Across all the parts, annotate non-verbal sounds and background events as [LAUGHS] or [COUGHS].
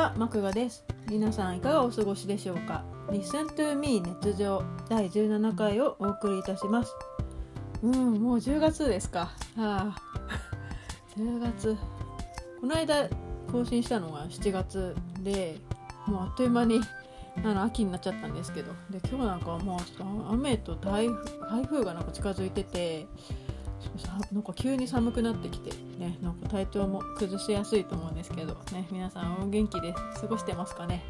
はマクガです。皆さんいかがお過ごしでしょうか？Listen to me 熱情。第17回をお送りいたします。うんもう10月ですか。はあ。[LAUGHS] 10月。この間更新したのが7月でもうあっという間にあの秋になっちゃったんですけど。で今日なんかもう雨と台風台風がなんか近づいててなんか急に寒くなってきてねなんか体調も崩しやすいと思うんですけどね皆さんお元気で過ごしてますかね？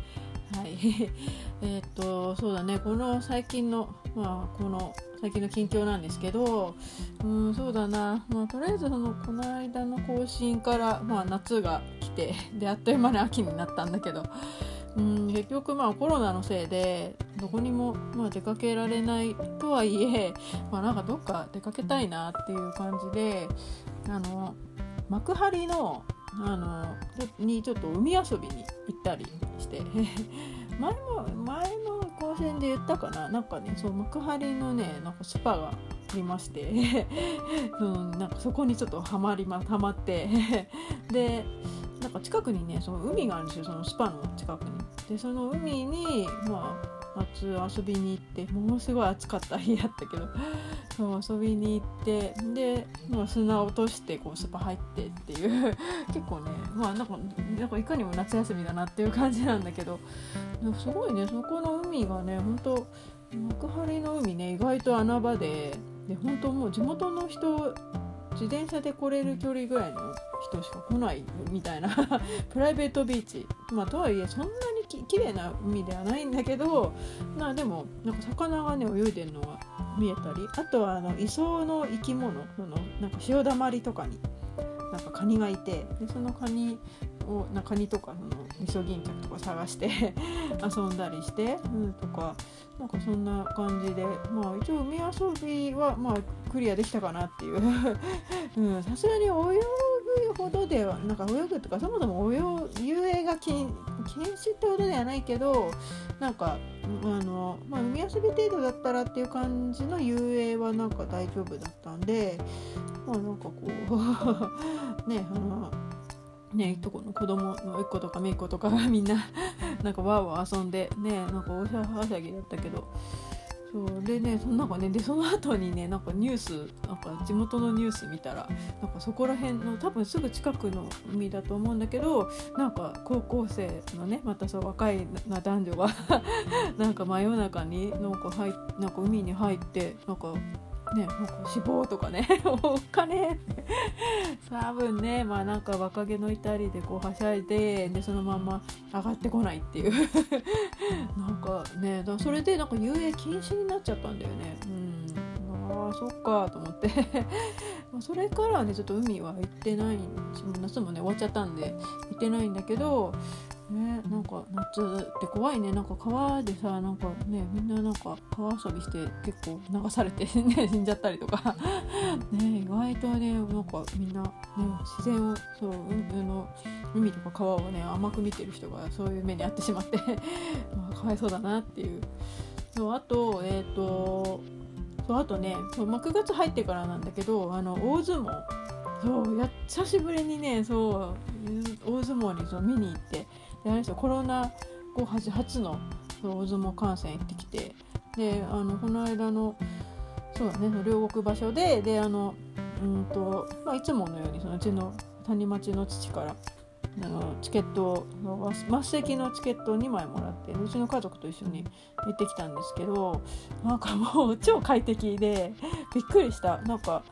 はい。[LAUGHS] えっとそうだね。この最近のまあこの最近の近況なんですけどうんそうだな、まあ、とりあえずそのこの間の更新から、まあ、夏が来てであっという間に秋になったんだけどうん結局まあコロナのせいでどこにもまあ出かけられないとはいえ、まあ、なんかどっか出かけたいなっていう感じであの幕張のあのにちょっと海遊びに行ったりして [LAUGHS] 前も前の更新で言ったかななんかねそう幕張のねなんかスパがありまして [LAUGHS] うん、なんかそこにちょっとハマりまハマって [LAUGHS] でなんか近くにねその海があるんですよそのスパの近くに。でその海にまあ夏遊びに行ってものすごい暑かった日やったけど [LAUGHS] そう遊びに行ってで、まあ、砂落としてこうスパ入ってっていう [LAUGHS] 結構ねまあなんかなんかいかにも夏休みだなっていう感じなんだけどすごいねそこの海がね本当幕張の海ね意外と穴場でで本当もう地元の人自転車で来れる距離ぐらいの人しか来ないみたいなプライベートビーチ。まあとはいえそんなにき綺麗な海ではないんだけどまあでもなんか魚がね泳いでるのが見えたりあとはあの磯の生き物そのなんか潮だまりとかになんかカニがいてでそのカニをなカニとかそのイソギンチャクとか探して [LAUGHS] 遊んだりして、うん、とかなんかそんな感じでまあ一応海遊びはまあクリアできたかなっていう。[LAUGHS] さすがに泳ぐほどではなんか泳ぐとかそもそも泳遊泳が禁禁止ってほどではないけどなんかあの、まあ、海遊び程度だったらっていう感じの遊泳はなんか大丈夫だったんでまあなんかこう [LAUGHS] ねあのねいとこの子供の一個とかめいっ子とかがみんな [LAUGHS] なんかわーわー遊んでねなんか大はしゃぎだったけどそうでねそのなんかねでその後にねなんかニュースなんか地元のニュース見たらなんかそこら辺の多分すぐ近くの海だと思うんだけどなんか高校生のねまたそう若いな男女が [LAUGHS] なんか真夜中になんか入なんか海に入ってなんかね、なんか死亡とかね [LAUGHS] お金って。[LAUGHS] 多分ねまあなんか若気の至りでこうはしゃいででそのまま上がってこないっていう。[LAUGHS] なんかねだそれでなんか遊泳禁止になっちゃったんだよね。うん。ああそっかと思って。それからねちょっと海は行ってない夏もね終わっちゃったんで行ってないんだけどねなんか夏って怖いね。なんか川でさなんかねみんななんか川遊びして結構流されて、[LAUGHS] ね、死んじゃったりとか。[LAUGHS] ね意外とねなんかみんな、ね、自然をそう海の海とか川をね甘く見てる人がそういう目に遭ってしまって。[LAUGHS] まあ、かわいそうだなっていう。そうあとえっ、ー、とそうあとねそう、まあ、9月入ってからなんだけどあの大相撲。そうや久しぶりにねそう大相撲にそう見に行って。であれですよコロナ後初初の大相撲観戦行ってきてであのこの間のそうだね両国場所でであのうんと、まあ、いつものようにそのうちの谷町の父からあのチケットの末席のチケットを2枚もらってうちの家族と一緒に行ってきたんですけどなんかもう超快適でびっくりした。なんか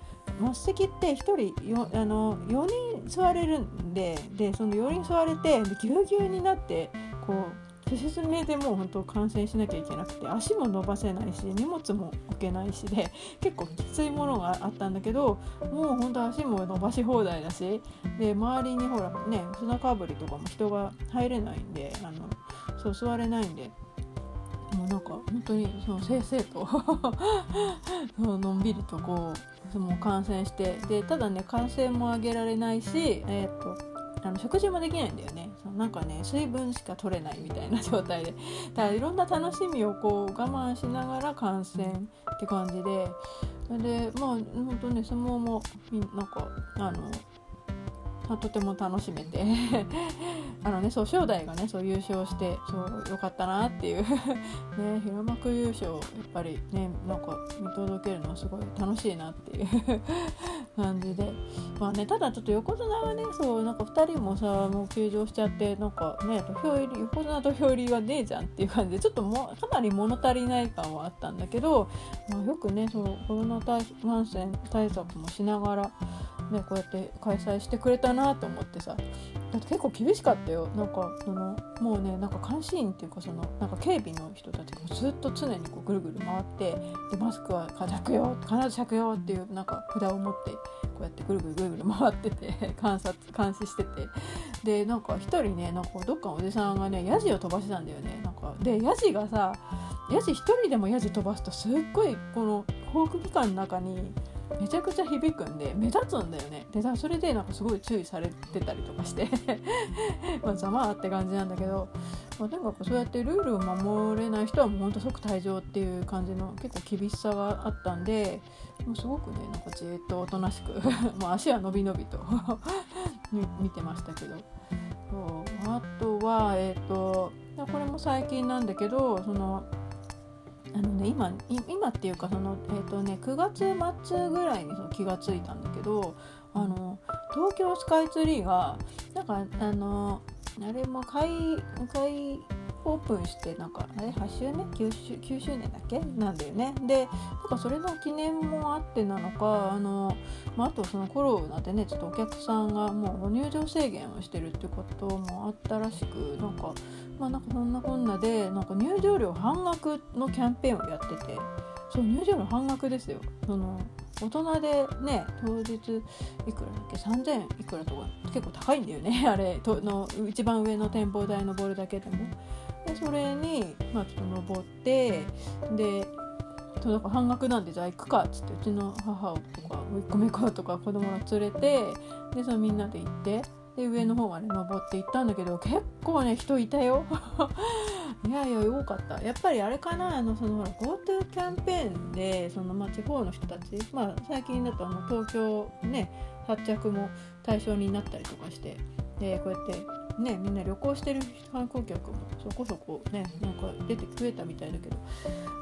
末席って1人よあの4人座れるんででその4人座れてぎゅうぎゅうになってこうすすめでもう本当感染しなきゃいけなくて足も伸ばせないし荷物も置けないしで結構きついものがあったんだけどもう本当足も伸ばし放題だしで周りにほらね砂かぶりとかも人が入れないんであのそう座れないんでもうなんか本当にそのせいせいとのんびりとこうその感染してでただね感染も上げられないし、えー、っとあの食事もできないんだよね。そのなんかね水分しか取れないみたいな状態で。た [LAUGHS] だいろんな楽しみをこう我慢しながら感染って感じで。でまあほんとね相撲もなんかあのとても楽しめて。[LAUGHS] あのねそう正代がねそう優勝してそうよかったなっていう。[LAUGHS] ね平幕優勝やっぱりねなんか見届けるのはすごい楽しいなっていう。[LAUGHS] 感じで。まあねただちょっと横綱はねそうなんか2人もさもう休場しちゃってなんかね土俵入り横綱土俵入りはねえじゃんっていう感じでちょっともかなり物足りない感はあったんだけど、まあ、よくねそのコロナ感染対策もしながらね、こうやって開催してくれたなと思ってさ。だって結構厳しかったよ。なんかそのもうねなんか監視員っていうかそのなんか警備の人たちがずっと常にこうぐるぐる回ってでマスクは着用必ず着用っていうなんか札を持ってこうやってぐるぐるぐるぐる回ってて [LAUGHS] 観察監視してて。でなんか一人ねなんかどっかのおじさんがねヤジを飛ばしてたんだよね。なんかでヤジがさヤジ一人でもヤジ飛ばすとすっごいこの航空機関の中にめちゃくちゃ響くんで目立つんだよね。でそれでなんかすごい注意されてたりとかして。[LAUGHS] まあざまあって感じなんだけど、まあ、とにかくそうやってルールを守れない人はもうほんと即退場っていう感じの結構厳しさがあったんでもうすごくねなんかじっとおとなしく [LAUGHS] まあ足は伸び伸びと [LAUGHS] 見てましたけど。そう。あとはえっ、ー、とこれも最近なんだけどそのあのね今今っていうかその、えーとね、9月末ぐらいにその気が付いたんだけどあの東京スカイツリーがなんかあのあれも開開オープンしてなんかあれ？8周年？9, 周9周年だっけ？なんだよね。でなんかそれの記念もあってなのかあの、まあ、あとそのコロナでねちょっとお客さんがもう入場制限をしてるってこともあったらしくなんかまあなんかそんなこんなでなんか入場料半額のキャンペーンをやっててそう入場料半額ですよ。その大人でね当日いくらだっけ3000いくらとか結構高いんだよね [LAUGHS] あれとの一番上の展望台登るだけでも。でそれに、まあ、ちょっと登ってでそうだか半額なんでじゃあ行くかっつってうちの母とか甥っ子め子とか子供が連れてでそのみんなで行ってで上の方まで登って行ったんだけど結構ね人いたよ。[LAUGHS] いやいや多かった。やっぱりあれかなあのその GoTo キャンペーンでその、まあ、地方の人たち、まあ、最近だとあの東京ね発着も対象になったりとかしてでこうやってねみんな旅行してる観光客もそこそこねなんか出て増えたみたいだけど、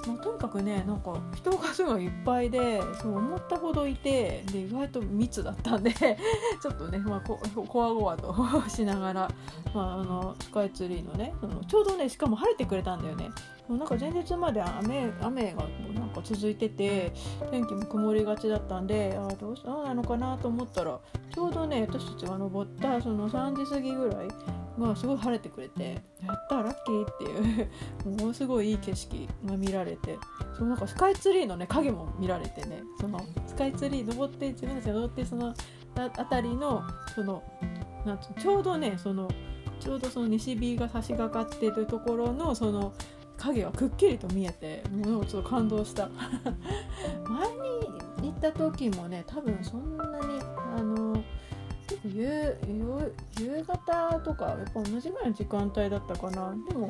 まあ、とにかくねなんか人がすごいいっぱいでそう思ったほどいてで意外と密だったんで [LAUGHS] ちょっとね、まあ、ここわごわとしながら、まあ、あのスカイツリーのねそのちょうどねしかも晴れてくれたんだよね。なんか前日まで雨雨がなんか続いてて天気も曇りがちだったんであどうどうなのかなと思ったらちょうどね私たちが登ったその3時過ぎぐらいがすごい晴れてくれてやったラッキーっていう [LAUGHS] ものすごいいい景色が見られてそのなんかスカイツリーのね影も見られてねそのスカイツリー登って自分たちが登ってその辺りのそのなんちょうどねそのちょうどその西日が差し掛かっているところのその影がくっきりと見えてもうちょっと感動した。[LAUGHS] 前に行った時もね多分そんなにあの夕夕方とかやっぱ同じぐらいの時間帯だったかな。でも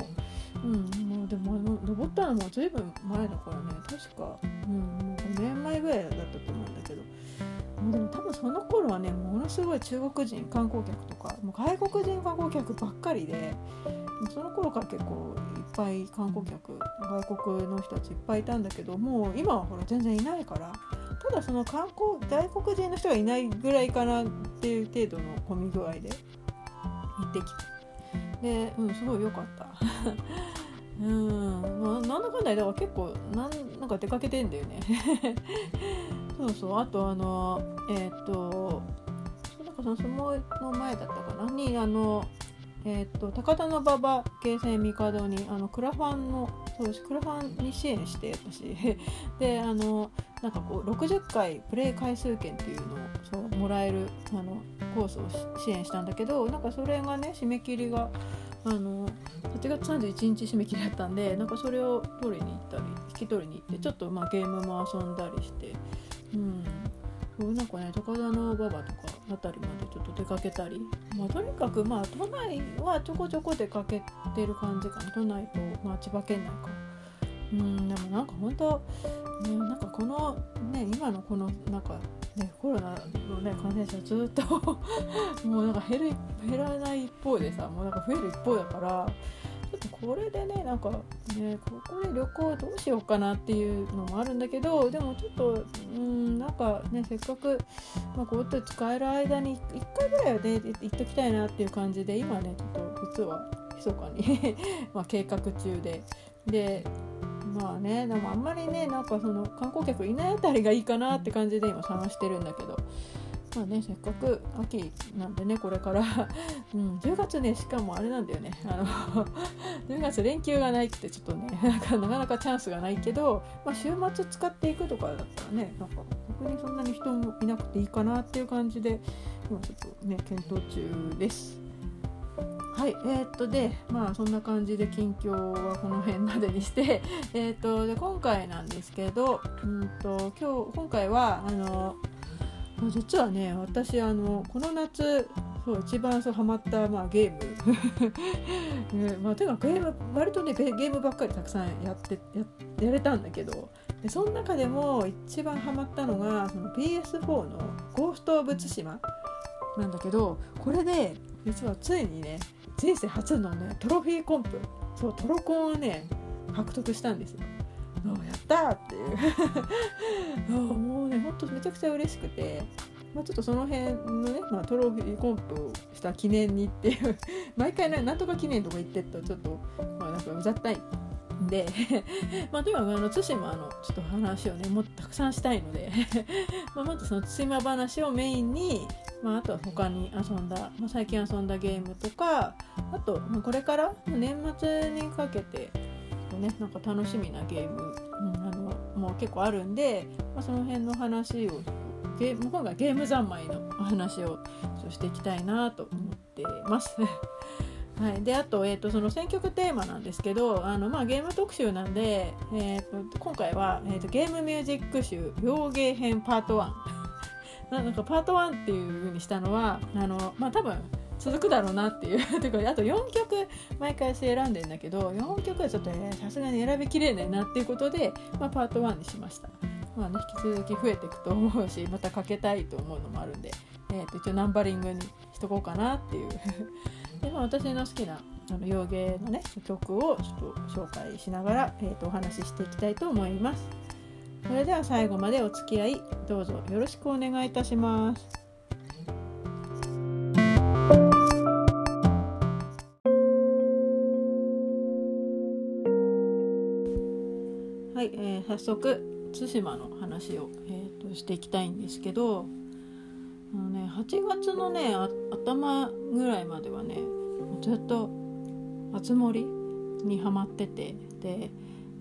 うんもうでもあの登ったのも随分前だからね。確か、うん、もう5年前ぐらいだったと思うんだけど。でも多分その頃はねものすごい中国人観光客とかもう外国人観光客ばっかりでその頃から結構いっぱい観光客外国の人たちいっぱいいたんだけどもう今はほら全然いないからただその観光外国人の人がいないぐらいかなっていう程度の混み具合で行ってきたでうんすごい良かった。うん、まあ、なんだかんだだから結構なんなんか出かけてんだよね。[LAUGHS] そうそう。あとあのえっ、ー、となんかその相撲の前だったかな？にあのえーと、高田馬場京成帝にあのクラファンのそうクラファンに支援して私。[LAUGHS] であのなんかこう60回プレイ回数券っていうのをそうもらえるあのコースを支援したんだけどなんかそれがね締め切りがあの8月31日締め切りだったんでなんかそれを取りに行ったり引き取りに行ってちょっとまあゲームも遊んだりして、うん、なんかね高田の馬場とか辺りまでちょっと出かけたり、まあ、とにかくまあ都内はちょこちょこ出かけてる感じかな。都内と、まあ、千葉県内か。うんでもなんか本当ねなんかこのね今のこのなんかねコロナのね感染者ずっと [LAUGHS] もうなんか減る減らない一方でさもうなんか増える一方だからちょっとこれでねなんかねここで旅行どうしようかなっていうのもあるんだけどでもちょっとうんなんかねせっかく、まあ、GoTo 使える間に1回ぐらいはね行っときたいなっていう感じで今ねちょっと実は密かに [LAUGHS] ま計画中で。でまあねでもあんまりねなんかその観光客いないあたりがいいかなって感じで今探してるんだけど。まあねせっかく秋なんでねこれから。[LAUGHS] うん、10月ねしかもあれなんだよね。あの [LAUGHS] 10月連休がないってちょっとねなんかなかなかチャンスがないけど、まあ、週末使っていくとかだったらねなんか逆にそんなに人もいなくていいかなっていう感じで今ちょっとね検討中です。はいえー、っとでまあそんな感じで近況はこの辺までにして [LAUGHS] えっとで今回なんですけどうんと今日今回はあの実はね私あのこの夏そう一番そうハマった、まあ、ゲーム、[LAUGHS] ねまあ、てかゲーム割とねゲームばっかりたくさんやってややれたんだけどでその中でも一番ハマったのがその PS4 の「ゴースト・オブ・ツシマ」なんだけどこれで実はついにね人生初のねトロフィーコンプ。そうトロコンをね獲得したんですよ。やったーっていう。[LAUGHS] もうねほんとめちゃくちゃ嬉しくて、まあ、ちょっとその辺のね、まあ、トロフィーコンプした記念にっていう。[LAUGHS] 毎回ねなんとか記念とか言ってるとちょっとまあなんかうざったい。んで [LAUGHS] まあとにかくあの対馬のちょっと話をねもっとたくさんしたいので。まあまずその対馬話をメインに、まあ、あとは他に遊んだ、まあ、最近遊んだゲームとかあと、これから年末にかけてねなんか楽しみなゲーム、うん、あのもう結構あるんで、まあ、その辺の話をゲー今回ゲーム三昧のお話をしていきたいなと思ってます。[LAUGHS] はい、であと,、えーと、その選曲テーマなんですけどあの、まあ、ゲーム特集なんで、えーと、今回は、えーと、ゲームミュージック集「洋芸編パート1」なんかパート1っていう風にしたのはあの、まあ、多分続くだろうなっていう。[LAUGHS] とかあと4曲毎回選んでんだけど4曲はちょっとさすがに選びきれないなっていうことで、まあ、パート1にしました。まあね、引き続き増えていくと思うし [LAUGHS] またかけたいと思うのもあるんで、えー、と一応ナンバリングにしとこうかなっていう。[LAUGHS] で、まあ、私の好きなあの洋芸のね曲をちょっと紹介しながら、えー、とお話ししていきたいと思います。それでは最後までお付き合いどうぞよろしくお願いいたします。はい、えー、早速対馬の話を、えーと、していきたいんですけどあの、ね、8月のね頭ぐらいまではねずっと熱盛にはまっててで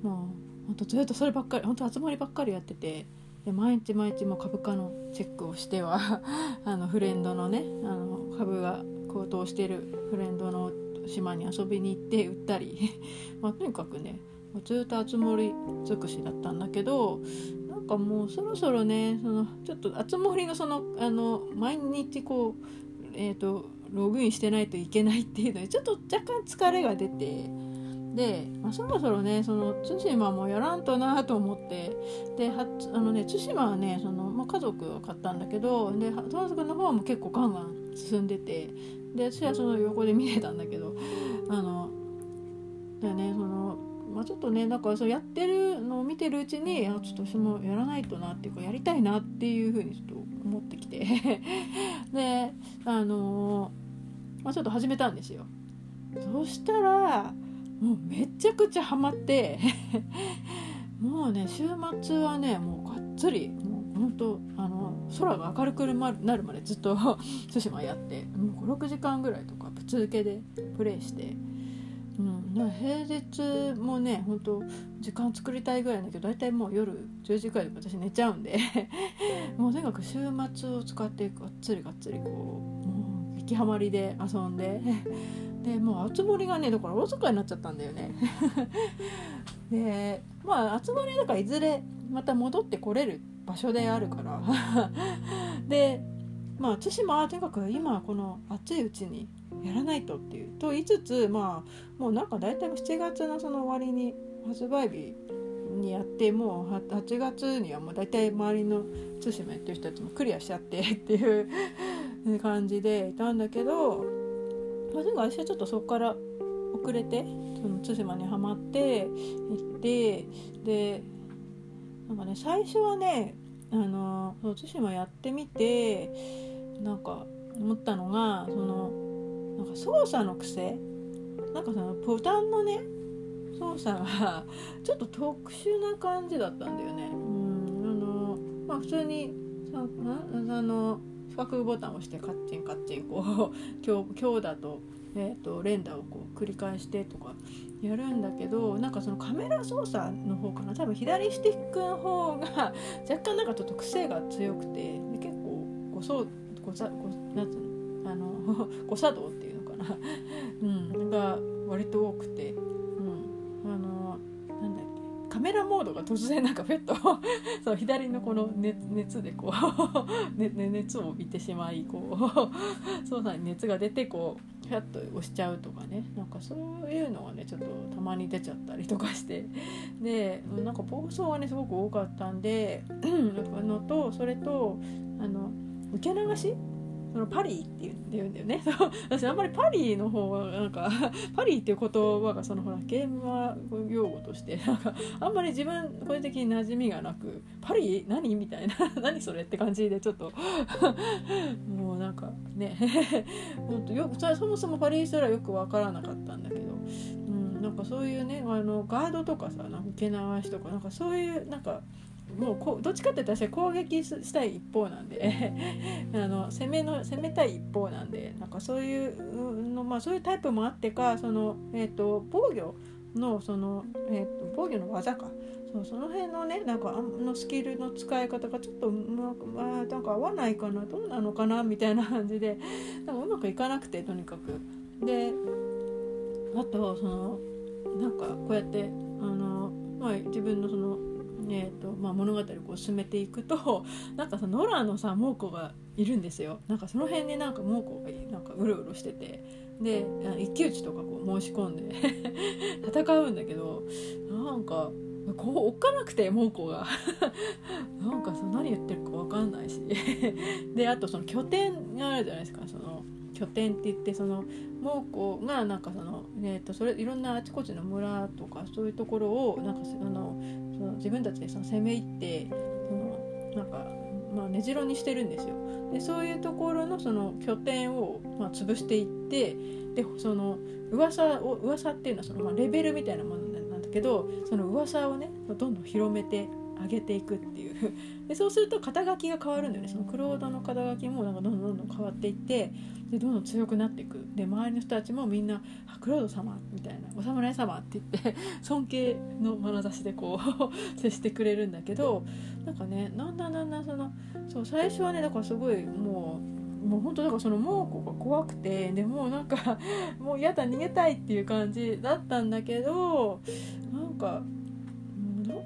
もうほんとずっとそればっかり本当熱盛ばっかりやっててで毎日毎日も株価のチェックをしては [LAUGHS] あのフレンドのねあの株が高騰してるフレンドの島に遊びに行って売ったり [LAUGHS] まあ、とにかくねずっと熱盛尽くしだったんだけどなんかもうそろそろねそのちょっと熱盛のそのあの毎日こうえっ、ー、とログインしてないといけないっていうのにちょっと若干疲れが出てで、まあ、そろそろねその対馬もやらんとなと思ってではあのね対馬はねその、まあ、家族が買ったんだけどで家族の方も結構ガンガン進んでてで私はその横で見てたんだけどあのだねそのまあ、ちょっとねなんかそうやってるのを見てるうちにあちょっと私もやらないとなっていうかやりたいなっていうふうにちょっと思ってきて。[LAUGHS] であの、まあ、ちょっと始めたんですよ。そしたらもうめちゃくちゃハマって。[LAUGHS] もうね週末はねもうがっつりもうほんとあの空が明るくなるまでずっと [LAUGHS] 対馬やって56時間ぐらいとかぶつ続けでプレイして。うん、平日もね本当時間作りたいぐらいだけど大体もう夜10時くらいで私寝ちゃうんで。[LAUGHS] もうとにかく週末を使ってがっつりがっつりこうもう激ハマりで遊んで。でもう熱盛がねだからおろそかになっちゃったんだよね。[LAUGHS] でまあ熱盛だからいずれまた戻ってこれる場所であるから。[LAUGHS] でまあ対馬はとにかく今この暑いうちにやらないとっていう。と言いつつまあもうなんか大体7月のその終わりに発売日にやってもう8月にはもう大体周りの対馬やってる人たちもクリアしちゃってっていう感じでいたんだけど、まあ、でも私はちょっとそこから遅れてその対馬にはまって行ってでなんかね最初はねあの対馬やってみてなんか思ったのがそのなんか操作の癖なんかそのボタンのね操作がちょっと特殊な感じだったんだよね。うんあのまあ普通にさあの四角ボタンを押してカッチンカッチンこう [LAUGHS] 強強打と,、えーと、連打をこう繰り返してとかやるんだけどなんかそのカメラ操作の方かな。多分左スティックの方が [LAUGHS] 若干なんかちょっと癖が強くて結構誤操誤作誤なんつうあの [LAUGHS] 誤作動っていうのかな、うん、が割と多くて、カメラモードが突然なんかフェッと [LAUGHS] そう左のこの熱熱でこう、[LAUGHS] ね、熱を帯びてしまいこう操作に熱が出てこうフャッと押しちゃうとかね。なんかそういうのがねちょっとたまに出ちゃったりとかして。でなんか暴走がねすごく多かったんで [CLEARS THROAT] のとそれとあの受け流しそのパリって言うんだよね。[LAUGHS] そう。私あんまりパリの方はなんか [LAUGHS] パリっていう言葉がそのほらゲーム用語として [LAUGHS] なんかあんまり自分個人的に馴染みがなくパリ？何？みたいな何それ？って感じでちょっと。もうなんかね。本当よくそもそもパリすらよく分からなかったんだけど、うん、なんかそういうねあのガードとかさなんか受け流しとかなんかそういうなんかもうこどっちかっていうと私は攻撃したい一方なんで [LAUGHS] あの攻めの攻めたい一方なんでなんかそういうの、まあ、そういうタイプもあってかその、えーと、防御のその、えーと、防御の技かそうその辺のねなんかあのスキルの使い方がちょっとうまく、まあ、なんか合わないかなどうなのかなみたいな感じでなんかうまくいかなくてとにかく。であとそのなんかこうやってあの、まあ、自分のそのえーとまあ、物語をこう進めていくとなんかさノラのさ猛虎がいるんですよ。なんかその辺になんか猛虎がなんかうろうろしててで一騎打ちとかこう申し込んで [LAUGHS] 戦うんだけどなんかこう追っかなくて猛虎が。[LAUGHS] なんかさ何言ってるか分かんないし。[LAUGHS] であとその拠点があるじゃないですか。その拠点って言ってその猛虎がなんかその,、えーと、それいろんなあちこちの村とかそういうところをなんかそのその自分たちでその攻め入ってそのなんか、まあ、根城にしてるんですよ。でそういうところのその拠点を、まあ、潰していってでその噂を噂っていうのはその、まあ、レベルみたいなものなんだけどその噂をねどんどん広めて上げていくっていうでそうすると肩書きが変わるんだよねそのクロードの肩書きもなんかどんどんどんどん変わっていってでどんどん強くなっていくで周りの人たちもみんな「あクロード様」みたいな「お侍様」って言って [LAUGHS] 尊敬の眼差しでこう [LAUGHS] 接してくれるんだけどなんかねだんだんだんだんそのそう最初はねだからすごいもう。もう本当だからその猛虎が怖くてでもなんかもう嫌だ逃げたいっていう感じだったんだけどなんか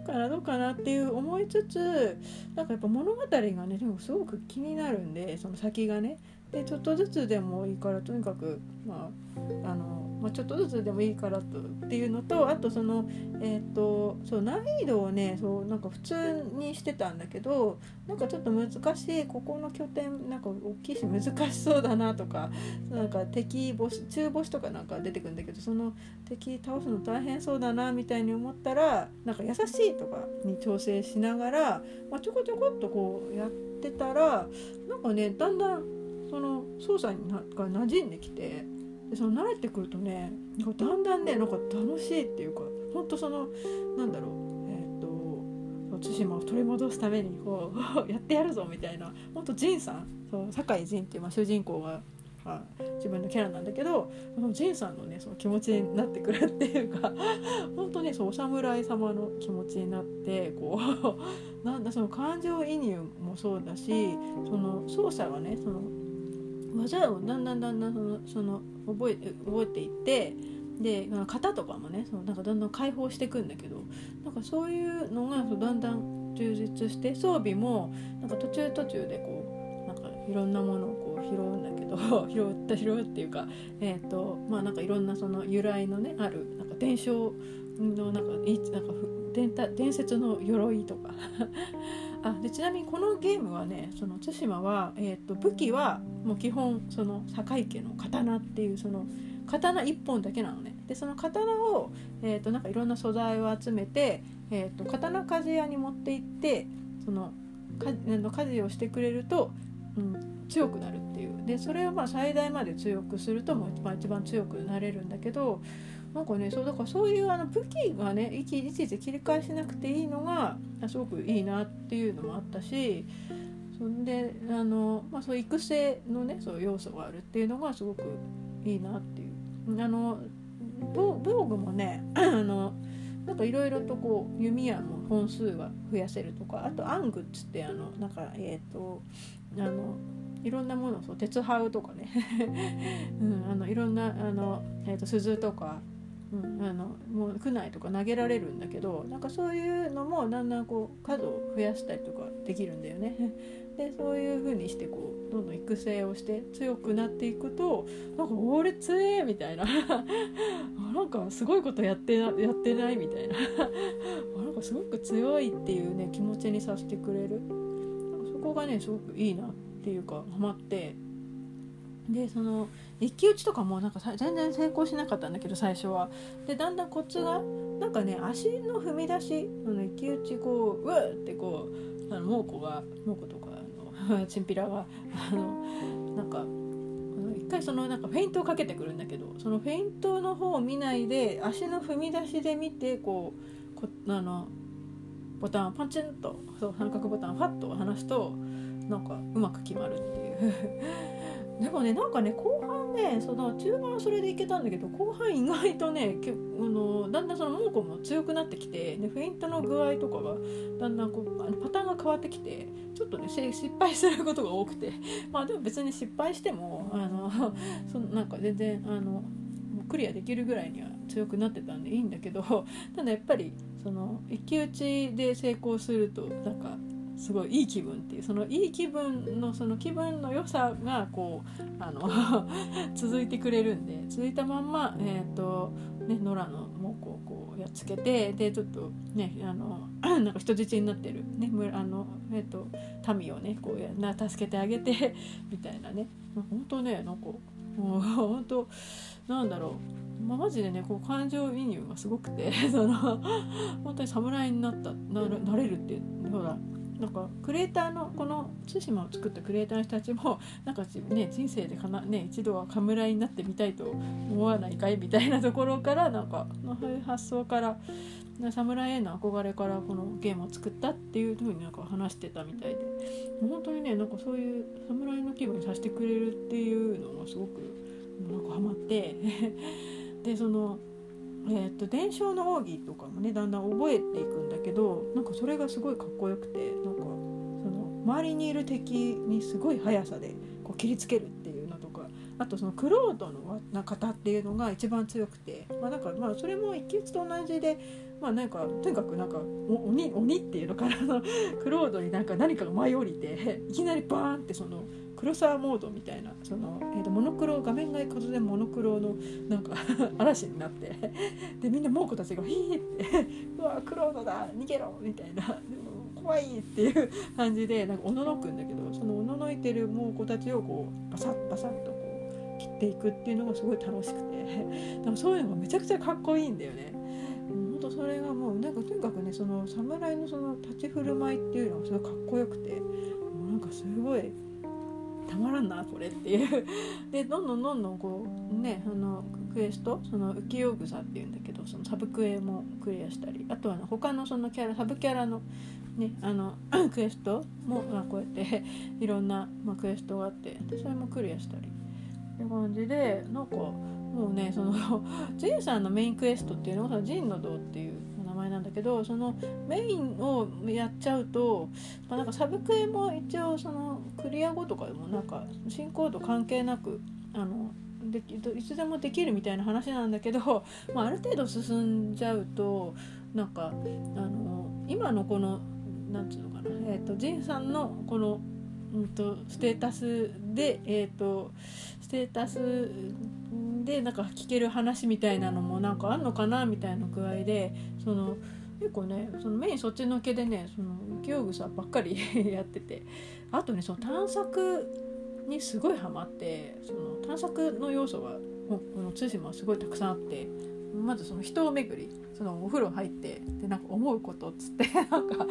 どうかなどうかなっていう思いつつなんかやっぱ物語がねでもすごく気になるんでその先がねでちょっとずつでもいいからとにかくまああのま、ちょっとずつでもいいからとっていうのとあとそのえっ、ー、とそう難易度をねそうなんか普通にしてたんだけどなんかちょっと難しいここの拠点なんか大きいし難しそうだなとかなんか敵ボス中ボスとかなんか出てくるんだけどその敵倒すの大変そうだなみたいに思ったらなんか優しいとかに調整しながら、まあ、ちょこちょこっとこうやってたらなんかねだんだんその操作になが馴染んできて。でその慣れてくるとねだんだんねなんか楽しいっていうかほんとそのなんだろうえっ、ー、と対馬を取り戻すためにこう [LAUGHS] やってやるぞみたいなほんと仁さんそう酒井仁っていう、まあ、主人公があ自分のキャラなんだけどその仁さんのねその気持ちになってくるっていうか [LAUGHS] 本当ねそうお侍様の気持ちになってこう [LAUGHS] なんだその感情移入もそうだしその操作がねその技をだんだんだんだんそのその覚え覚えていってで型とかもねそのなんかだんだん解放していくんだけどなんかそういうのがだんだん充実して装備もなんか途中途中でこうなんかいろんなものをこう拾うんだけど [LAUGHS] 拾った拾うっていうかえっ、ー、とまあなんかいろんなその由来のねあるなんか伝承のなんかいなんか伝伝説の鎧とか。[LAUGHS] あでちなみにこのゲームはねその対馬は、えーと、武器はもう基本その堺家の刀っていうその刀1本だけなのね。でその刀を、えーと、なんかいろんな素材を集めて、えーと、刀鍛冶屋に持って行ってその鍛冶をしてくれると、うん、強くなるっていう。でそれをまあ最大まで強くするともう一番一番強くなれるんだけどなんかねそうだからそういうあの武器がねいちいち切り返しなくていいのがすごくいいなっていうのもあったしそんであの、まあ、そう育成のねそう要素があるっていうのがすごくいいなっていう。あのブログもね [CLEARS THROAT] あのなんかいろいろとこう弓矢も本数が増やせるとかあとアングっつってあのなんかえっ、ー、とあのいろんなものそう鉄ハウとかね、[LAUGHS] うん、あのいろんなあの、えーと鈴とかうん、あのもう区内とか投げられるんだけどなんかそういうのもだんだんこう数を増やしたりとかできるんだよね。[LAUGHS] でそういう風にしてこうどんどん育成をして強くなっていくとなんか俺強えみたいな。[LAUGHS] なんかすごいことやってなやってないみたいな。[LAUGHS] なんかすごく強いっていうね気持ちにさせてくれる。そこがねすごくいいなっていうかハマって。でその一騎打ちとかもなんか全然成功しなかったんだけど最初は。でだんだんコツがなんかね足の踏み出しあの一騎打ちこううわってこうあの猛虎が猛虎とかあの [LAUGHS] チンピラがあのなんか一回そのなんかフェイントをかけてくるんだけどそのフェイントの方を見ないで足の踏み出しで見てこうこあのボタンをパンチンとそう三角ボタンをファッと離すとなんかうまく決まるっていう。でもねなんかね後半ねその中盤はそれでいけたんだけど後半意外とねけあのだんだんその猛虎も強くなってきてでフェイントの具合とかがだんだんこうあのパターンが変わってきてちょっとね失敗することが多くて。[LAUGHS] まあでも別に失敗してもあの [LAUGHS] そのなんか全然あのクリアできるぐらいには強くなってたんでいいんだけど [LAUGHS] ただやっぱりその一騎打ちで成功するとなんかすごいいい気分っていうそのいい気分のその気分の良さがこうあの [LAUGHS] 続いてくれるんで続いたまんま、えーとね、野良の猛虎をこうやっつけてでちょっとねあの [CLEARS THROAT] なんか人質になってる、ね、あの、えーと、民をねこうやな助けてあげて [LAUGHS] みたいなね。本当ねなんかもう本当なんだろう。まあ、マジでねこう感情移入がすごくて [LAUGHS] その本当に侍になったななれるってほらなんかクリエイターのこの対馬を作ったクリエイターの人たちもなんかね人生でかな、ね、一度は侍になってみたいと思わないかいみたいなところからなんかそういう発想から侍への憧れからこのゲームを作ったっていうふうになんか話してたみたいで本当にねなんかそういう侍の気分にさせてくれるっていうのがすごくなんかハマってでそのえーと、伝承の奥義とかもねだんだん覚えていくんだけどなんかそれがすごいかっこよくてなんかその周りにいる敵にすごい速さでこう切りつけるっていうのとかあとそのクロードのな方っていうのが一番強くて、まあ、なんかまあそれも一騎打ちと同じでまあなんかとにかくなんか鬼鬼っていうのかなクロードになんか何かが舞い降りていきなりバーンってその黒沢モードみたいなその、えー、とモノクロ画面が突然モノクロのなんか [LAUGHS] 嵐になってでみんな猛虎たちが「ヒー!」って「うわクロードだ逃げろ!」みたいな「怖い!」っていう感じでなんかおののくんだけどそのおののいてる猛虎たちをこうバサッバサッとこう切っていくっていうのがすごい楽しくてでもそういうのがめちゃくちゃかっこいいんだよね。本当それがもうなんかとにかくねその侍のその立ち振る舞いっていうのがすごいかっこよくてもうなんかすごいたまらんなこれっていう。[LAUGHS] でどんどんどんどんこうねあのクエストその浮世草っていうんだけどそのサブクエもクリアしたりあとはね他のそのキャラサブキャラのねあの [CLEARS THROAT] クエストも、まあ、こうやって [LAUGHS] いろんな、まあ、クエストがあってでそれもクリアしたり。って感じでなんかもうねその [LAUGHS] ジンさんのメインクエストっていうのがジンの堂っていうなんだけどそのメインをやっちゃうと、まあ、なんかサブクエも一応そのクリア後とかでもなんか進行度関係なくあのでいつでもできるみたいな話なんだけど、[LAUGHS] まあ、ある程度進んじゃうとなんかあの今のこのなんつうのかな、えーと、ジンさんのこの、うんと、ステータスで、えーとステータスでなんか聞ける話みたいなのもなんかあんのかなみたいな具合でその結構ねそのメインそっちのけでねその浮世草ばっかり [LAUGHS] やっててあとねその探索にすごいハマってその探索の要素がこの対馬はすごいたくさんあってまずその人を巡りそのお風呂入ってでなんか思うことっつって [LAUGHS] なんか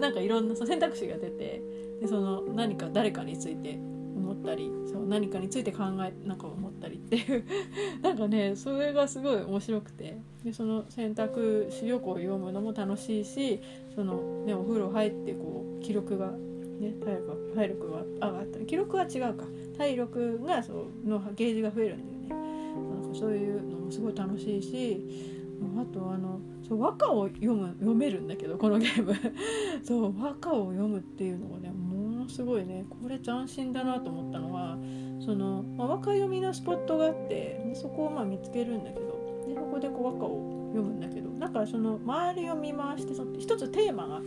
なんかいろんな選択肢が出てでその何か誰かについて思ったりそう何かについて考えなんか思ったりっていう。[LAUGHS] なんかねそれがすごい面白くて。でその選択肢をこう読むのも楽しいしその、ね、お風呂入ってこう記録が、ね、体力体力が上がった記録は違うか。体力がそうのゲージが増えるんだよね。なんかそういうのもすごい楽しいしあとあのそう和歌を読む読めるんだけどこのゲーム。[LAUGHS] そう和歌を読むっていうのがねものすごいねこれ斬新だなと思ったのはその、まあ、和歌読みのスポットがあってそこをまあ見つけるんだけどでそこでこう和歌を読むんだけどだからその周りを見回してその一つテーマが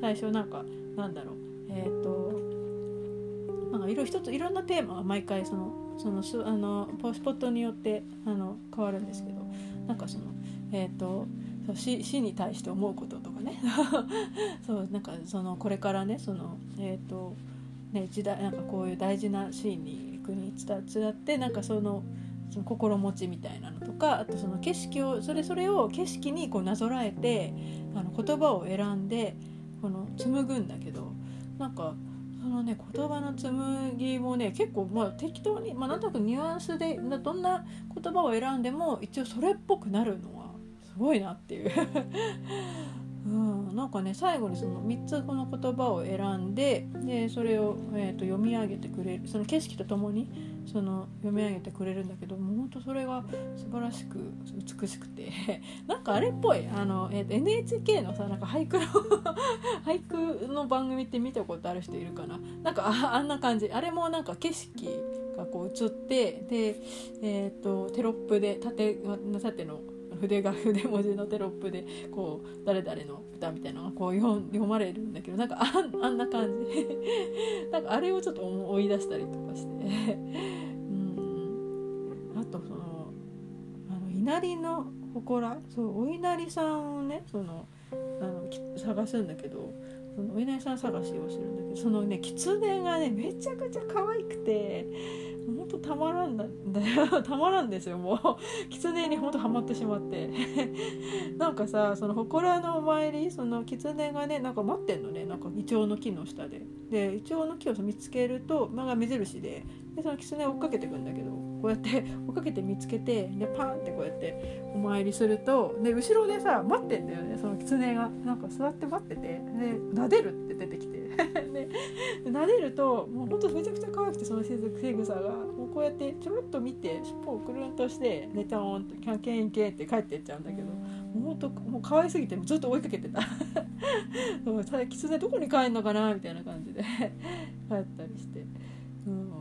最初なんかなんだろうえっ、ー、となんかいろ一ついろんなテーマが毎回そのそのすあのスポットによってあの変わるんですけどなんかそのえっ、ー、とそう死死に対して思うこととかね。[LAUGHS] そうなんかそのこれからねそのえっ、ー、とね時代なんかこういう大事なシーンに行くに伝ってなんかそのその心持ちみたいなのとかあとその景色をそれそれを景色にこうなぞらえてあの言葉を選んでこの紡ぐんだけどなんかそのね言葉の紡ぎもね結構まあ適当に、まあ、なんとなくニュアンスでどんな言葉を選んでも一応それっぽくなるのはすごいなっていう。うん、なんかね最後にその3つこの言葉を選んででそれを、えーと、読み上げてくれるその景色とともにその読み上げてくれるんだけどもうほんとそれが素晴らしく美しくて。[LAUGHS] なんかあれっぽい。あの、えーと、NHK のさなんか俳句の [LAUGHS] 俳句の番組って見たことある人いるかな。なんかああんな感じ。あれもなんか景色がこう映ってで、えーとテロップで縦縦の筆が [LAUGHS] 筆文字のテロップでこう誰々の歌みたいなのがこう読まれるんだけどなんかああんな感じ。[LAUGHS] なんかあれをちょっと思い出したりとかして。うん。あとそのあの稲荷の祠。そうお稲荷さんをねそのあの探すんだけどそのお稲荷さん探しをするんだけどそのね狐がねめちゃくちゃ可愛くて本当たまらんだよ。[LAUGHS] たまらんですよもう。狐に本当ハマってしまって。[LAUGHS] なんかさその祠のお参りその狐がねなんか待ってんのね。なんかイチョウの木の下で。でイチョウの木を見つけると、まあ、目印で。でその狐を追っかけてくんだけどこうやって追っかけて見つけてでパンってこうやってお参りするとで後ろでさ待ってんだよねその狐が。なんか座って待ってて。で撫でるって出てきて。[LAUGHS] で撫でるともうほんとめちゃくちゃ可愛くてそのしぐさが。もうこうやってちょろっと見て尻尾をくるんとして「寝ちゃん」と「キャンケンケン」って帰ってっちゃうんだけど。もうほんともう可愛すぎてずっと追いかけてた。[LAUGHS] そうただ狐どこに帰んのかなみたいな感じで [LAUGHS] 帰ったりして。うん。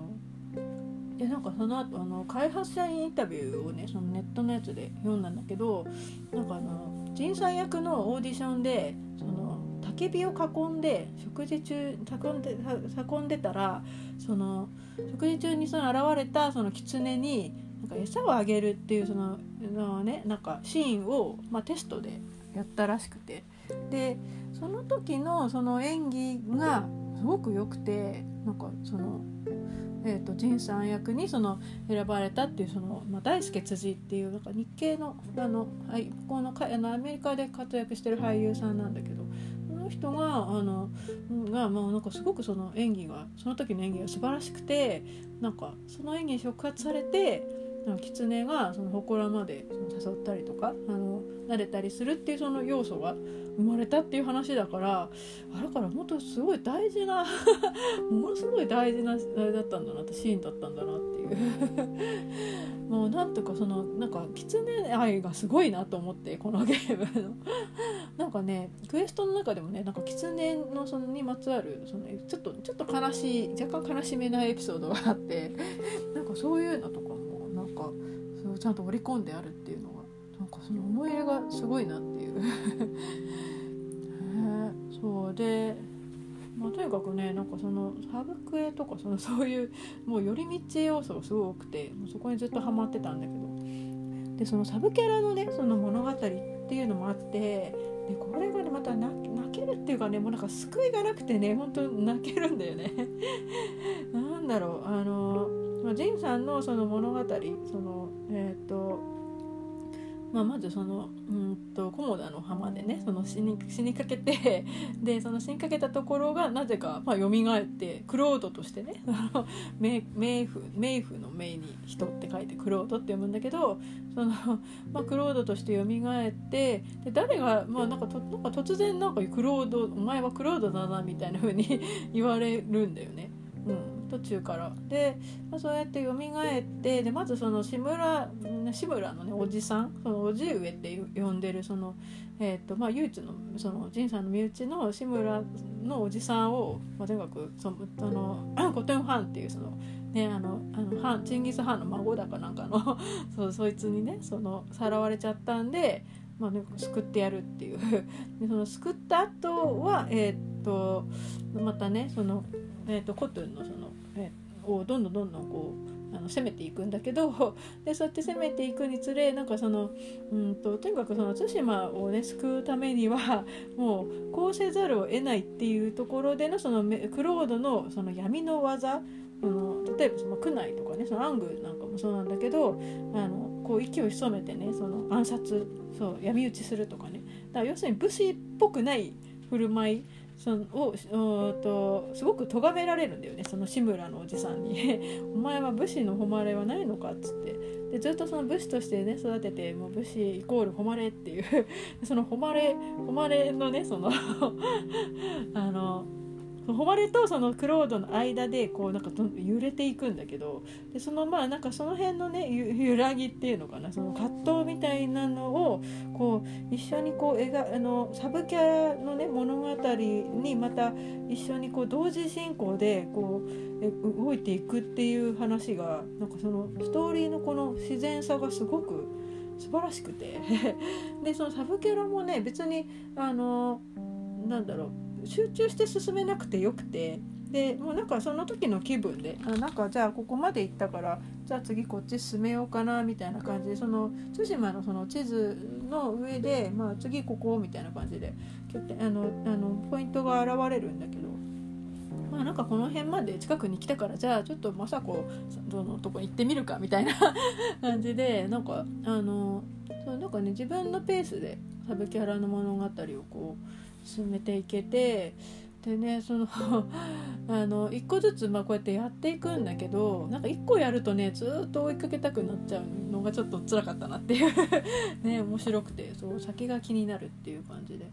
でなんかその後あの開発者インタビューをねそのネットのやつで読んだんだけどなんかあの仁さん役のオーディションでその焚き火を囲んで食事中囲んで囲んでたらその食事中にその現れたその狐になんか餌をあげるっていうそのの、ね、なんかシーンを、まあ、テストでやったらしくて。でその時のその演技がすごく良くてなんかそのえーと、仁さん役にその選ばれたっていうその、まあ、大輔辻っていうなんか日系のあの、はい、このかあのアメリカで活躍してる俳優さんなんだけど人があのが、まあ、なんかすごくその演技がその時の演技が素晴らしくてなんかその演技に触発されて狐がその祠まで誘ったりとかあの慣れたりするっていうその要素が生まれたっていう話だからあだから本当すごい大事な [LAUGHS] ものすごい大事なあれだったんだなってシーンだったんだなっていう。[LAUGHS] もうなんとかそのなんか狐愛がすごいなと思ってこのゲームの。なんかねクエストの中でもねなんか狐のそのにまつわるそのちょっとちょっと悲しい若干悲しめなエピソードがあって [LAUGHS] なんかそういうのとかもなんかそうちゃんと織り込んであるっていうのがなんかその思い入れがすごいなっていう。[LAUGHS] そうで、まあ、とにかくねなんかそのサブクエとかそのそういうもう寄り道要素がすごい多くてもうそこにずっとハマってたんだけど。でそのサブキャラのねその物語っていうのもあってでこれがねまた泣けるっていうかねもうなんか救いがなくてね本当泣けるんだよね。[LAUGHS] なんだろうあの、まあ、ジンさんのその物語そのえっ、ー、とまあ、まずそのうんと菰田の浜でねその死に死にかけて [LAUGHS] でその死にかけたところがなぜかまあ蘇ってクロードとしてね [LAUGHS] 冥冥府冥府の冥に人って書いてクロードって読むんだけどその、[LAUGHS] まあ、クロードとして蘇ってで誰が、まあ、なんかとなんか突然なんかクロードお前はクロードだなみたいな風に言われるんだよね。うん途中から。で、まあ、そうやって蘇ってでまずその志村志村のねおじさんそのおじ上って呼んでるそのえーとまあ、唯一のその仁さんの身内の志村のおじさんを、まあ、とにかくそのあの [CLEARS THROAT] コトンハンっていうその、ね、あのあのハンチンギス・ハンの孫だかなんかの [LAUGHS] そうそいつにねそのさらわれちゃったんで、まあね、救ってやるっていう。[LAUGHS] でその救った後はえっ、とまたねその、えーと、コトゥンのそのをどんどんどんどんこうあの攻めていくんだけど [LAUGHS] でそうやって攻めていくにつれなんかそのうんととにかくその対馬をね救うためには [LAUGHS] もうこうせざるを得ないっていうところでのそのクロードのその闇の技あの例えばその区内とかねその暗具なんかもそうなんだけどあのこう息を潜めてねその暗殺そう闇討ちするとかね。だから要するに武士っぽくない振る舞いそのをとすごく咎められるんだよね。その志村のおじさんに「[LAUGHS] お前は武士の誉れはないのか」っつって。でずっとその武士としてね育ててもう武士イコール誉れっていう。[LAUGHS] その誉れ誉れのねその [LAUGHS] あの誉れとそのクロードの間でこうなんか揺れていくんだけどでそのまあなんかその辺のね揺らぎっていうのかなその葛藤みたいなのをこう一緒にこう描あのサブキャラのね物語にまた一緒にこう同時進行でこう動いていくっていう話がなんかそのストーリーのこの自然さがすごく素晴らしくて。[LAUGHS] でそのサブキャラもね別にあのなんだろう。集中して進めなくてよくてでもうなんかその時の気分であなんかじゃあここまで行ったからじゃあ次こっち進めようかなみたいな感じでその対馬のその地図の上で、まあ、次ここみたいな感じであのあのポイントが現れるんだけど。まあなんかこの辺まで近くに来たからじゃあちょっと政子のとこ行ってみるかみたいな [LAUGHS] 感じでなんかあのそうなんかね自分のペースでサブキャラの物語をこう進めていけてでねその [LAUGHS] あの一個ずつまあこうやってやっていくんだけどなんか一個やるとねずっと追いかけたくなっちゃうのがちょっと辛かったなっていう [LAUGHS] ね面白くてそう先が気になるっていう感じで。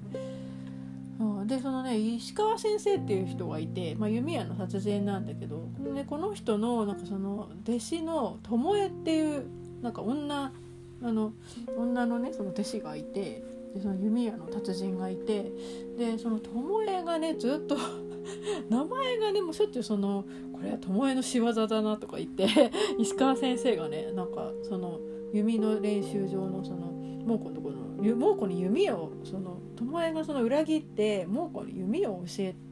でそのね石川先生っていう人がいて、まあ、弓矢の殺人なんだけど、ね、この人のなんかその弟子の巴っていうなんか女あの女のねその弟子がいてでその弓矢の達人がいてでその巴がねずっと [LAUGHS] 名前がねもうしょっちゅうそのこれは巴の仕業だなとか言って [LAUGHS] 石川先生がねなんかその弓の練習場のその猛虎のところの猛虎に弓をその巴がその裏切って猛虎に弓を教えて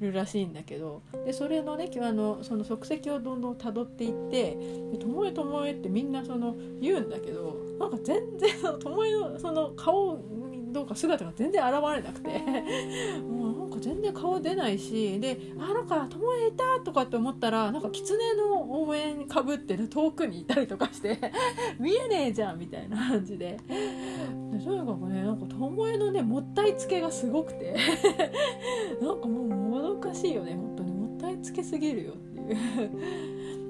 るらしいんだけどでそれのねあのその足跡をどんどんたどっていって「ともえともえ」ってみんなその言うんだけどなんか全然巴のその顔どうか姿が全然現れなくてもうなんか全然顔出ないしであなんか巴いたとかって思ったらなんか狐の応援かぶって、ね、遠くにいたりとかして [LAUGHS] 見えねえじゃんみたいな感じで。でとにかくねなんか巴のねもったいつけがすごくて。[LAUGHS] なんかもうもどかしいよね本当に。もったいつけすぎるよってい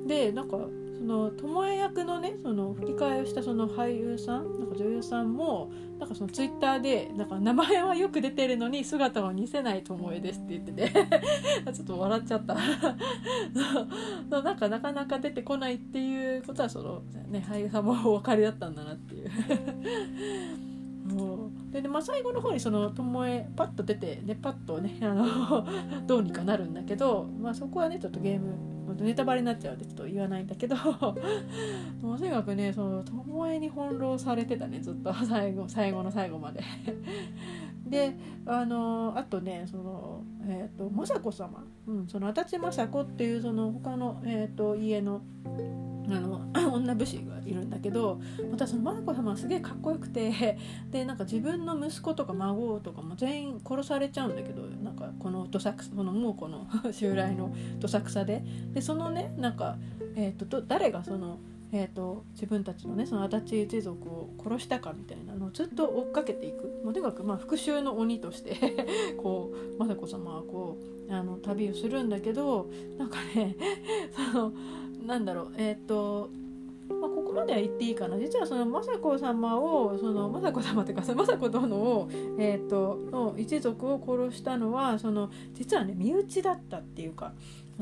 う。でなんかその巴役のねその吹き替えをしたその俳優さんなんか女優さんもなんかそのツイッターでなんか名前はよく出てるのに姿は似せない巴ですって言ってて [LAUGHS] ちょっと笑っちゃった。[LAUGHS] そうなんかなかなか出てこないっていうことはその、ね、俳優さんもお分かりだったんだなっていう。[LAUGHS] でで、まあ、最後の方にその巴パッと出てねパッとねあのどうにかなるんだけど、まあ、そこはねちょっとゲームネタバレになっちゃうんでちょっと言わないんだけど。[LAUGHS] もうとにかくねその巴に翻弄されてたねずっと。[LAUGHS] 最後最後の最後まで。であのあとねその、えーと、雅子様、うん、その足立雅子っていうその他の、えーと、家のあの [CLEARS THROAT] な武士がいるんだけどまたその雅子様はすげえかっこよくて [LAUGHS] でなんか自分の息子とか孫とかも全員殺されちゃうんだけどなんかこのどさくこのもうこの [LAUGHS] 襲来のどさくさで。でそのねなんか、えーと誰がそのえーと、自分たちのねその足立一族を殺したかみたいなのをずっと追っかけていく。もうとにかくまあ復讐の鬼として [LAUGHS] こう雅子様はこうあの旅をするんだけどなんかね [LAUGHS] そのなんだろうえっ、ー、とまあ、ここまでは言っていいかな。実はその雅子様をその雅子様というかその雅子殿を、えーとの一族を殺したのはその実はね身内だったっていうか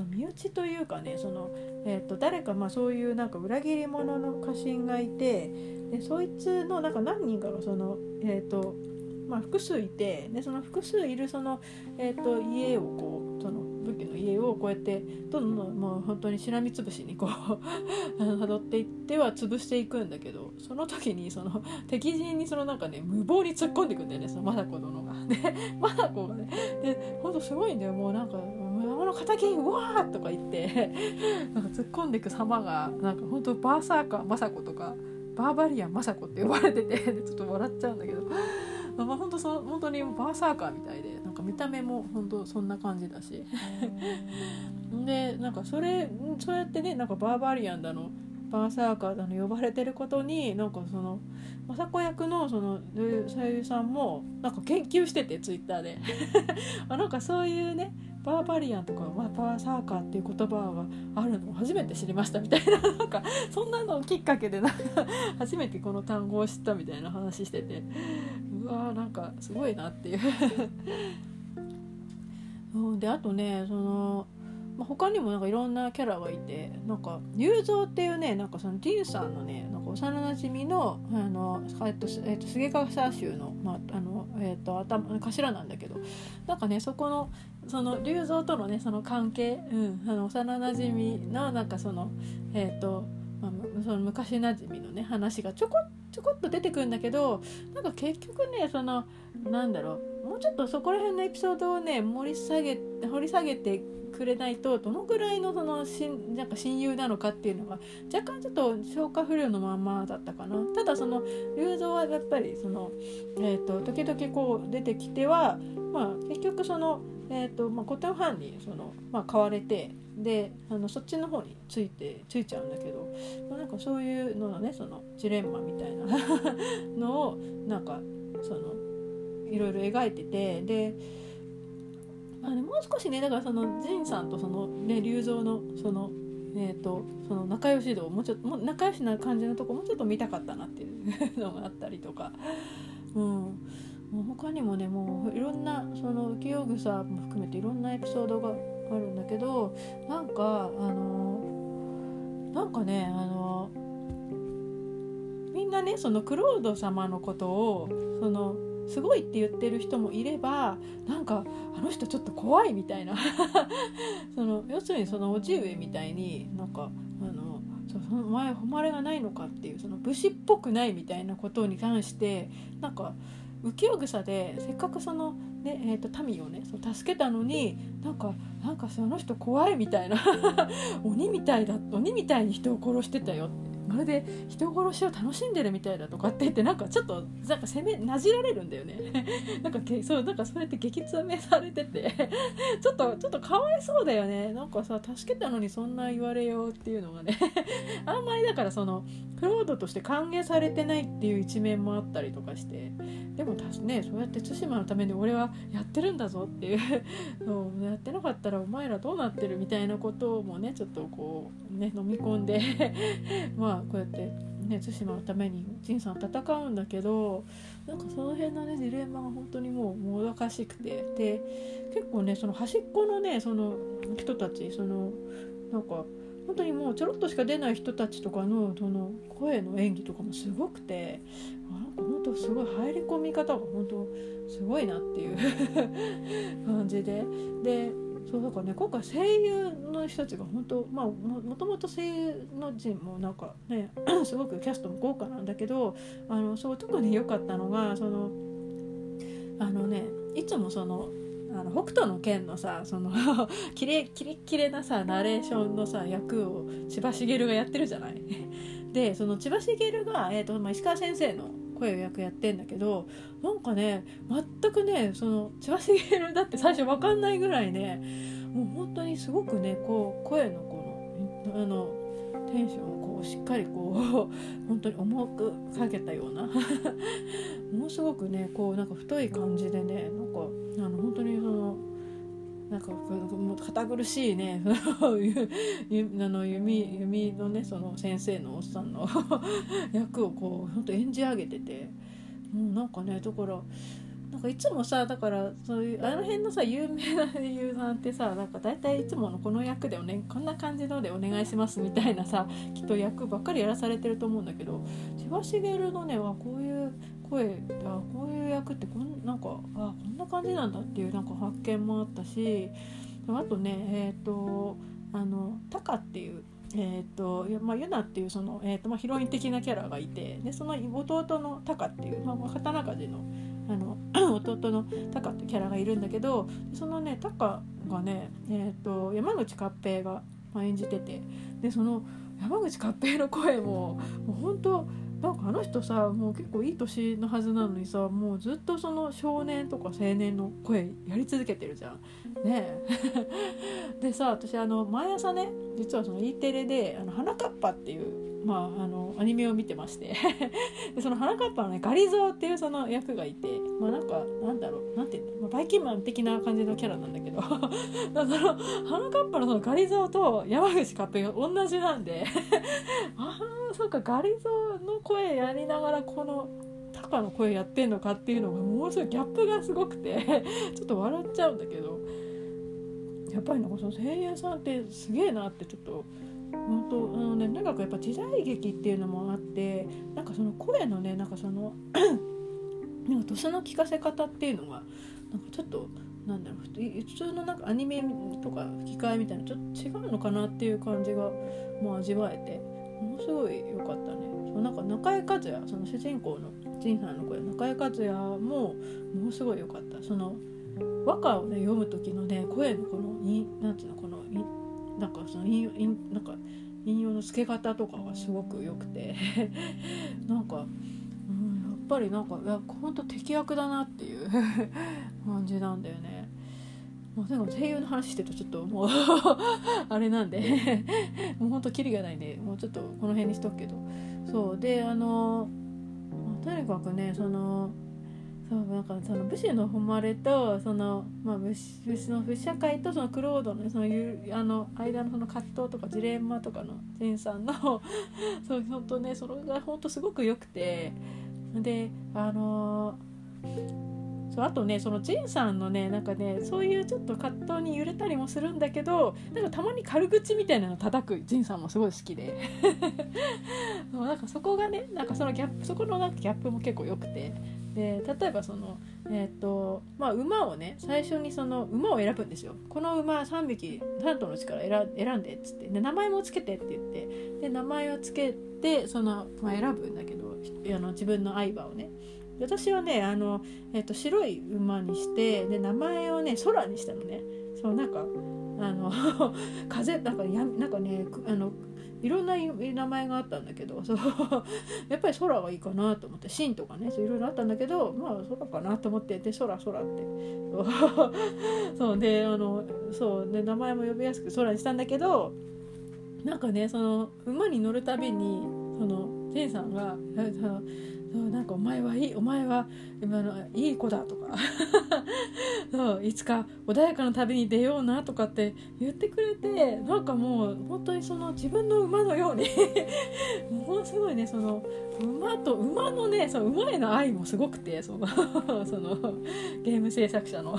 身内というかねその、えーと、誰かまあそういうなんか裏切り者の家臣がいてでそいつのなんか何人かがその、えーとまあ、複数いてでその複数いるその、えーと、家をこうその武器の家をこうやってどんどんもう本当にしらみつぶしにこう [LAUGHS] 辿っていっては潰していくんだけどその時にその敵陣にそのなんかね無謀に突っ込んでいくんだよねその政子殿が。で政子がねでほんとすごいんだよもうなんかの敵うわーとか言って [LAUGHS] なんか突っ込んでいく様がなんか本当バーサーカー雅子とかバーバリアン雅子って呼ばれてて [LAUGHS] ちょっと笑っちゃうんだけど。まあ、本当そ本当にバーサーカーみたいでなんか見た目も本当そんな感じだし [LAUGHS] でなんかそれそうやってねなんかバーバリアンだのバーサーカーだの呼ばれてることになんかその雅子役のその声優さんもなんか研究しててツイッターで。[LAUGHS] あなんかそういうねバーバリアンとかバーサーカーっていう言葉があるのを初めて知りましたみたいな [LAUGHS] なんかそんなのきっかけでなんか初めてこの単語を知ったみたいな話してて。うわーなんかすごいなっていう。[LAUGHS] であとねそのまあ、他にもなんかいろんなキャラがいてなんか龍造っていうねなんかそのディンさんのねなんか幼なじみのあの、えっとえっと、菅川州の,、まああのえっと、頭頭なんだけどなんかねそこのその龍造とのねその関係、うん、あの幼なじみのなんかそのえっとまあ、その昔なじみのね話がちょこちょこっと出てくるんだけどなんか結局ねそのなんだろうもうちょっとそこら辺のエピソードをね盛り下げ掘り下げてくれないとどのぐらいのそのしなんか親友なのかっていうのが若干ちょっと消化不良のままだったかな。ただその龍造はやっぱりその、えーと、時々こう出てきては、まあ、結局その、えーとまあ、古典ファンにその、まあ、買われてであのそっちの方についてついちゃうんだけど、まあ、なんかそういうののねそのジレンマみたいな [LAUGHS] のをなんかそのいろいろ描いててであね、もう少しねだからその仁さんとそのね龍造のそのえーと、その仲良し度もうちょっとも仲良しな感じのとこもうちょっと見たかったなっていう [LAUGHS] のがあったりとか、うん、もう他にもねもういろんなその浮世草も含めていろんなエピソードがあるんだけどなんかあのなんかねあのみんなねそのクロード様のことをそのすごいって言ってる人もいればなんかあの人ちょっと怖いみたいな。[LAUGHS] その要するにそのおじ上みたいになんかあのその前誉れがないのかっていうその武士っぽくないみたいなことに関してなんか浮世草でせっかくその、ねえーと、民をねそ助けたのになんかなんかその人怖いみたいな。[LAUGHS] 鬼みたいだ鬼みたいに人を殺してたよって。まるで人殺しを楽しんでるみたいだとかって言ってなんかちょっとなんか攻めなじられるんだよね。[LAUGHS] なんかそうなんかそうやって激詰めされてて [LAUGHS] ちょっとちょっとかわいそうだよね。なんかさ助けたのにそんな言われようっていうのがね。[LAUGHS] あんまりだからそのクロードとして歓迎されてないっていう一面もあったりとかしてでもねそうやって対馬のために俺はやってるんだぞっていうのをやってなかったらお前らどうなってるみたいなこともねちょっとこうね飲み込んでまあこうやってね対馬のために仁さん戦うんだけどなんかその辺のねジレンマが本当にもうもどかしくて。で結構ねその端っこのねその人たちそのなんか本当にもうちょろっとしか出ない人たちとかのその声の演技とかもすごくてなんか本当すごい入り込み方が本当すごいなっていう [LAUGHS] 感じで。でそうだからね今回声優の人たちが本当まあもともと声優の陣もなんかね [CLEARS THROAT] すごくキャストも豪華なんだけどあのそう特に良かったのがそのあのねいつもそのあの北斗の拳のさそのきれ [LAUGHS] キレキレなさナレーションのさ役を千葉茂がやってるじゃない？[LAUGHS] でその千葉茂が、えーとまあ、石川先生の声予約やってんだけどなんかね全くねその千葉茂だって最初分かんないぐらいねもう本当にすごくねこう声のこのあのテンションをこうしっかりこう [LAUGHS] 本当に重くかけたような [LAUGHS] ものすごくねこうなんか太い感じでねなんかあの本当になんかもう堅苦しいね [LAUGHS] あの弓弓のねその先生のおっさんの [LAUGHS] 役をこう本当演じ上げててもうなんかねだからなんかいつもさだからそういうあの辺のさ有名な俳優さんってさなんか大体いつものこの役でお、ね、こんな感じのでお願いしますみたいなさきっと役ばっかりやらされてると思うんだけど千葉茂のねはこういう声あこういう役ってこんなんかあこんな感じなんだっていうなんか発見もあったしあとねえっ、ー、とあのタカっていうえーとまあ、ユナっていうその、えーとまあ、ヒロイン的なキャラがいてでその弟のタカっていう、まあ、刀鍛冶のあの [CLEARS THROAT] 弟のタカってキャラがいるんだけどそのねタカがね、えーと、山口勝平が演じててでその山口勝平の声ももう本当なんかあの人さもう結構いい年のはずなのにさもうずっとその少年とか青年の声やり続けてるじゃん。ね [LAUGHS] でさ私あの毎朝ね実はその E テレで「あの花かっぱ」っていうまあ、あのアニメを見てまして。[LAUGHS] でその花かっぱのねガリゾーっていうその役がいてまあなんかなんだろうなんていうの、まあ、バイキンマン的な感じのキャラなんだけど。[LAUGHS] その花かっぱのそのガリゾーと山口勝平が同じなんで。[LAUGHS] ああそうかガリゾーの声やりながらこのタカの声やってんのかっていうのがもうすごいギャップがすごくて。ちょっと笑っちゃうんだけど。やっぱりなんかその声優さんってすげえなってちょっと。本当あのねとにかくやっぱ時代劇っていうのもあってなんかその声のねなんかその [CLEARS THROAT] なんか年の聞かせ方っていうのがなんかちょっとなんだろう普通のなんかアニメとか吹き替えみたいなちょっと違うのかなっていう感じがもう味わえてものすごい良かったね。そうなんか中江和也その主人公の仁さんの声中江和也もものすごい良かった。その和歌をね読む時のね声のこのになんていうのこのなんかその引引なんか引用の付け方とかがすごく良くて。[LAUGHS] なんか、うん、やっぱりなんかいやほんと敵役だなっていう [LAUGHS] 感じなんだよね。まあ、でも声優の話してるとちょっともう [LAUGHS] あれなんで。もうほんとキリがないんでもうちょっとこの辺にしとくけど。そう。であの、とにかくねそのそうなんかその武士の誉れとその、まあ、武士武士の武士社会とそのクロードのそのゆあの間のその葛藤とかジレンマとかのジンさんの [LAUGHS] そう本当ねそれが本当すごく良くてであのそうあとねそのジンさんのねなんかねそういうちょっと葛藤に揺れたりもするんだけどなんかたまに軽口みたいなの叩くジンさんもすごい好きで [LAUGHS] そうなんかそこがねなんかそのギャップそこのなんかギャップも結構良くて。で例えばその、えーとまあ、馬をね最初にその馬を選ぶんですよ。この馬3匹3頭のうちから選んでっつって。で名前もつけてって言って。で名前をつけてその、まあ、選ぶんだけどあの自分の相場をね。私はねあの、えーと、白い馬にしてで名前をね空にしたのね。そうなんかあの [LAUGHS] 風なんかやなんかねあのいろんな名前があったんだけど [LAUGHS] そうやっぱり空はいいかなと思って「シン」とかねそういろいろあったんだけどまあ空かなと思ってで空空って。そう。[LAUGHS] であのそうで名前も呼びやすく空にしたんだけどなんかねその馬に乗るたびにそのジェイさんがそうなんかお前はいいお前は今のいい子だとか。[LAUGHS] そういつか穏やかな旅に出ようなとかって言ってくれてなんかもう本当にその自分の馬のように。[LAUGHS] ものすごいねその馬と馬のねその馬への愛もすごくてその [LAUGHS] そのゲーム制作者の。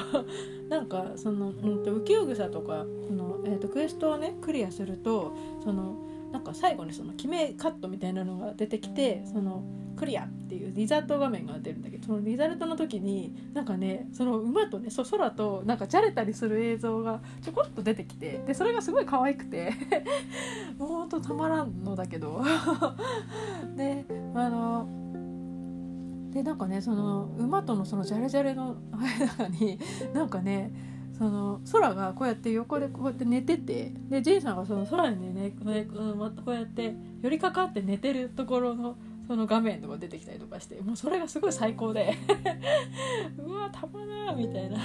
なんかその、うん、と浮世草とかその、えーとクエストをねクリアするとそのなんか最後にその決めカットみたいなのが出てきてそのクリアっていうリザルト画面が出るんだけどそのリザルトの時になんかねその馬とねそ空となんかじゃれたりする映像がちょこっと出てきてでそれがすごい可愛くて [LAUGHS] もうほんとたまらんのだけど。[LAUGHS] であのでなんかねその馬とのそのジャレジャレの間になんかねその空がこうやって横でこうやって寝ててでジェイさんがその空にねねこうやって寄りかかって寝てるところのその画面とか出てきたりとかしてもうそれがすごい最高で。うわたまらんみたいな。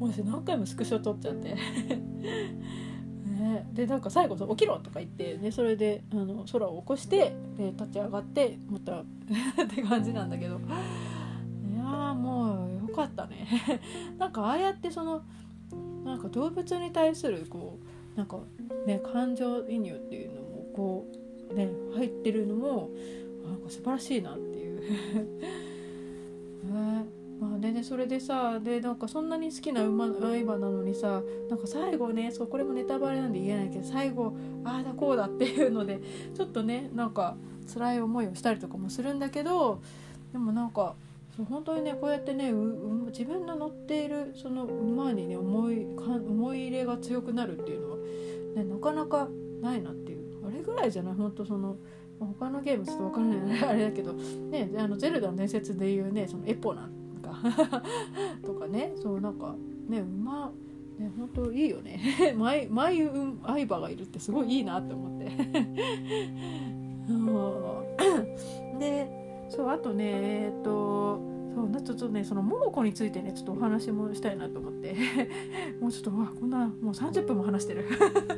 もう何回もスクショ撮っちゃって。ね、でなんか最後「起きろ!」とか言って、ね、それであの空を起こしてで立ち上がってまた [LAUGHS] って感じなんだけど。いやもうよかったね。[LAUGHS] なんかああやってそのなんか動物に対するこうなんかね感情移入っていうのもこうね入ってるのもなんか素晴らしいなっていう。[LAUGHS] ね。まあでねそれでさでなんかそんなに好きな馬相場なのにさなんか最後ねそうこれもネタバレなんで言えないけど最後ああだこうだっていうのでちょっとねなんか辛い思いをしたりとかもするんだけどでもなんかそう本当にねこうやってね自分の乗っているその馬にね思いか思い入れが強くなるっていうのは、ね、なかなかないなっていう。あれぐらいじゃない？本当その他のゲームちょっと分からない。[LAUGHS] あれだけど、ね、あのゼルダの伝説でいうねそのエポなんか。[LAUGHS] とかね。そうなんかね馬ね本当いいよね。マイマイ相葉がいるってすごいいいなって思って。[LAUGHS] [COUGHS] でそうあとねえっとそうちょっとねその桃子についてねちょっとお話もしたいなと思って。[LAUGHS] もうちょっとわこんなもう30分も話してる。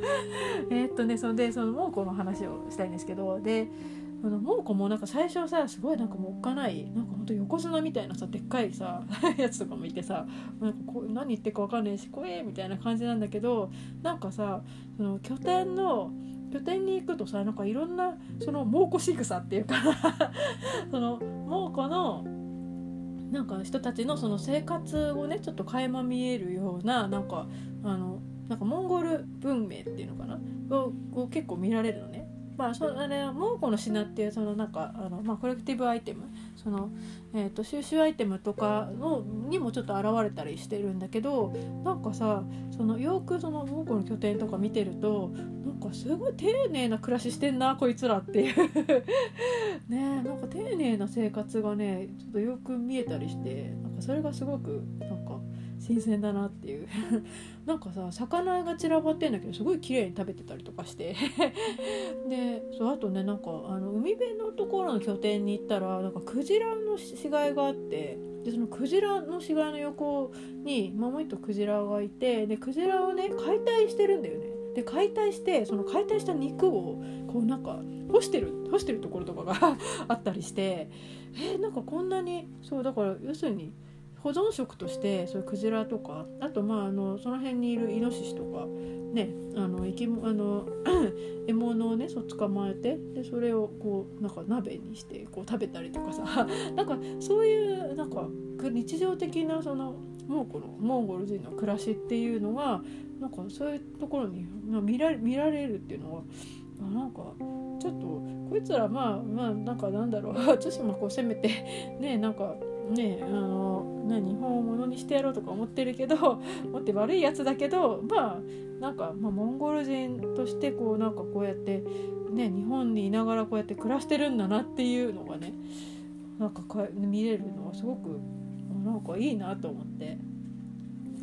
[LAUGHS] えっとねそれでその桃子の話をしたいんですけどであの桃子もなんか最初さすごいなんかもうおっかないなんかほんと横綱みたいなさでっかいさ [LAUGHS] やつとかもいてさなんかこう何言ってるか分かんないし怖えみたいな感じなんだけどなんかさその拠点の拠点に行くとさなんかいろんなその猛虎仕草っていうか [LAUGHS] その猛虎のなんか人たちのその生活をねちょっと垣間見えるようななんかあのなんかモンゴル文明っていうのかな？を結構見られるのね。まあ、そあれはモーコの品っていうそのなんかあの、まあ、コレクティブアイテム。その、えーと、収集アイテムとかのにもちょっと現れたりしてるんだけどなんかさそのよくそのモーコの拠点とか見てるとなんかすごい丁寧な暮らししてんなこいつらっていう。[LAUGHS] ねなんか丁寧な生活がねちょっとよく見えたりしてなんかそれがすごくなんか新鮮だなっていう。なんかさ魚が散らばってんだけどすごい綺麗に食べてたりとかして。[LAUGHS] でそうあとねなんかあの海辺のところの拠点に行ったらなんかクジラの死骸があってでそのクジラの死骸の横に、まあ、もう一頭クジラがいてでクジラをね解体してるんだよね。で解体してその解体した肉をこうなんか干してる干してるところとかが [LAUGHS] あったりして。えー、なんかこんなにそうだから要するに保存食としてそういうクジラとかあとまああのその辺にいるイノシシとかねあの生きあの [CLEARS THROAT] 獲物をねそう捕まえてでそれをこうなんか鍋にしてこう食べたりとかさ。[LAUGHS] なんかそういうなんか日常的なそのモンゴルモンゴル人の暮らしっていうのがなんかそういうところに見ら見られるっていうのはなんかちょっとこいつらまあまあなんかなんだろう。[LAUGHS] 対馬こう攻めてねなんかねあのね日本をものにしてやろうとか思ってるけど [LAUGHS] 思って悪いやつだけどまあなんか、まあ、モンゴル人としてこうなんかこうやってね日本にいながらこうやって暮らしてるんだなっていうのがねなんかか見れるのはすごくなんかいいなと思って。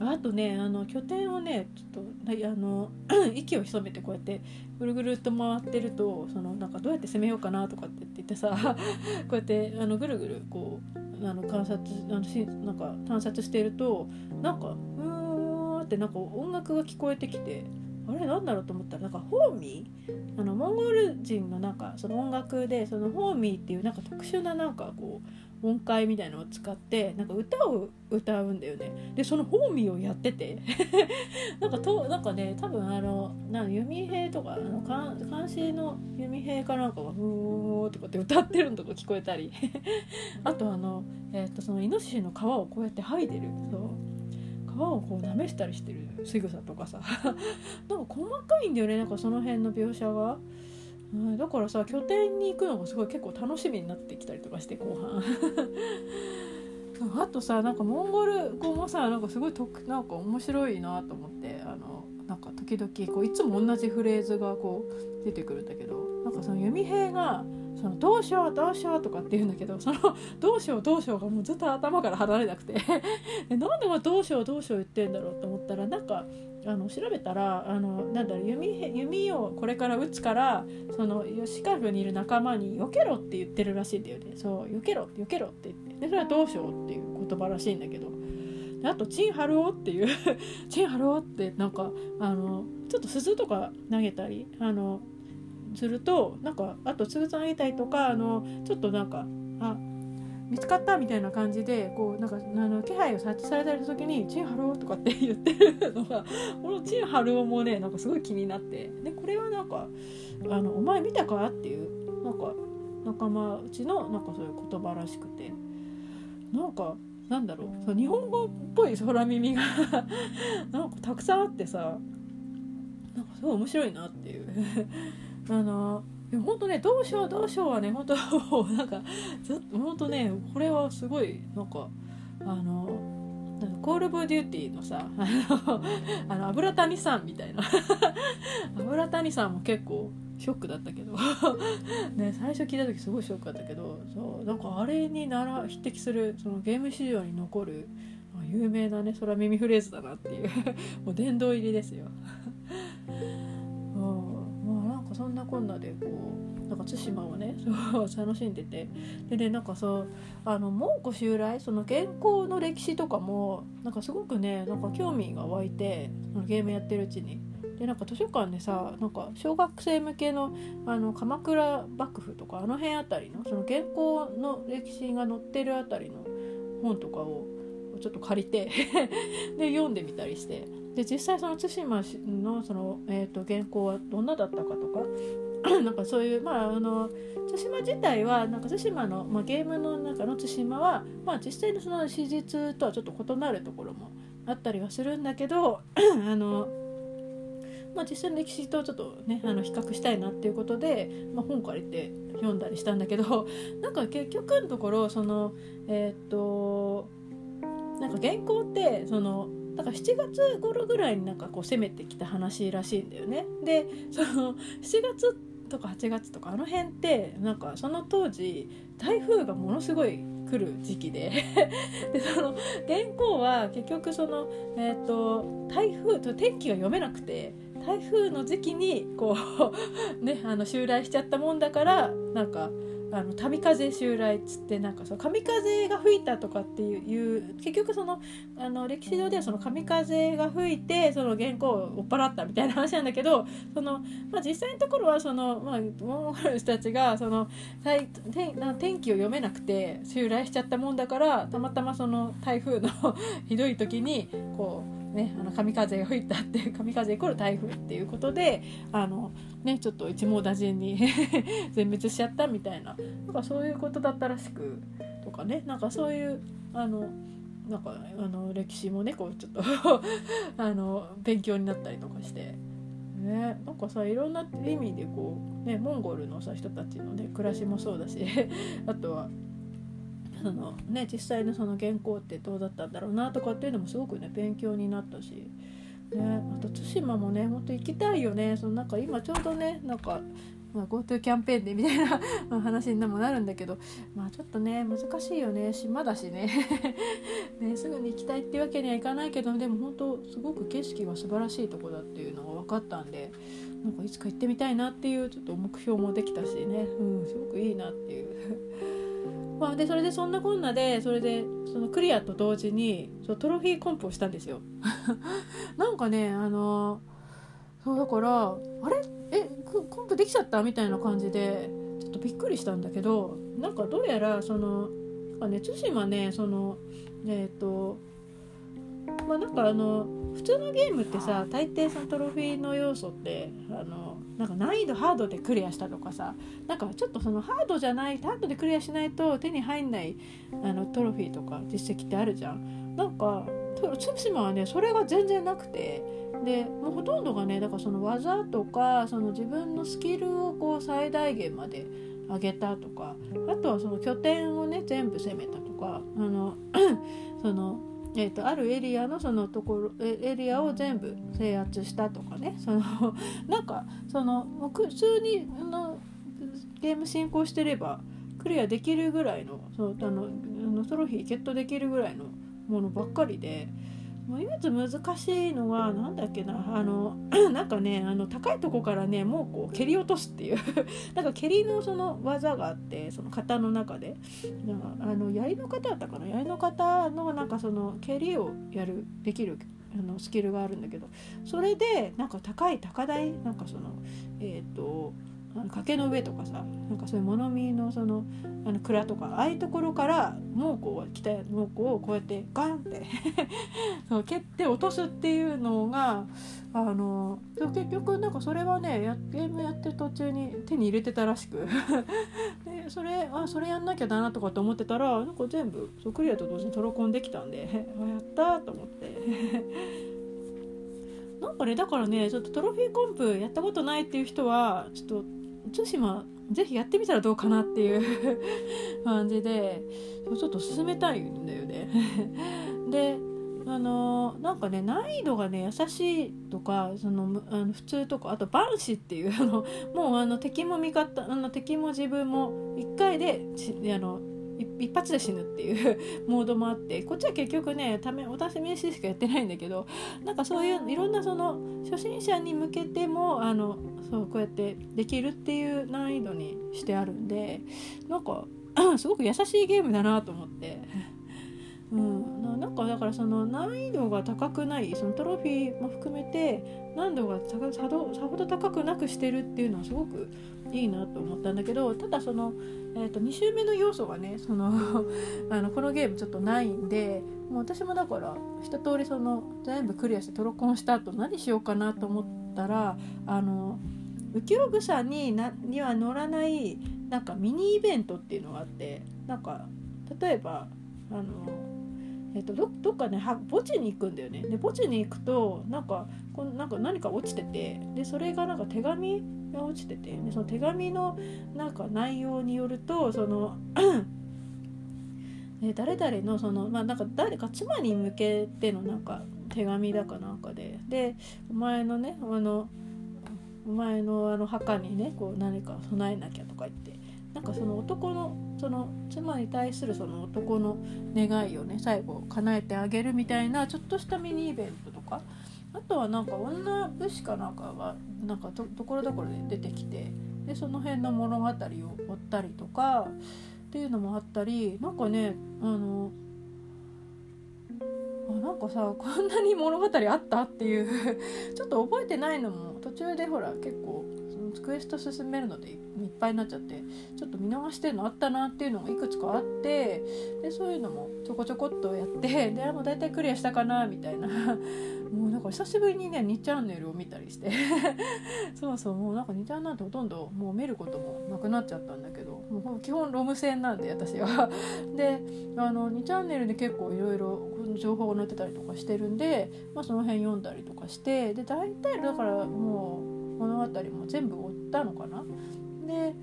あとねあの拠点をねちょっとあの [CLEARS THROAT] 息を潜めてこうやってぐるぐるっと回ってるとそのなんかどうやって攻めようかなとかって言ってさ [LAUGHS] こうやってあのぐるぐるこうあの観察あのしなんか探索してるとなんかうーんってなんか音楽が聞こえてきてあれなんだろうと思ったらなんかホーミー？あのモンゴル人のなんかその音楽でそのホーミーっていうなんか特殊ななんかこう音階みたいのを使ってなんか歌を歌うんだよね。でそのホーミーをやってて [LAUGHS] なんかとなんかね多分あのなん弓兵とかあの監視の弓兵かなんかが「ふー」とかって歌ってるのとか聞こえたり。[LAUGHS] あとあの、えー、とそのイノシシの皮をこうやって剥いでる。そう。皮をこう舐めしたりしてる仕草とかさ。[LAUGHS] なんか細かいんだよね。なんかその辺の描写が。うん、だからさ拠点に行くのがすごい結構楽しみになってきたりとかして後半。[LAUGHS] あとさなんかモンゴル語もさなんかすごいとなんか面白いなと思ってあのなんか時々こういつも同じフレーズがこう出てくるんだけどなんかその弓兵がそのどうしようどうしようとかって言うんだけどその [LAUGHS] どうしようどうしようがもうずっと頭から離れなくて。[LAUGHS] なんでもどうしようどうしよう言ってんだろうと思ったらなんかあの調べたらあのなんだろう弓弓をこれから撃つからそのシカゴにいる仲間に「よけろ」って言ってるらしいんだよね。そう「よけろ」よけろって言って。でそれはどうしようっていう言葉らしいんだけど。あと「チンハルオ」っていう「[LAUGHS] チンハルオ」ってなんかあのちょっと鈴とか投げたりあのするとなんかあとつぶつ投げたりとかあのちょっとなんかあ見つかったみたいな感じでこうなんかあの気配を察知された時に「チンハロー」とかって言ってるのが [LAUGHS] この「チンハロー」もねなんかすごい気になってでこれはなんかあの「お前見たか?」っていうなんか仲間うちのなんかそういう言葉らしくてなんかなんだろうそう日本語っぽい空耳が [LAUGHS] なんかたくさんあってさなんかすごい面白いなっていう [LAUGHS] あのでも本当ねどうしようどうしようはね本当 [LAUGHS] なんかずっと本当ねこれはすごいなんかあのコール・オブ・デューティーのさあの油谷さんみたいな。[LAUGHS] 油谷さんも結構ショックだったけど。[LAUGHS] ね最初聞いた時すごいショックだったけどそうなんかあれになら匹敵するそのゲーム市場に残る有名なね空耳フレーズだなっていう。もう殿堂入りですよ。そんなこんなでこうなんか対馬をね [LAUGHS] そう楽しんでてでねなんかそうあの蒙古襲来その原稿の歴史とかもなんかすごくねなんか興味が湧いてそのゲームやってるうちに。でなんか図書館でさなんか小学生向けのあの鎌倉幕府とかあの辺あたりのその原稿の歴史が載ってるあたりの本とかをちょっと借りて [LAUGHS] で読んでみたりしてで実際その対馬のその、えーと、原稿はどんなだったかとか [CLEARS THROAT] なんかそういうまああの対馬自体はなんか対馬の、まあ、ゲームの中の対馬は、まあ、実際のその史実とはちょっと異なるところもあったりはするんだけど [CLEARS THROAT] あの、まあ、実際の歴史とちょっとねあの比較したいなっていうことで、まあ、本借りて読んだりしたんだけど [LAUGHS] なんか結局のところそのえっ、となんか原稿ってそのだから7月頃ぐらいになんかこう攻めてきた話らしいんだよね。で [LAUGHS] その7月とか8月とかあの辺ってなんかその当時台風がものすごい来る時期で [LAUGHS] でその原稿は結局その、えーと、台風と天気が読めなくて台風の時期にこう [LAUGHS] ねあの襲来しちゃったもんだからなんかあの神風襲来っつってなんかその神風が吹いたとかっていう結局そのあの歴史上ではその神風が吹いてその原稿を追っ払ったみたいな話なんだけどその、まあ、実際のところはその、まあ、モンゴルの人たちがその天天気を読めなくて襲来しちゃったもんだからたまたまその台風の [LAUGHS] ひどい時にこうね、あの神風が吹いたって [LAUGHS] 神風イコール台風っていうことであの、ね、ちょっと一網打尽に [LAUGHS] 全滅しちゃったみたいななんかそういうことだったらしくとかねなんかそういうあのなんかあの歴史もねこうちょっと [LAUGHS] あの勉強になったりとかして。ね、なんかさいろんな意味でこう、ね、モンゴルのさ人たちの、ね、暮らしもそうだしあとはそのね実際のその原稿ってどうだったんだろうなとかっていうのもすごくね勉強になったし、ね、あと対馬もねほんと行きたいよね。そのなんか今ちょうどねなんかまあ、GoTo キャンペーンでみたいな [LAUGHS] 話にもなるんだけど。まあちょっとね難しいよね。島だしね。[LAUGHS] ねすぐに行きたいっていうわけにはいかないけどでも本当すごく景色が素晴らしいとこだっていうのが分かったんでなんかいつか行ってみたいなっていうちょっと目標もできたしね、うん、すごくいいなっていう。まあ、でそれでそんなこんなでそれでそのクリアと同時にそトロフィーコンプをしたんですよ。[LAUGHS] なんかねあのそうだからあれ？えコンプできちゃった？みたいな感じでちょっとびっくりしたんだけどなんかどうやらそのね対馬ねそのえっ、ー、とまあなんかあの普通のゲームってさ大抵そのトロフィーの要素ってあのなんか難易度ハードでクリアしたとかさなんかちょっとそのハードじゃないハードでクリアしないと手に入んないあのトロフィーとか実績ってあるじゃん。なんか対馬はねそれが全然なくてでもうほとんどがねだからその技とかその自分のスキルをこう最大限まで上げたとかあとはその拠点をね全部攻めたとかあの [CLEARS THROAT] そのえーと、あるエリアのそのところエリアを全部制圧したとかね。[LAUGHS] そのなんかその普通にのゲーム進行してればクリアできるぐらいのそのあのあのトロフィーゲットできるぐらいのものばっかりで唯一難しいのは何だっけなあの [CLEARS THROAT] なんかねあの高いとこからねもうこう蹴り落とすっていう。[LAUGHS] なんか蹴りのその技があってその型の中で。なんかあの槍の方だったかな？槍の方のなんかその蹴りをやるできるあのスキルがあるんだけど。それでなんか高い高台なんかそのえっ、ー、とあの崖の上とかさなんかそういう物見のそのあの蔵とかああいうところから猛虎を来た猛虎をこうやってガンって [LAUGHS] そう蹴って落とすっていうのがあの結局なんかそれはねやゲームやってる途中に手に入れてたらしく。[LAUGHS] でそれあそれやんなきゃだなとかと思ってたらなんか全部そうクリアと同時にトロコンできたんで [LAUGHS] あやったと思って。なんかねだからねちょっとトロフィーコンプやったことないっていう人はちょっと対馬ぜひやってみたらどうかなっていう [LAUGHS] 感じでちょっと進めたいんだよね。[LAUGHS] であのなんかね難易度がね優しいとかそのあの普通とかあと万死っていうあのもうあの敵も味方あの敵も自分も1回であの一発で死ぬっていう [LAUGHS] モードもあってこっちは結局ねためお試ししかやってないんだけどなんかそういういろんなその初心者に向けてもあのそうこうやってできるっていう難易度にしてあるんでなんか [CLEARS THROAT] すごく優しいゲームだなと思って。うん、なんかだからその難易度が高くないそのトロフィーも含めて難度がさほど高くなくしてるっていうのはすごくいいなと思ったんだけどただその、えー、と2周目の要素がねそのあのこのゲームちょっとないんでもう私もだから一通りその全部クリアしてトロコンした後何しようかなと思ったらあの浮世草になには乗らないなんかミニイベントっていうのがあってなんか例えばあのえっと、どどっかね墓地に行くんだよね。で墓地に行くとなんかこなんか何か落ちててでそれがなんか手紙が落ちててでその手紙のなんか内容によるとその [CLEARS THROAT] え誰々のそのまあなんか誰か妻に向けてのなんか手紙だかなんかででお前のねあのお前のあの墓にねこう何か備えなきゃとか言ってなんかその男のその妻に対するその男の願いをね最後叶えてあげるみたいなちょっとしたミニイベントとかあとはなんか女武士かなんかがなんかとところどころで出てきてでその辺の物語を追ったりとかっていうのもあったりなんかねあのあなんかさこんなに物語あったっていう [LAUGHS] ちょっと覚えてないのも途中でほら結構クエスト進めるのでいっぱいになっちゃってちょっと見逃してるのあったなっていうのがいくつかあってでそういうのもちょこちょこっとやって [LAUGHS] でもう大体クリアしたかなみたいな。[LAUGHS] もうなんか久しぶりにね2チャンネルを見たりして。[LAUGHS] そうそうもうなんか2チャンなんてほとんどもう見ることもなくなっちゃったんだけどもう基本ロム線なんで私は。であの2チャンネルで結構いろいろ情報が載ってたりとかしてるんで、まあ、その辺読んだりとかしてで大体だからもう物語も全部追ったのかな？で、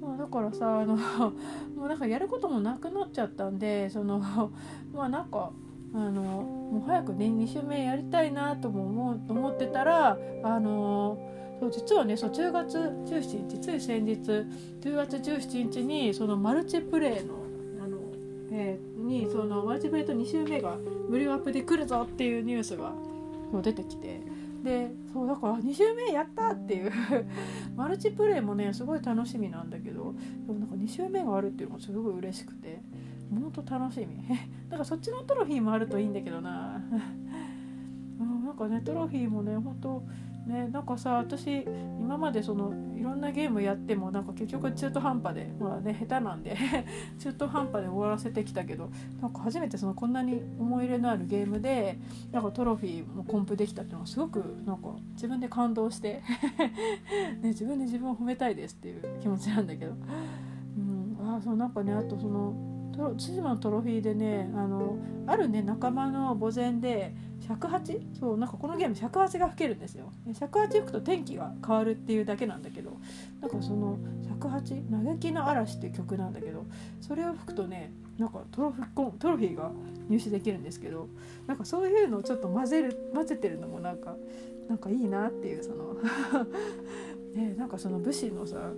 まあ、だからさあの [LAUGHS] もうなんかやることもなくなっちゃったんでその [LAUGHS] まあなんかあのもう早くね2週目やりたいなとも思思ってたらあのそう実はねそう10月17日つい先日10月17日にそのマルチプレイのあの、えー、にそのマルチプレイと2週目が無料アップで来るぞっていうニュースが出てきて。でそうだから2週目やったっていう。マルチプレイもねすごい楽しみなんだけどでもなんか2週目があるっていうのもすごい嬉しくてほんと楽しみ。[LAUGHS] だからそっちのトロフィーもあるといいんだけどな。[LAUGHS] うんなんかねトロフィーもねほんとねなんかさ私今までそのいろんなゲームやってもなんか結局中途半端でまあね下手なんで [LAUGHS] 中途半端で終わらせてきたけどなんか初めてそのこんなに思い入れのあるゲームでなんかトロフィーもコンプできたっていうのはすごくなんか自分で感動して [LAUGHS] ね、自分で自分を褒めたいですっていう気持ちなんだけど、うん、あそうなんかねあとその対馬のトロフィーでねあのあるね仲間の墓前で尺八そうなんかこのゲーム尺八が吹けるんですよ。尺八吹くと天気が変わるっていうだけなんだけどなんかその尺八嘆きの嵐っていう曲なんだけどそれを吹くとねなんかトロフィトロフィーが入手できるんですけどなんかそういうのをちょっと混ぜる混ぜてるのもなんかなんかいいなっていうその [LAUGHS] ねなんかその武士のさ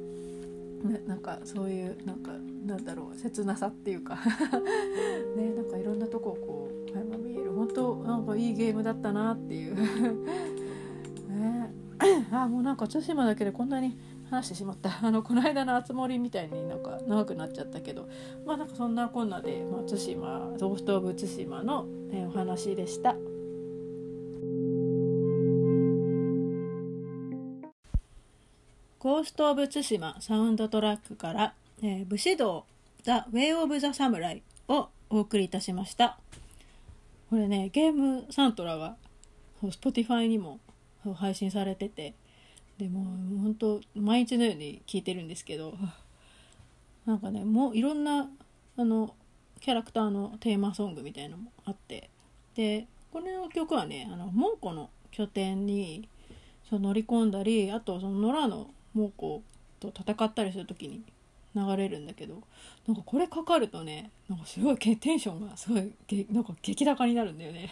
ね、なんかそういうなんかなんだろう切なさっていうか。[LAUGHS] ねなんかいろんなとこをこう垣間見える。本当なんかいいゲームだったなっていう。[LAUGHS] ね。[COUGHS] あもうなんか対馬だけでこんなに話してしまった。[LAUGHS] あのこの間の熱盛みたいになんか長くなっちゃったけど。まあなんかそんなこんなで、まあ、対馬ロースト・オブ・対馬の、えお話でした。ゴースト・オブ・ツシマサウンドトラックから「えー、武士道ザ・ウェイ・オブ・ザ・サムライ」をお送りいたしました。これねゲームサントラが Spotify にも配信されててでも本当毎日のように聴いてるんですけど [LAUGHS] なんかねもういろんなあのキャラクターのテーマソングみたいのもあってでこれの曲はねあの猛虎の拠点にそう乗り込んだりあとその野良の猛虎と戦ったりする時に流れるんだけどなんかこれかかるとねなんかすごいテンションがすごいなんか激高になるんだよね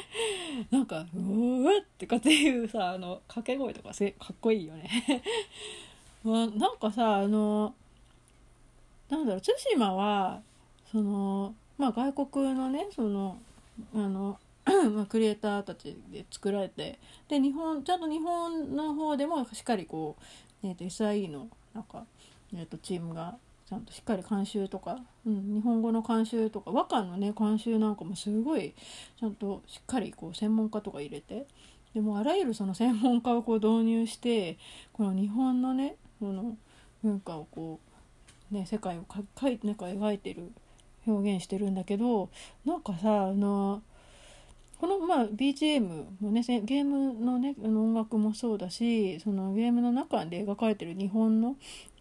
[LAUGHS] なんか「うわっ!」てかっていうさあの掛け声とかせかっこいいよね [LAUGHS] まあ、なんかさあのなんだろう対馬はそのまあ外国のねそのあの [CLEARS THROAT] まあ、クリエイターたちで作られてで日本ちゃんと日本の方でもしっかりこうえーと、SIE のなんか、えーと、チームがちゃんとしっかり監修とか、うん、日本語の監修とか和歌のね監修なんかもすごいちゃんとしっかりこう専門家とか入れてでもあらゆるその専門家をこう導入してこの日本のねこの文化をこうね世界をかかいなんか描いてる表現してるんだけどなんかさあのこのまあ BGM もねゲームのねの音楽もそうだしそのゲームの中で描かれてる日本の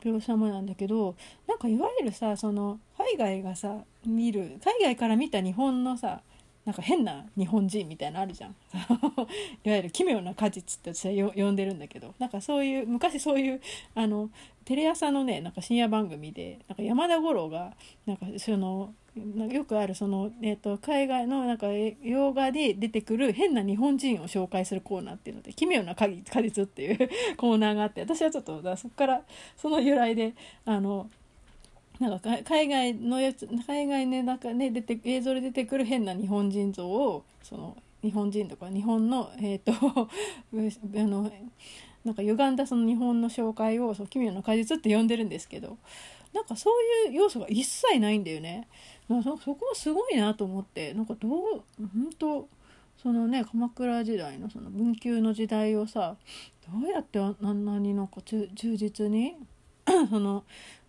描写もなんだけどなんかいわゆるさその海外がさ見る海外から見た日本のさなんか変な日本人みたいなのあるじゃん。[LAUGHS] いわゆる奇妙な果実って私は呼んでるんだけど。なんかそういう昔そういうあのテレ朝のねなんか深夜番組でなんか山田五郎がなんかそのよくあるその、えーと、海外のなんか洋画で出てくる変な日本人を紹介するコーナーっていうので「奇妙な果実」っていう [LAUGHS] コーナーがあって私はちょっとそこからその由来であのなんか海外のやつ海外の中で出て映像で出てくる変な日本人像をその日本人とか日本のえっ、ー、とあのなんか歪んだその日本の紹介を「そう奇妙な果実」って呼んでるんですけどなんかそういう要素が一切ないんだよね。そそこはすごいなと思ってなんかどう本当そのね鎌倉時代のその文久の時代をさどうやってあんなになんか忠実に [CLEARS THROAT] その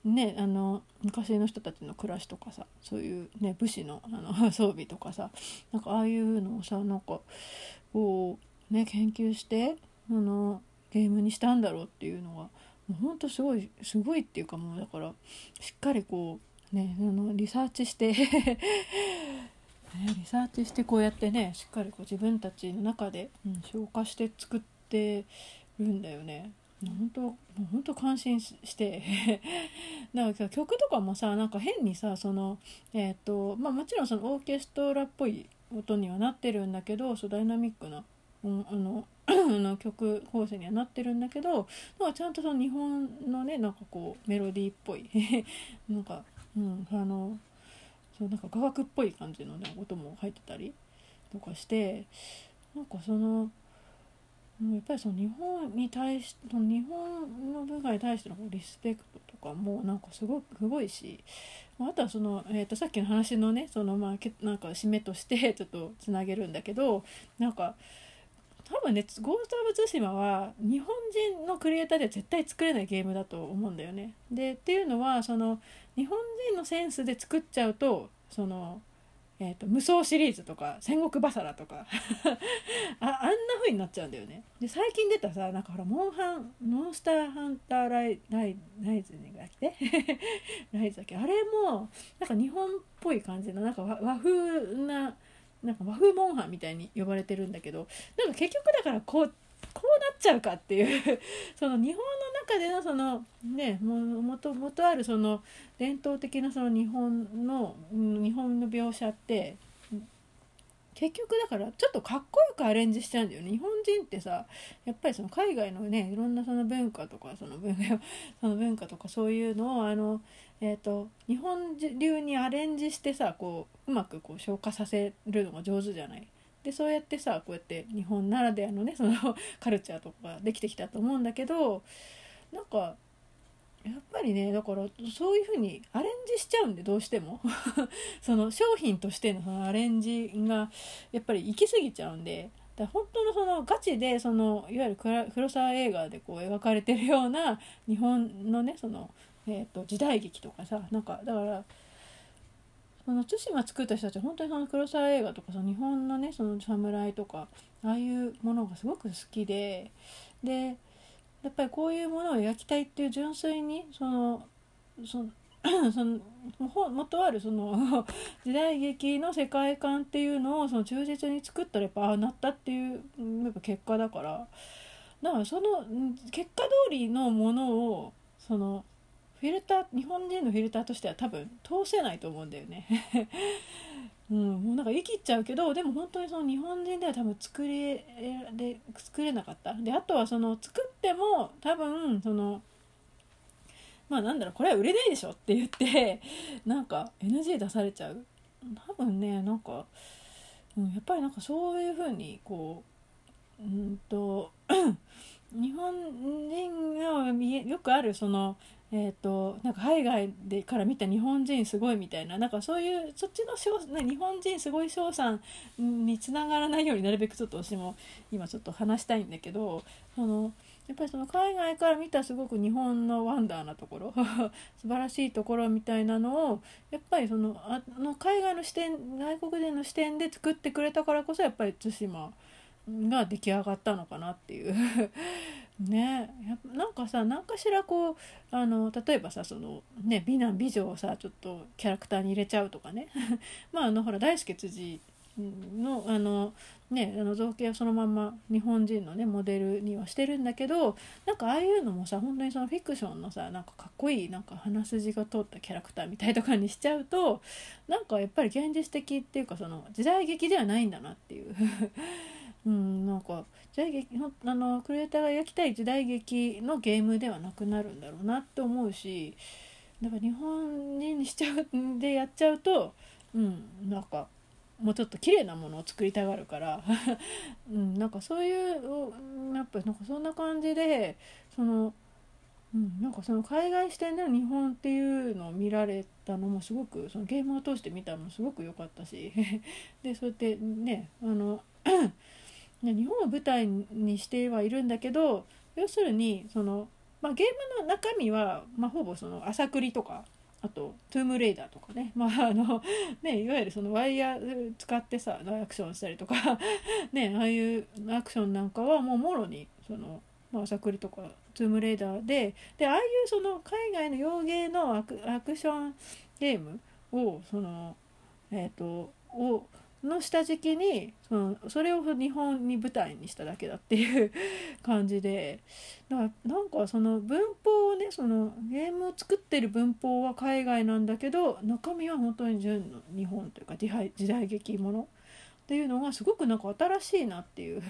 ねあの昔の人たちの暮らしとかさそういうね武士のあの [LAUGHS] 装備とかさなんかああいうのをさなんかこうね研究してあのゲームにしたんだろうっていうのがもうほんとすごいすごいっていうかもうだからしっかりこうね、あのリサーチして [LAUGHS] ね、リサーチしてこうやってねしっかりこう自分たちの中で、うん、消化して作ってるんだよね。本当もう本当感心して。[LAUGHS] なんか曲とかもさなんか変にさそのえっ、ー、とまあもちろんそのオーケストラっぽい音にはなってるんだけどそうダイナミックな、うん、あの [CLEARS THROAT] の曲構成にはなってるんだけどなんかちゃんとその日本のねなんかこうメロディーっぽい。[LAUGHS] なんかうん、あのそうなんか雅楽っぽい感じの、ね、音も入ってたりとかしてなんかそのやっぱりその日本に対し日本の文化に対してのリスペクトとかもなんかすごくすごいしあとはその、えー、とさっきの話のねそのまあなんか締めとしてちょっとつなげるんだけどなんか多分ね「ゴースト・オブ・ツシマ」は日本人のクリエイターでは絶対作れないゲームだと思うんだよね。でっていうのはその日本人のセンスで作っちゃうとその、えーと、無双シリーズとか戦国バサラとか [LAUGHS] ああんな風になっちゃうんだよね。で最近出たさなんかほらモンハンモンスターハンターライライライズが来て [LAUGHS] ライズだっけ？あれもなんか日本っぽい感じのなんか和風ななんか和風モンハンみたいに呼ばれてるんだけどなんか結局だからこうこうなっちゃうかっていう [LAUGHS] その日本の中でのそのねもともとあるその伝統的なその日本の日本の描写って結局だからちょっとかっこよくアレンジしちゃうんだよね日本人ってさやっぱりその海外のねいろんなその文化とかその文化 [LAUGHS] その文化とかそういうのをあの、えーと、日本流にアレンジしてさこううまくこう消化させるのが上手じゃない？でそうやってさこうやって日本ならではのねその [LAUGHS] カルチャーとかができてきたと思うんだけどなんかやっぱりねだからそういう風にアレンジしちゃうんでどうしても。[LAUGHS] その商品としてのそのアレンジがやっぱり行き過ぎちゃうんでだ本当のそのガチでそのいわゆる黒沢映画でこう描かれてるような日本のねその、えーと、時代劇とかさなんかだからその対馬作った人たちは本当にその黒沢映画とかその日本のねその侍とかああいうものがすごく好きででやっぱりこういうものを焼きたいっていう純粋にそのその [COUGHS] その元あるその [LAUGHS] 時代劇の世界観っていうのをその忠実に作ったらやっぱああなったっていうやっぱ結果だから。だからその結果通りのものをそのフィルター日本人のフィルターとしては多分通せないと思うんだよね。[LAUGHS] うん、もうなんか言い切っちゃうけどでも本当にその日本人では多分作れで作れなかった。であとはその作っても多分そのまあなんだろうこれは売れないでしょって言って [LAUGHS] なんか NG 出されちゃう。多分ねなんか、うん、やっぱりなんかそういうふうにこううんと [CLEARS THROAT] 日本人がよくあるそのえーと、なんか海外でから見た日本人すごいみたいななんかそういうそっちの賞、ね、日本人すごい賞賛につながらないようになるべくちょっと私も今ちょっと話したいんだけどそのやっぱりその海外から見たすごく日本のワンダーなところ [LAUGHS] 素晴らしいところみたいなのをやっぱりそのあの海外の視点外国人の視点で作ってくれたからこそやっぱり対馬が出来上がったのかなっていう。ねなんかさ何かしらこうあの例えばさその、ね、美男美女をさちょっとキャラクターに入れちゃうとかね。[LAUGHS] まああのほら大輔辻のあのねあの造形をそのまま日本人のねモデルにはしてるんだけどなんかああいうのもさ本当にそのフィクションのさなんかかっこいいなんか鼻筋が通ったキャラクターみたいとかにしちゃうとなんかやっぱり現実的っていうかその時代劇ではないんだなっていう。[LAUGHS] うんなんか時代劇あのクリエイターが焼きたい時代劇のゲームではなくなるんだろうなって思うしだから日本人にしちゃうでやっちゃうとうんなんかもうちょっと綺麗なものを作りたがるから、[LAUGHS] うん、なんかそういうやっぱなんかそんな感じでその、うん、なんかその海外視点での日本っていうのを見られたのもすごくそのゲームを通して見たのもすごく良かったし [LAUGHS] でそうやってねあの日本を舞台にしてはいるんだけど要するにその、まあ、ゲームの中身は、まあ、ほぼそのアサクリとかあとトゥームレイダーとかね, [LAUGHS] まああのねいわゆるそのワイヤー使ってさアクションしたりとか [LAUGHS] ねああいうアクションなんかはもうもろにその、まあ、アサクリとかトゥームレイダーででああいうその海外の洋ゲーのアクアクションゲームをそのえっ、ー、とをの下敷きにそのそれを日本に舞台にしただけだっていう [LAUGHS] 感じでだからなんかその文法をねそのゲームを作ってる文法は海外なんだけど中身は本当に純の日本というか時代劇ものっていうのがすごくなんか新しいなっていう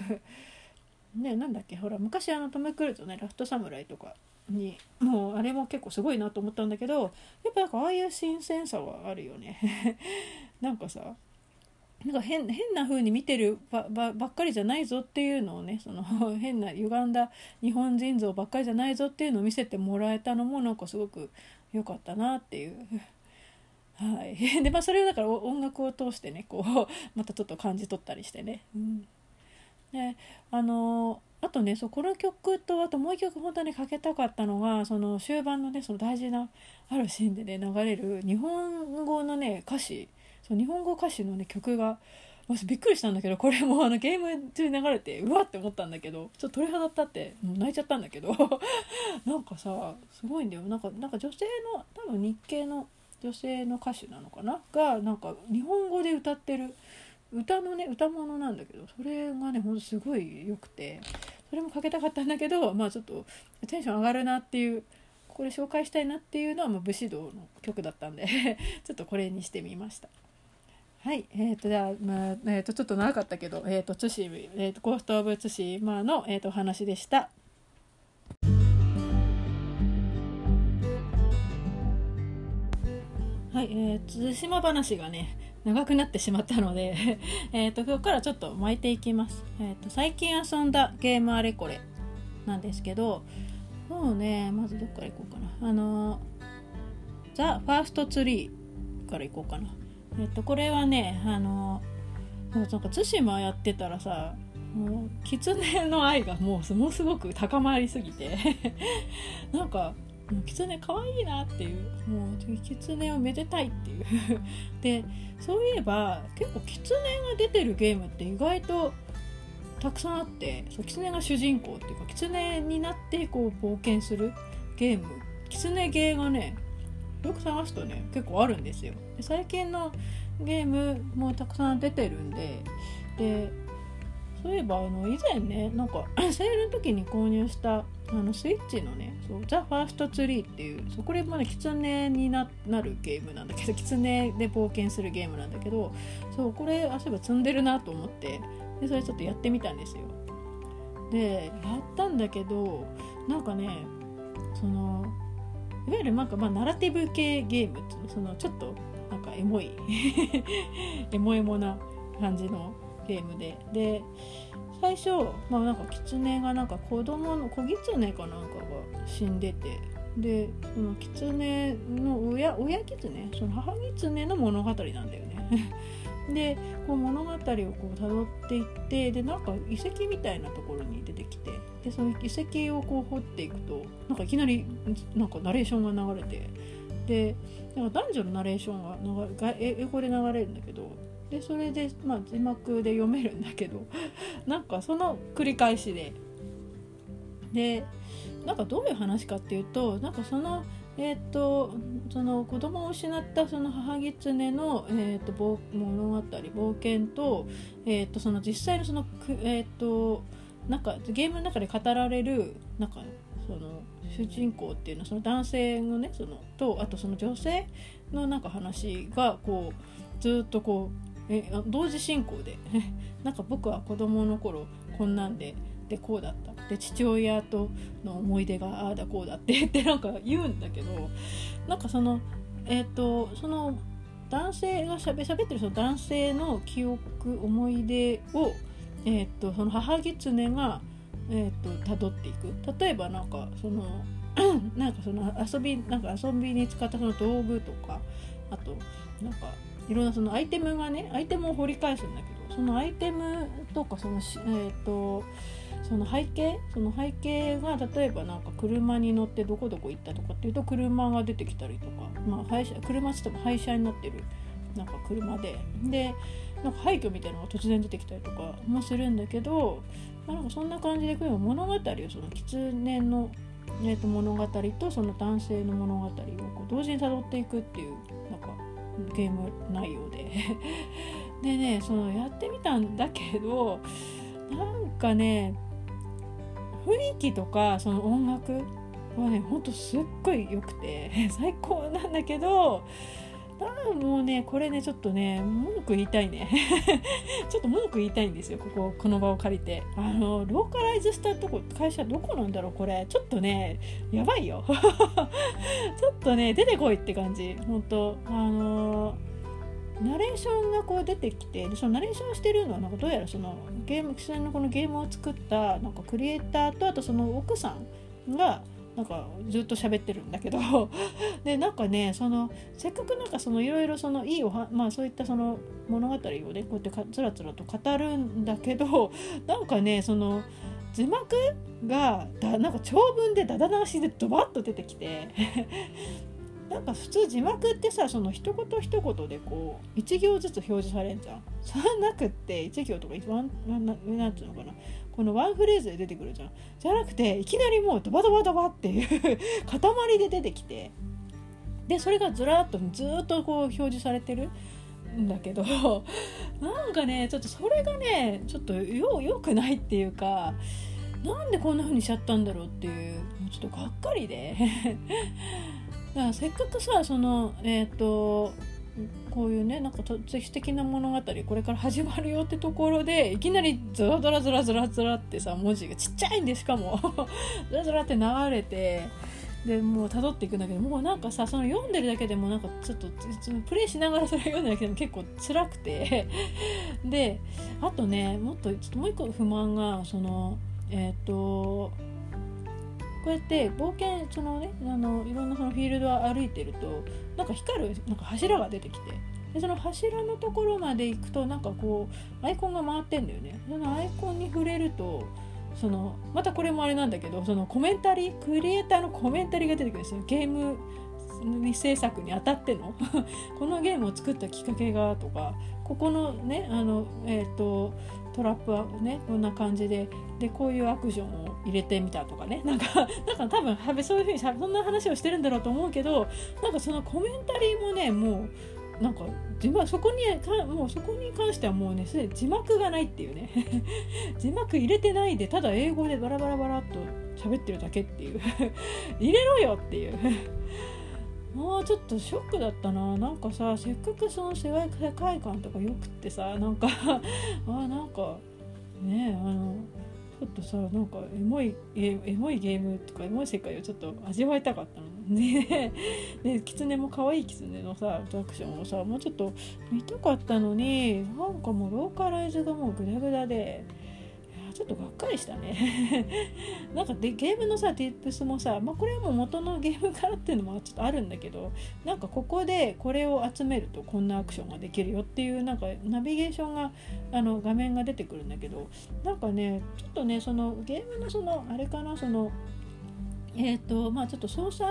[LAUGHS] ねなんだっけほら昔あのトム・クルーズのね「ラフトサムライ」とかにもうあれも結構すごいなと思ったんだけどやっぱなんかああいう新鮮さはあるよね。[LAUGHS] なんかさなんか変変な風に見てるばばばっかりじゃないぞっていうのをねその [LAUGHS] 変な歪んだ日本人像ばっかりじゃないぞっていうのを見せてもらえたのもなんかすごく良かったなっていう。[LAUGHS] はい、[LAUGHS] でまあそれをだから音楽を通してねこうまたちょっと感じ取ったりしてね。うん、であのあとねそうこの曲とあともう一曲本当にかけたかったのがその終盤のねその大事なあるシーンでね流れる日本語のね歌詞そう日本語歌詞のね曲がびっくりしたんだけどこれもあのゲーム中に流れてうわって思ったんだけどちょっと鳥肌立ってもう泣いちゃったんだけど [LAUGHS] なんかさすごいんだよなんかなんか女性の多分日系の女性の歌手なのかな？がなんか日本語で歌ってる歌のね歌物なんだけどそれがねほんとすごい良くてそれもかけたかったんだけどまあちょっとテンション上がるなっていうこれ紹介したいなっていうのはもう武士道の曲だったんで [LAUGHS] ちょっとこれにしてみました。はいえー、とじゃあ、まあえー、とちょっと長かったけど、えー、とツシえー、とコースト・オブ・ツシマの、えー、とお話でした。はい、えー、対馬話がね長くなってしまったので [LAUGHS] えと今日からちょっと巻いていきます、えーと、最近遊んだゲームあれこれなんですけどもうねまずどっから行こうかな。あのザ・ファーストツリーから行こうかな。えっとこれはねあのなんか対馬やってたらさもう狐の愛がもうものすごく高まりすぎて [LAUGHS] なんかもう狐可愛いなっていうもう狐をめでたいっていう。[LAUGHS] でそういえば結構狐が出てるゲームって意外とたくさんあってそう狐が主人公っていうか狐になってこう冒険するゲーム。狐ゲーがねよく探すとね結構あるんですよ。で最近のゲームもたくさん出てるんででそういえばあの以前ねなんか [CLEARS THROAT] セールの時に購入したあのスイッチのね「そうザ・ファーストツリーっていうそこでまだ狐になるゲームなんだけど [LAUGHS] 狐で冒険するゲームなんだけどそうこれあそういえば積んでるなと思ってでそれちょっとやってみたんですよ。でやったんだけどなんかねそのいわゆるなんかまあナラティブ系ゲームっていうのそのちょっとなんかエモい [LAUGHS] エモエモな感じのゲームで。で最初まあなんか狐がなんか子供の子狐かなんかが死んでて。でその狐の親親狐その母狐の物語なんだよね。でこう物語をこう辿っていってでなんか遺跡みたいなところに出てきてでその遺跡をこう掘っていくとなんかいきなりなんかナレーションが流れてでなんか男女のナレーションが英語で流れるんだけどでそれで、まあ、字幕で読めるんだけど [LAUGHS] なんかその繰り返しで。でなんかどういう話かっていうとなんかそのえーと、その子供を失ったその母狐の、えーと、物語冒険と,、えーと、その実際のその、えー、となんかゲームの中で語られるなんかその主人公っていうのはその男性のねそのとあとその女性のなんか話がこうずっとこうえ同時進行で [LAUGHS] なんか僕は子供の頃こんなんででこうだったで父親との思い出がああだこうだって [LAUGHS] ってなんか言うんだけどなんかそのえっ、ー、とその男性がしゃべしゃべってるその男性の記憶思い出を、えーと、その母狐が、えーと、辿っていく。例えばなんかその [CLEARS THROAT] なんかその遊びなんか遊びに使ったその道具とかあとなんかいろんなそのアイテムがねアイテムを掘り返すんだけどそのアイテムとかそのし、えーと、その背景その背景が例えばなんか車に乗ってどこどこ行ったとかっていうと車が出てきたりとか、まあ、廃車車っつっても廃車になってるなんか車で。でなんか廃墟みたいなのが突然出てきたりとかもするんだけど、まあ、なんかそんな感じで物語をその狐の、えー、と物語とその男性の物語をこう同時にたどっていくっていうなんかゲーム内容で。[LAUGHS] でねそのやってみたんだけどなんかね雰囲気とかその音楽はねほんとすっごい良くて [LAUGHS] 最高なんだけどあもうねこれねちょっとね文句言いたいね。[LAUGHS] ちょっと文句言いたいんですよこここの場を借りて。あのローカライズしたとこ会社どこなんだろうこれ。ちょっとねやばいよ。[LAUGHS] ちょっとね出てこいって感じ。本当あのナレーションがこう出てきてでそのナレーションしてるのはなんかどうやらそのゲーム既存のこのゲームを作ったなんかクリエイターとあとその奥さんがなんかずっと喋ってるんだけど。[LAUGHS] でなんかねそのせっかくなんかそのいろいろそのいいおはまあそういったその物語をねこうやってかつらつらと語るんだけど [LAUGHS] なんかねその字幕がだなんか長文でダダ流しでドバッと出てきて。[LAUGHS] なんか普通字幕ってさその一言一言でこう1行ずつ表示されんじゃん。それなくって1行とかワンななんていうのかな。このワンフレーズで出てくるじゃん。じゃなくていきなりもうドバドバドバっていう塊で出てきて。でそれがずらっとずっとこう表示されてるんだけどなんかねちょっとそれがねちょっとよよくないっていうかなんでこんな風にしちゃったんだろうっていうちょっとがっかりで。からせっかくさそのえっ、ー、とこういうねなんか歴史的な物語これから始まるよってところでいきなりズラズラズラズラズラってさ文字がちっちゃいんでしかも。[LAUGHS] ズラズラって流れてでもう辿っていくんだけどもうなんかさその読んでるだけでもなんかちょっとプレイしながらそれ読んでるだけでも結構辛くて。であとねもっとちょっともう一個不満がそのえっ、ー、とこうやって冒険そのねあのいろんなそのフィールドを歩いてるとなんか光るなんか柱が出てきてでその柱のところまで行くとなんかこうアイコンが回ってんだよね。そのアイコンに触れるとそのまたこれもあれなんだけどそのコメンタリークリエイターのコメンタリーが出てくる。んですよゲームに制作にあたっての。[LAUGHS] このゲームを作ったきっかけがとかここのねあのえっ、ー、とトラップはねこんな感じででこういうアクションを入れてみたとかね。なんかなんか多分そういうふうにそんな話をしてるんだろうと思うけどなんかそのコメンタリーもねもうなんかそこにかもうそこに関してはもうねすでに字幕がないっていうね。[LAUGHS] 字幕入れてないでただ英語でバラバラバラっと喋ってるだけっていう。[LAUGHS] 入れろよっていう。もうちょっとショックだったな。なんかさせっかくその世界観とかよくってさなんか [LAUGHS] あなんかねあのちょっとさなんかエモいエモいゲームとかエモい世界をちょっと味わいたかったの。ねでキツネも可愛いキツネのさアトラクションをさもうちょっと見たかったのになんかもうローカライズがもうグダグダで。ちょっとがっかりしたね。[LAUGHS] なんかでゲームのさティップスもさ、まあ、これはもう元のゲームからっていうのもちょっとあるんだけどなんかここでこれを集めるとこんなアクションができるよっていうなんかナビゲーションがあの画面が出てくるんだけどなんかねちょっとねそのゲームのそのあれかなそのえーとまあ、ちょっと操作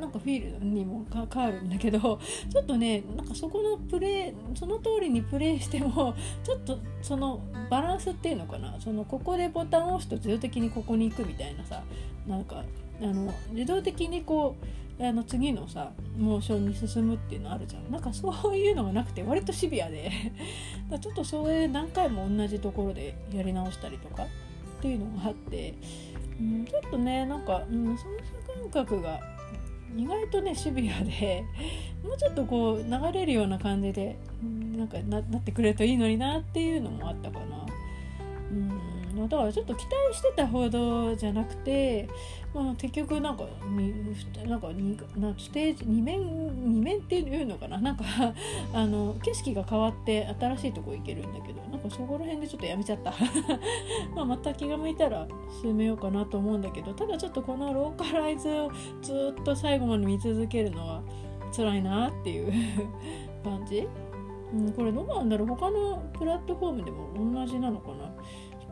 なんかフィールドにも変わるんだけどちょっとねなんかそこのプレイその通りにプレイしてもちょっとそのバランスっていうのかな。そのここでボタンを押すと自動的にここに行くみたいなさなんかあの自動的にこうあの次のさモーションに進むっていうのあるじゃん。なんかそういうのがなくて割とシビアで。ちょっとそれ何回も同じところでやり直したりとかっていうのがあってうん、ちょっとねなんか、うん、操作感覚が意外とねシビアで [LAUGHS] もうちょっとこう流れるような感じで、うん、なんかなってくれるといいのになっていうのもあったかな。うんだからちょっと期待してたほどじゃなくて、まあ、結局なんかなんかなステージ2面2面っていうのかな？[LAUGHS] なんかあの景色が変わって新しいとこ行けるんだけどなんかそこら辺でちょっとやめちゃった。[LAUGHS] まあまた気が向いたら進めようかなと思うんだけどただちょっとこのローカライズをずっと最後まで見続けるのは辛いなっていう [LAUGHS] 感じ？うん、これどうなんだろう？他のプラットフォームでも同じなのかな？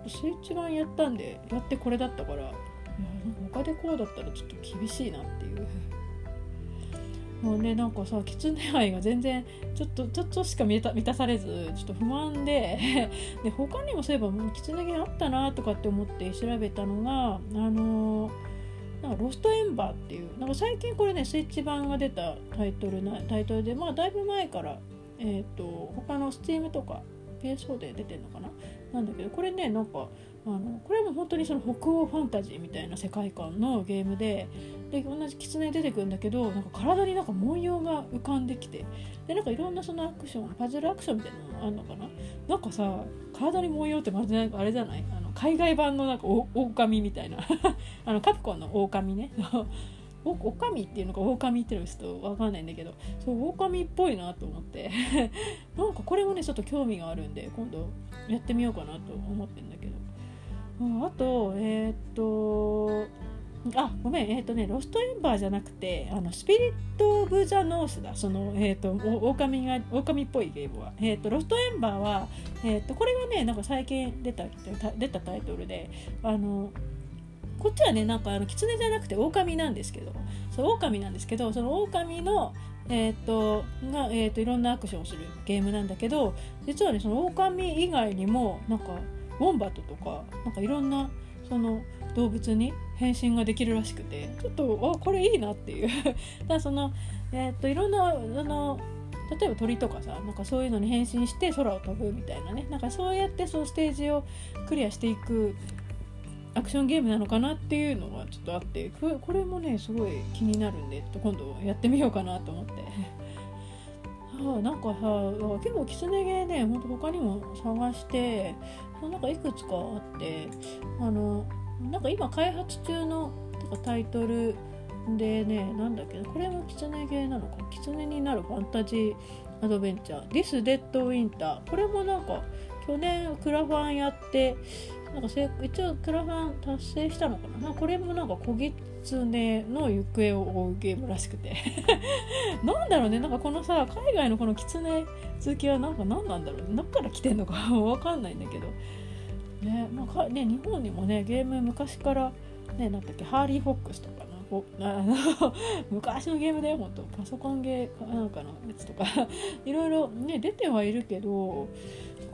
スイッチ版やったんでやってこれだったからいや他でこうだったらちょっと厳しいなっていう。もうねなんかさキツネ愛が全然ちょっとちょっとしか満た満たされずちょっと不満で [LAUGHS] で他にもそういえばもうキツネ毛あったなとかって思って調べたのがあのーなんかロストエンバーっていうなんか最近これねスイッチ版が出たタイトルなタイトルでまあだいぶ前からえっ、ー、と他の Steam とか PS4 で出てるのかななんだけどこれねなんかあのこれも本当にその北欧ファンタジーみたいな世界観のゲームでで同じ狐出てくるんだけどなんか体になんか文様が浮かんできてでなんかいろんなそのアクションパズルアクションみたいなのもあるのかな？なんかさ体に文様ってまずあれじゃない？あの海外版のなんかオオカミみたいな。[LAUGHS] あのカプコンのオオカミね。おおかみっていうのか狼っていうのかちょっと分かんないんだけどそう狼っぽいなと思って。[LAUGHS] なんかこれもねちょっと興味があるんで今度やってみようかなと思ってんだけど、うん、あとえー、っとあごめんえー、っとねロストエンバーじゃなくてあのスピリット・オブ・ザ・ノースだ。そのえー、っと狼が狼っぽいゲームは。えっとロストエンバーはえっとこれがねなんか最近出た出たタイトルであのこっちはねなんかあの狐じゃなくて狼なんですけどそう狼なんですけどその狼のえーとがえーと、いろんなアクションをするゲームなんだけど実はねその狼以外にもなんかウォンバットとかなんかいろんなその動物に変身ができるらしくてちょっとあこれいいなっていう。[LAUGHS] だその、えーと、いろんなあの例えば鳥とかさなんかそういうのに変身して空を飛ぶみたいなね。なんかそうやってそのステージをクリアしていくアクションゲームなのかなっていうのがちょっとあってこれもねすごい気になるんで今度やってみようかなと思って。は [LAUGHS] あ、なんかさ結構キツネゲーねほんと他にも探してなんかいくつかあってあのなんか今開発中のかタイトルでねなんだっけこれもキツネゲーなのかキツネになるファンタジーアドベンチャー「This Dead Winter」これもなんか去年クラファンやってなんか一応クラファン達成したのかな？これもなんか小ギツネの行方を追うゲームらしくて。[LAUGHS] なんだろうね？なんかこのさ海外のこのキツネ好きはなんか何なんだろう？どっから来てんのか [LAUGHS] わかんないんだけど。ね,、まあ、ね日本にもねゲーム昔からねなんだっけハーリー・フォックスとかおあの [LAUGHS] 昔のゲームで本当パソコンゲーなんかのやつとか。いろいろね出てはいるけど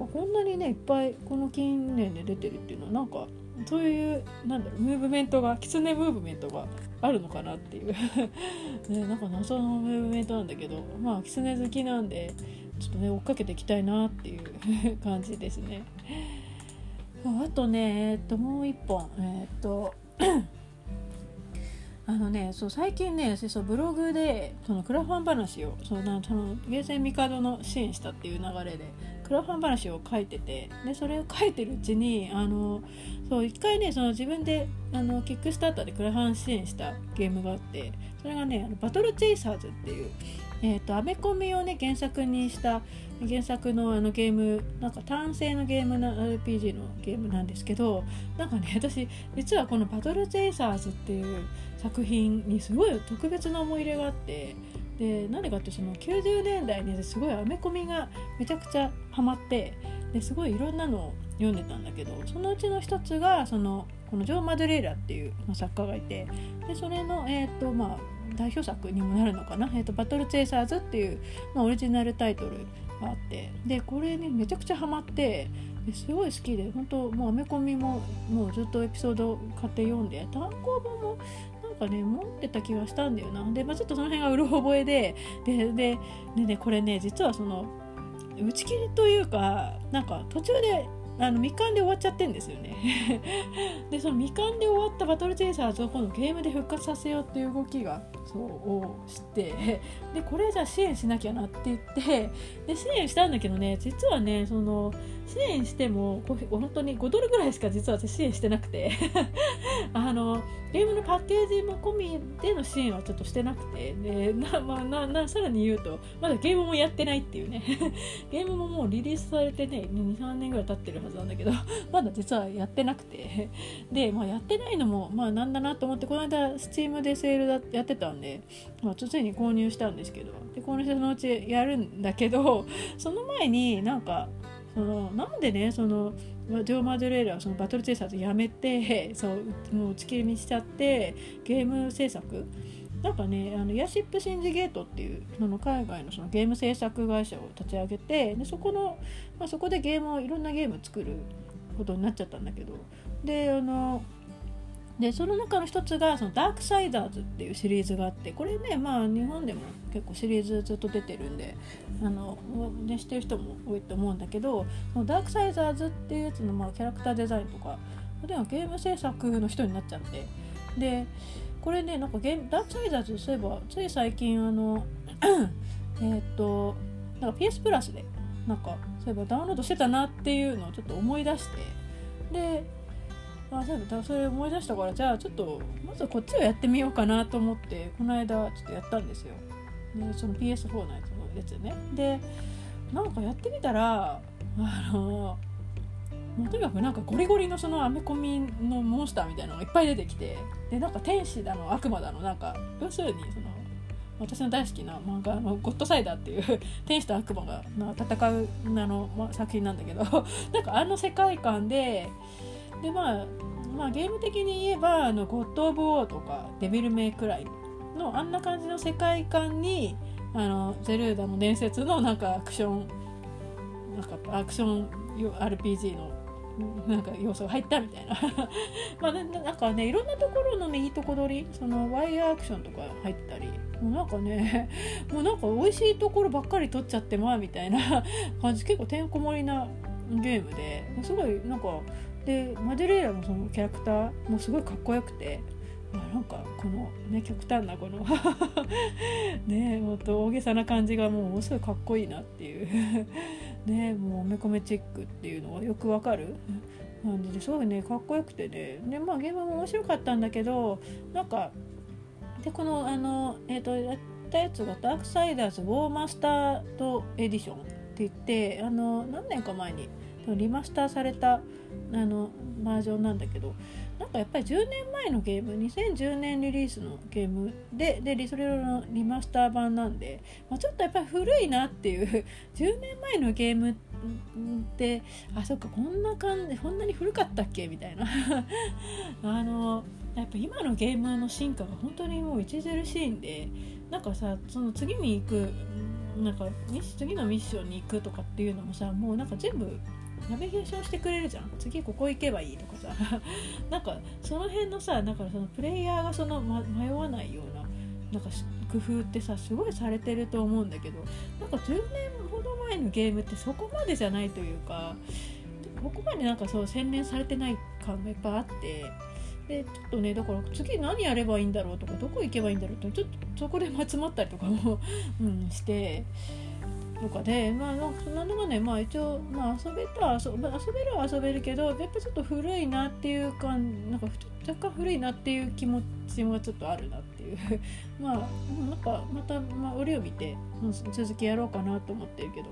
こんなにねいっぱいこの近年で出てるっていうのはなんかそういうなんだろうムーブメントがキツネムーブメントがあるのかなっていう [LAUGHS] ね、なんか謎のムーブメントなんだけどまあキツネ好きなんでちょっとね追っかけていきたいなっていう [LAUGHS] 感じですね。あとねえっともう一本えっと [COUGHS] あのねそう最近ねそうブログでそのクラファン話をそのそのゲーセンミカドの支援したっていう流れでクラファン話を書いててでそれを書いてるうちにあのそう一回ねその自分であのキックスターターでクラファン支援したゲームがあってそれがねあのバトルチェイサーズっていうえーと、アメコミをね原作にした原作のあのゲームなんか単性のゲームな RPG のゲームなんですけどなんかね私実はこの「バトルチェイサーズ」っていう作品にすごい特別な思い入れがあってで何かってその90年代にすごいアメコミがめちゃくちゃハマってですごいいろんなのを読んでたんだけどそのうちの一つがそのこのジョー・マドレーラっていう作家がいてでそれの、えーとまあ、代表作にもなるのかな「えーと、バトル・チェイサーズ」っていう、まあ、オリジナルタイトルがあってでこれねめちゃくちゃハマってすごい好きで本当もうアメコミももうずっとエピソード買って読んで単行本もかね持ってた気がしたんだよな。で、まあ、ちょっとその辺がうる覚えででででねこれね実はその打ち切りというかなんか途中であの未完で終わっちゃってんですよね。[LAUGHS] でその未完で終わったバトルチェイサーズを今度ゲームで復活させようっていう動きがそうをしてでこれじゃあ支援しなきゃなって言ってで支援したんだけどね実はねその支援しても本当に5ドルぐらいしか実は私支援してなくて。[LAUGHS] あのゲームのパッケージも込みでの支援はちょっとしてなくて。でな、まあ、ななさらに言うとまだゲームもやってないっていうね。[LAUGHS] ゲームももうリリースされてね23年ぐらい経ってるはずなんだけど [LAUGHS] まだ実はやってなくて。で、まあ、やってないのもまあなんだなと思ってこの間 Steam でセールだやってたんで、まあ、ついに購入したんですけど。で購入してそのうちやるんだけどその前になんかそのなんでねそのジョー・マドレーラはそのバトルチェイサーズやめて [LAUGHS] そうもう打ち切りにしちゃってゲーム制作？なんかねあのヤシップ・シンジゲートっていうその海外のそのゲーム制作会社を立ち上げてでそこの、まあ、そこでゲームをいろんなゲーム作ることになっちゃったんだけど。であのでその中の一つがそのダークサイダーズっていうシリーズがあってこれねまあ日本でも結構シリーズずっと出てるんであの、ね、知ってる人も多いと思うんだけどそのダークサイダーズっていうやつのまあキャラクターデザインとかではゲーム制作の人になっちゃってでこれねなんかゲームダークサイダーズそういえばつい最近あの [COUGHS] えっとなんか PS プラスでなんかそういえばダウンロードしてたなっていうのをちょっと思い出してであそうだそれ思い出したからじゃあちょっとまずこっちをやってみようかなと思ってこの間ちょっとやったんですよ。でその PS4 のやつのやつね。でなんかやってみたらあのもうとにかくなんかゴリゴリのそのアメコミのモンスターみたいなのがいっぱい出てきてでなんか天使だの悪魔だのなんか要するにその私の大好きな漫画の「ゴッドサイダー」っていう [LAUGHS] 天使と悪魔が戦うあの、ま、作品なんだけど [LAUGHS] なんかあの世界観ででまあまあゲーム的に言えばあのゴッド・オブ・ウォーとかデビル・メイ・クライのあんな感じの世界観にあのゼルーダの伝説のなんかアクションなんかアクション RPG のなんか要素が入ったみたいな。[LAUGHS] まあなんかねいろんなところのねいいとこ取りそのワイヤーアクションとか入ったりもうなんかね [LAUGHS] もうなんか美味しいところばっかり取っちゃってまあみたいな感じ。結構てんこ盛りなゲームですごいなんかでマデレーラのそのキャラクターもすごいかっこよくてまあ、なんかこのね極端なこの [LAUGHS] ねもっと大げさな感じがもうものすごいかっこいいなっていう [LAUGHS] ねもうめこめチェックっていうのはよくわかる。感じですごいねかっこよくてねでまあゲームも面白かったんだけどなんかでこのあのえっ、ー、とやったやつがダークサイダーズウォーマスタードエディションって言ってあの何年か前にリマスターされたあのバージョンなんだけどなんかやっぱり10年前のゲーム2010年リリースのゲームででリソリロのリマスター版なんで、まあ、ちょっとやっぱり古いなっていう10年前のゲームってあそっかこんな感じこんなに古かったっけ？みたいな。[LAUGHS] あのやっぱ今のゲームの進化が本当にもう著しいんでなんかさその次に行くなんか次のミッションに行くとかっていうのもさもうなんか全部ナビゲーションしてくれるじゃん。次ここ行けばいいとかさ。[LAUGHS] なんかその辺のさだからそのプレイヤーがその、ま、迷わないようななんか工夫ってさすごいされてると思うんだけどなんか10年ほど前のゲームってそこまでじゃないというかここまでなんかそう洗練されてない感がいっぱいあってでちょっとねだから次何やればいいんだろうとかどこ行けばいいんだろうってちょっとそこで集まったりとかもうん、してとかでまあなんかそんなのがねまあ一応、まあ、遊べた遊遊べるは遊べるけどやっぱちょっと古いなっていうかなんか若干古いなっていう気持ちもちょっとあるなっていう [LAUGHS] まあなんかまた、まあ、折を見て続きやろうかなと思ってるけど。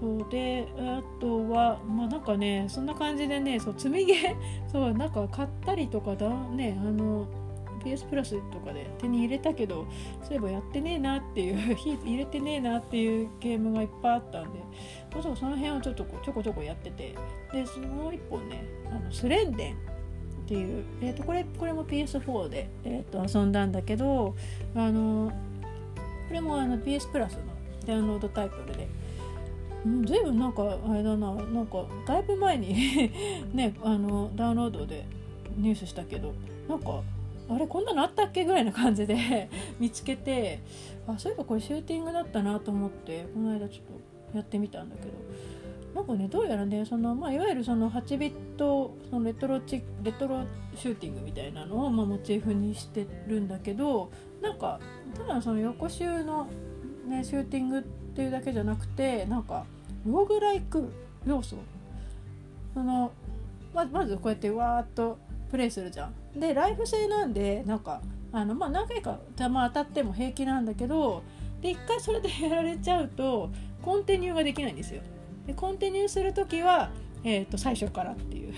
そうであとはまあなんかねそんな感じでねそう積み毛 [LAUGHS] そうなんか買ったりとかだねあの PS プラスとかで手に入れたけどそういえばやってねえなっていう [LAUGHS] 火入れてねえなっていうゲームがいっぱいあったんでそうそうその辺をちょっとちょこちょこやっててでもう一本ねあのスレンデンっていう、えー、とこれこれも PS4 で、えー、と遊んだんだけどあのこれもあの PS プラスのダウンロードタイトルで。うん、ずいぶんなんかあれだななんかだいぶ前に [LAUGHS] ねあのダウンロードでニュースしたけどなんかあれこんなのあったっけぐらいな感じで [LAUGHS] 見つけてあそういえばこれシューティングだったなと思ってこの間ちょっとやってみたんだけどなんかねどうやらねその、まあ、いわゆるその8ビットそのレトロチレトロシューティングみたいなのを、まあ、モチーフにしてるんだけどなんかただその横集の、ね、シューティングっていうだけじゃなくてなんかローグライク要素そのままずこうやってわーっとプレイするじゃん。でライフ制なんでなんかあの、まあ、何回か球当たっても平気なんだけどで一回それでやられちゃうとコンティニューができないんですよ。でコンティニューする時はえー、と最初からっていう。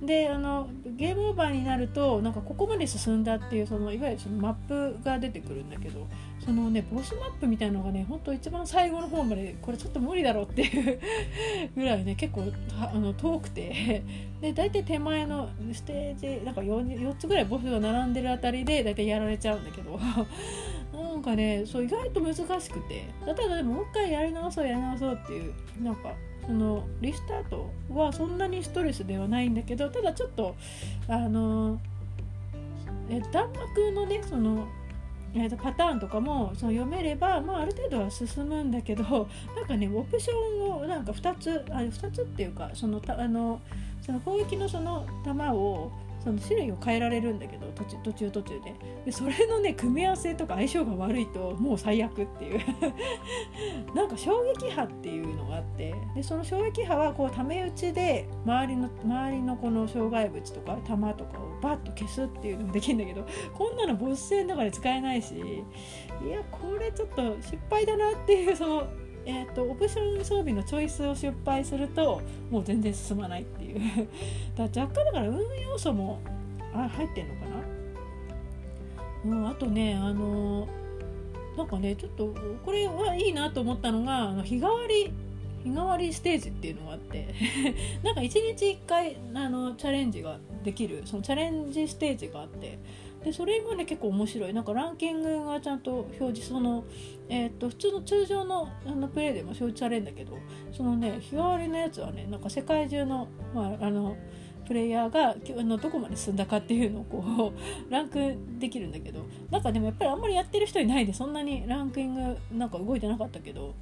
[LAUGHS] であのゲームオーバーになるとなんかここまで進んだっていうそのいわゆるそのマップが出てくるんだけどそのねボスマップみたいのがねほんと一番最後の方までこれちょっと無理だろうっていう [LAUGHS] ぐらいね結構あの遠くて。で大体手前のステージなんか 4, 4つぐらいボスが並んでるあたりで大体やられちゃうんだけど。[LAUGHS] なんかねそう意外と難しくて。ただでももう一回やり直そうやり直そうっていうなんかそのリスタートはそんなにストレスではないんだけどただちょっとあのえ弾幕のねそのえー、とパターンとかもその読めれば、まあ、ある程度は進むんだけどなんかねオプションをなんか2つあ2つっていうかそのたあのその攻撃のその球をその種類を変えられるんだけど途中途中途中で。でそれのね組み合わせとか相性が悪いともう最悪っていう。[LAUGHS] なんか衝撃波っていうのがあって。でその衝撃波はこうため打ちで周りの周りのこの障害物とか弾とかをバッと消すっていうのもできるんだけどこんなのボス戦とかで使えないしいやこれちょっと失敗だなっていうそのえーと、オプション装備のチョイスを失敗するともう全然進まないっていう。[LAUGHS] だ若干だから運要素もあ入ってんのかな、うん、あとねあのー、なんかねちょっとこれはいいなと思ったのがあの日替わり日替わりステージっていうのがあって。[LAUGHS] なんか1日1回あのチャレンジができるそのチャレンジステージがあって。でそれもね結構面白い。なんかランキングがちゃんと表示その、えー、っと普通の通常のあのプレイでも表示されるんだけどそのね日替わりのやつはねなんか世界中の,、まあ、あのプレイヤーがのどこまで進んだかっていうのをこう [LAUGHS] ランクできるんだけどなんかでもやっぱりあんまりやってる人いないでそんなにランキングなんか動いてなかったけど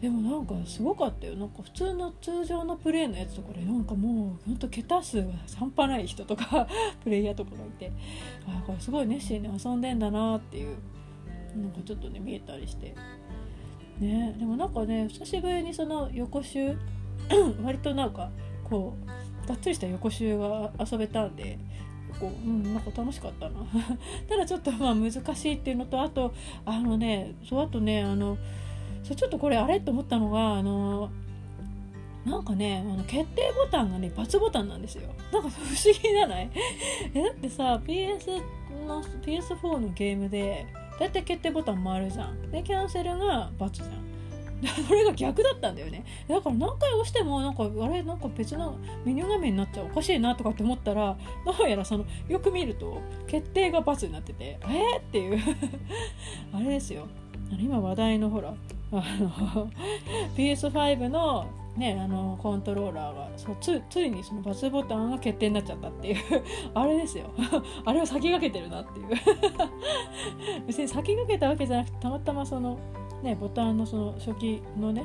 でもなんかすごかったよ。なんか普通の通常のプレイのやつとかでなんかもうほんと桁数が半端ない人とか [LAUGHS] プレイヤーとかがいてあこれすごい熱心に遊んでんだなっていうなんかちょっとね見えたりして。ねでもなんかね久しぶりにその横集 [CLEARS THROAT] 割となんかこうがっつりした横集が遊べたんでこううんなんか楽しかったな。[LAUGHS] ただちょっとまあ難しいっていうのとあとあのねそうあとねあのそうちょっとこれあれと思ったのがあのなんかねあの決定ボタンがね×ボタンなんですよ。なんか不思議じゃない？[LAUGHS] えだってさ PS の PS4 のゲームでだいたい決定ボタン丸じゃん。でキャンセルが×じゃん。これが逆だったんだよね。だから何回押してもなんかあれなんか別なメニュー画面になっちゃう。おかしいなとかって思ったらどうやらそのよく見ると決定が×になっててえー、っていう。[LAUGHS] あれですよ。今話題のほらあの [LAUGHS] PS5 のね、あのコントローラーがそうつついにそのバツボタンが決定になっちゃったっていう [LAUGHS] あれですよ。[LAUGHS] あれを先駆けてるなっていう。別に先駆けたわけじゃなくてたまたまそのねボタンのその初期のね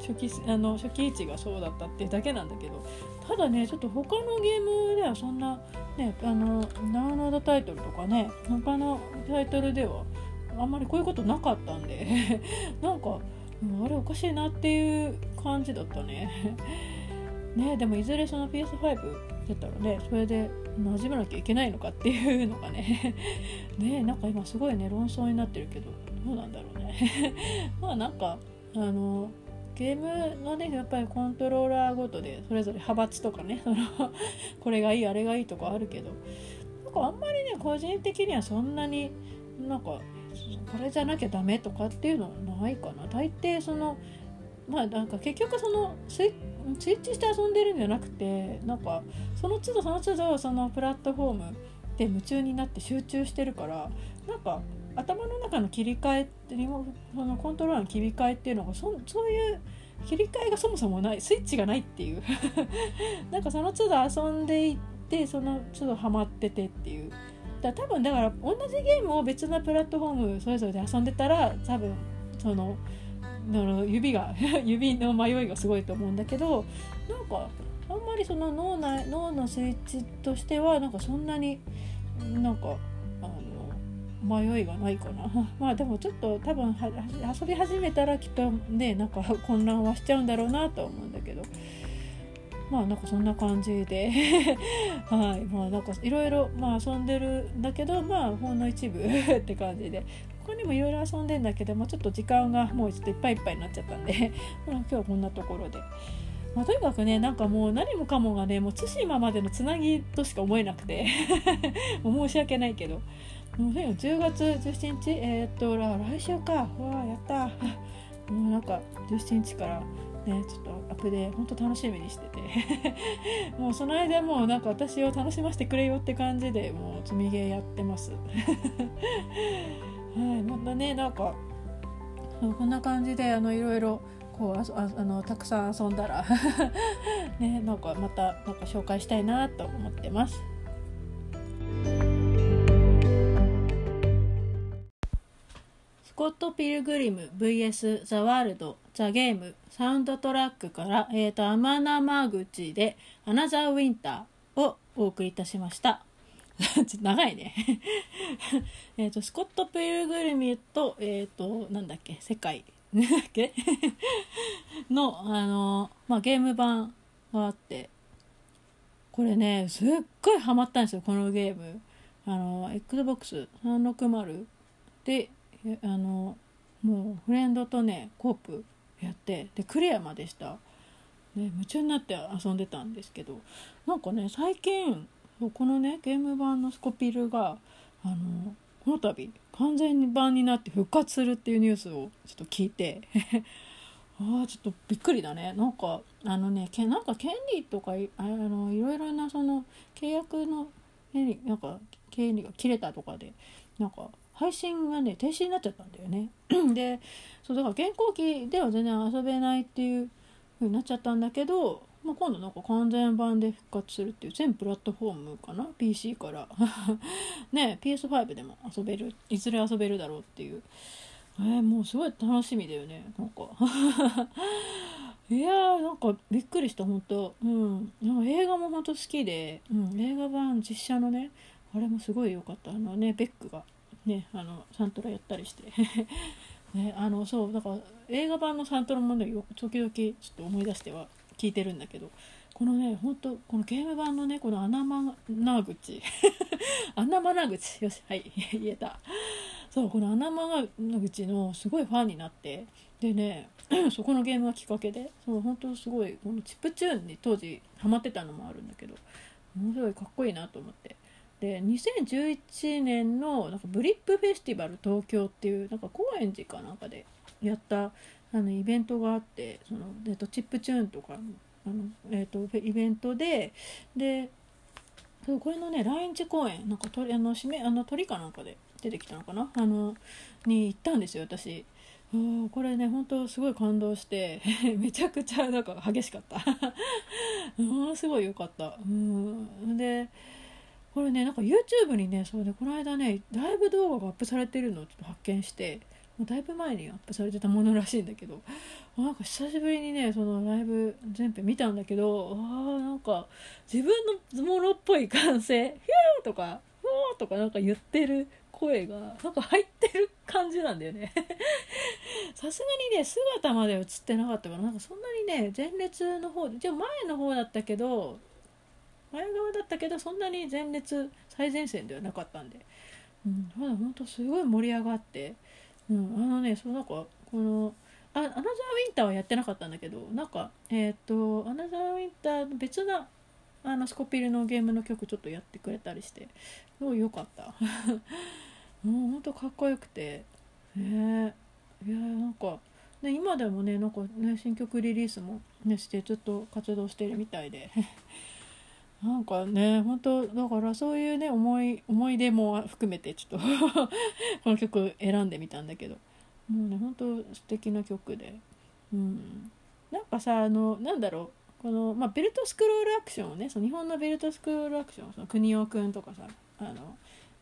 初期あの初期位置がそうだったっていうだけなんだけどただねちょっと他のゲームではそんなねあのダウンロードタイトルとかね他のタイトルではあんまりこういうことなかったんで [LAUGHS] なんかあれおかしいなっていう感じだったね。[LAUGHS] ねでもいずれその PS5 出たらねそれで馴染まなきゃいけないのかっていうのがね [LAUGHS] ねなんか今すごいね論争になってるけどどうなんだろうね。まあなんかあのゲームのねやっぱりコントローラーごとでそれぞれ派閥とかねそのこれがいいあれがいいとかあるけどなんかあんまりね個人的にはそんなになんかこれじゃなきゃダメとかっていうのはないかな。大抵そのまあなんか結局そのスイッチして遊んでるんじゃなくてなんかその都度その都度そのプラットフォームで夢中になって集中してるからなんか頭の中の切り替えリモそのコントローラーの切り替えっていうのがそそういう切り替えがそもそもないスイッチがないっていう。[LAUGHS] なんかその都度遊んでいってその都度ハマっててっていう。だ多分だから同じゲームを別のプラットフォームそれぞれで遊んでたら多分その指が [LAUGHS] 指の迷いがすごいと思うんだけどなんかあんまりその脳内脳のスイッチとしてはなんかそんなになんかあの迷いがないかな。[LAUGHS] まあでもちょっと多分遊び始めたらきっとねなんか混乱はしちゃうんだろうなと思うんだけど。まあなんかそんな感じで。[LAUGHS] はい。まあなんかいろいろまあ遊んでるんだけどまあほんの一部 [LAUGHS] って感じで。他にもいろいろ遊んでんだけど、まあ、ちょっと時間がもうちょっといっぱいいっぱいになっちゃったんで。[LAUGHS] まあ今日はこんなところで。まあ、とにかくねなんかもう何もかもがねもう対馬までのつなぎとしか思えなくて。もう申し訳ないけど。もう10月17日？えー、っと来週か。わあやった。もうなんか17日からねちょっとアップで本当楽しみにしてて。[LAUGHS] もうその間もうなんか私を楽しませてくれよって感じでもう積みゲーやってます。[LAUGHS] はいまたねなんかこんな感じであのいろいろこうああのたくさん遊んだら [LAUGHS] ねなんかまたなんか紹介したいなと思ってます。ス。コット・ピルグリム VS ザ・ワールド。ザ・ゲームサウンドトラックから、えーと、天生口で「アナザー・ウィンター」をお送りいたしました。[LAUGHS] 長いね。[LAUGHS] えとスコット・ピルグリムとえっ、ー、となんだっけ世界。[LAUGHS] のあの、まあ、ゲーム版があって。これねすっごいハマったんですよこのゲーム。あの XBOX360 であのもうフレンドとねコープやってでクリアまでした、ね、夢中になって遊んでたんですけどなんかね最近このねゲーム版のスコピルがあのこの度完全に版になって復活するっていうニュースをちょっと聞いて [LAUGHS] ああちょっとびっくりだね。なんかあのねけなんか権利とかあのいろいろなその契約のなんか権利が切れたとかでなんか配信がね停止になっちゃったんだよね。[CLEARS THROAT] でそうだから現行機では全然遊べないっていう風になっちゃったんだけど、まあ、今度なんか完全版で復活するっていう全プラットフォームかな？PC から。[LAUGHS] ね PS5 でも遊べるいずれ遊べるだろうっていう。えー、もうすごい楽しみだよねなんか。[LAUGHS] いやーなんかびっくりした本当。うん。なんか映画も本当好きで、うん、映画版実写のねあれもすごい良かった。あのねベックが。ねあのサントラやったりして。[LAUGHS] ねあのそうだから映画版のサントラもね時々ちょっと思い出しては聞いてるんだけど。このね本当このゲーム版のねこの穴間な口穴間な口よしはい [LAUGHS] 言えた。そうこの穴間な口のすごいファンになって。でね [CLEARS THROAT] そこのゲームがきっかけでそう本当すごいこのチップチューンに当時ハマってたのもあるんだけどものすごいかっこいいなと思って。で2011年のなんかブリップフェスティバル東京っていうなんか高円寺かなんかでやったあのイベントがあってその、えっと、チップチューンとかあの、えっと、イベントででこれのね来日公演なんか鳥あの締めあの鳥かなんかで出てきたのかな？あのに行ったんですよ私。これね本当すごい感動して [LAUGHS] めちゃくちゃなんか激しかった。[LAUGHS] ものすごい良かった。うん。でこれねなんか YouTube にねそうでこの間ねライブ動画がアップされてるのをちょっと発見してもうだいぶ前にアップされてたものらしいんだけどなんか久しぶりにねそのライブ全編見たんだけどあーなんか自分のものっぽい歓声「ヒュー!」とか「フォー!」とかなんか言ってる声がなんか入ってる感じなんだよね [LAUGHS] さすがにね姿まで映ってなかったからなんかそんなにね前列の方でじゃあ前の方だったけど前側だったけどそんなに前列最前線ではなかったんで、うん、まだほんとすごい盛り上がって、うん、あのねそうなんかこのアナザーウィンターはやってなかったんだけどなんかえっ、ー、とアナザーウィンターの別なあのスコピルのゲームの曲ちょっとやってくれたりしてすごい良かった。[LAUGHS] もうほんとかっこよくて。ねいやなんかね、今でもねなんかね新曲リリースも、ね、してずっと活動してるみたいで。なんかね本当だからそういうね思い思い出も含めてちょっと [LAUGHS] この曲選んでみたんだけど。もうね本当素敵な曲で。うん。なんかさあのなんだろう。この、まあ、ベルトスクロールアクションをねその日本のベルトスクロールアクションその国尾くんとかさあの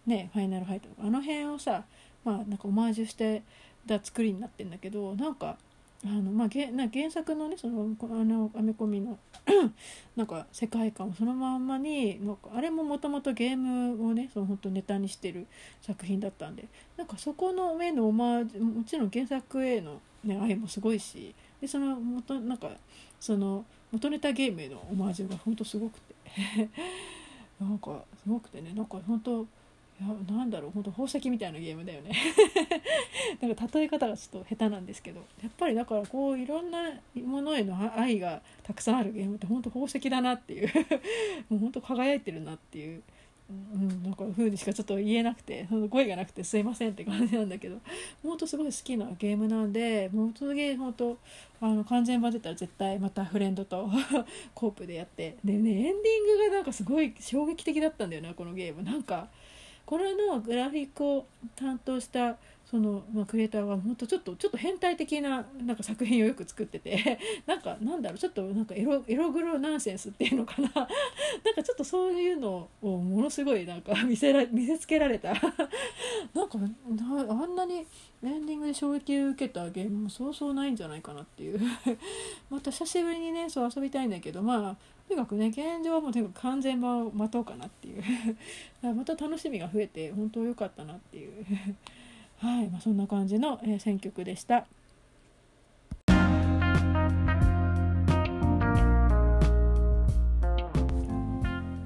ねファイナルファイトとかあの辺をさまあなんかオマージュしてた作りになってんだけどなんかあの、まあ、げな原作のねそのあのアメコミの [CLEARS THROAT] なんか世界観をそのまんまになんかあれももともとゲームをねその本当ネタにしてる作品だったんでなんかそこの上のオマージュもちろん原作への、ね、愛もすごいしでその元なんかその元ネタゲームへのオマージュが本当すごくて [LAUGHS] なんかすごくてねなんか本当いやなんだろう本当宝石みたいなゲームだよね。[LAUGHS] なんか例え方がちょっと下手なんですけど。やっぱりだからこういろんなものへの愛がたくさんあるゲームって本当宝石だなっていう。[LAUGHS] もう本当輝いてるなっていう、うん、なんか風にしかちょっと言えなくてその声がなくてすいませんって感じなんだけど。本当すごい好きなゲームなんでもう次本当あの完全版出たら絶対またフレンドとコープでやって。でねエンディングがなんかすごい衝撃的だったんだよなこのゲーム。なんか。これのグラフィックを担当したその、まあ、クリエイターは本当ちょっとちょっと変態的ななんか作品をよく作ってて [LAUGHS] なんかなんだろうちょっとなんかエロエログロナンセンスっていうのかな。[LAUGHS] なんかちょっとそういうのをものすごいなんか見せら見せつけられた。[LAUGHS] なんかあんなにエンディングで衝撃を受けたゲームもそうそうないんじゃないかなっていう。また久しぶりにねそう遊びたいんだけどまあとにかくね現状はもうとにかく完全版を待とうかなっていうまた楽しみが増えて本当良かったなっていう [LAUGHS] はい、まあ、そんな感じの、えー、選曲でした。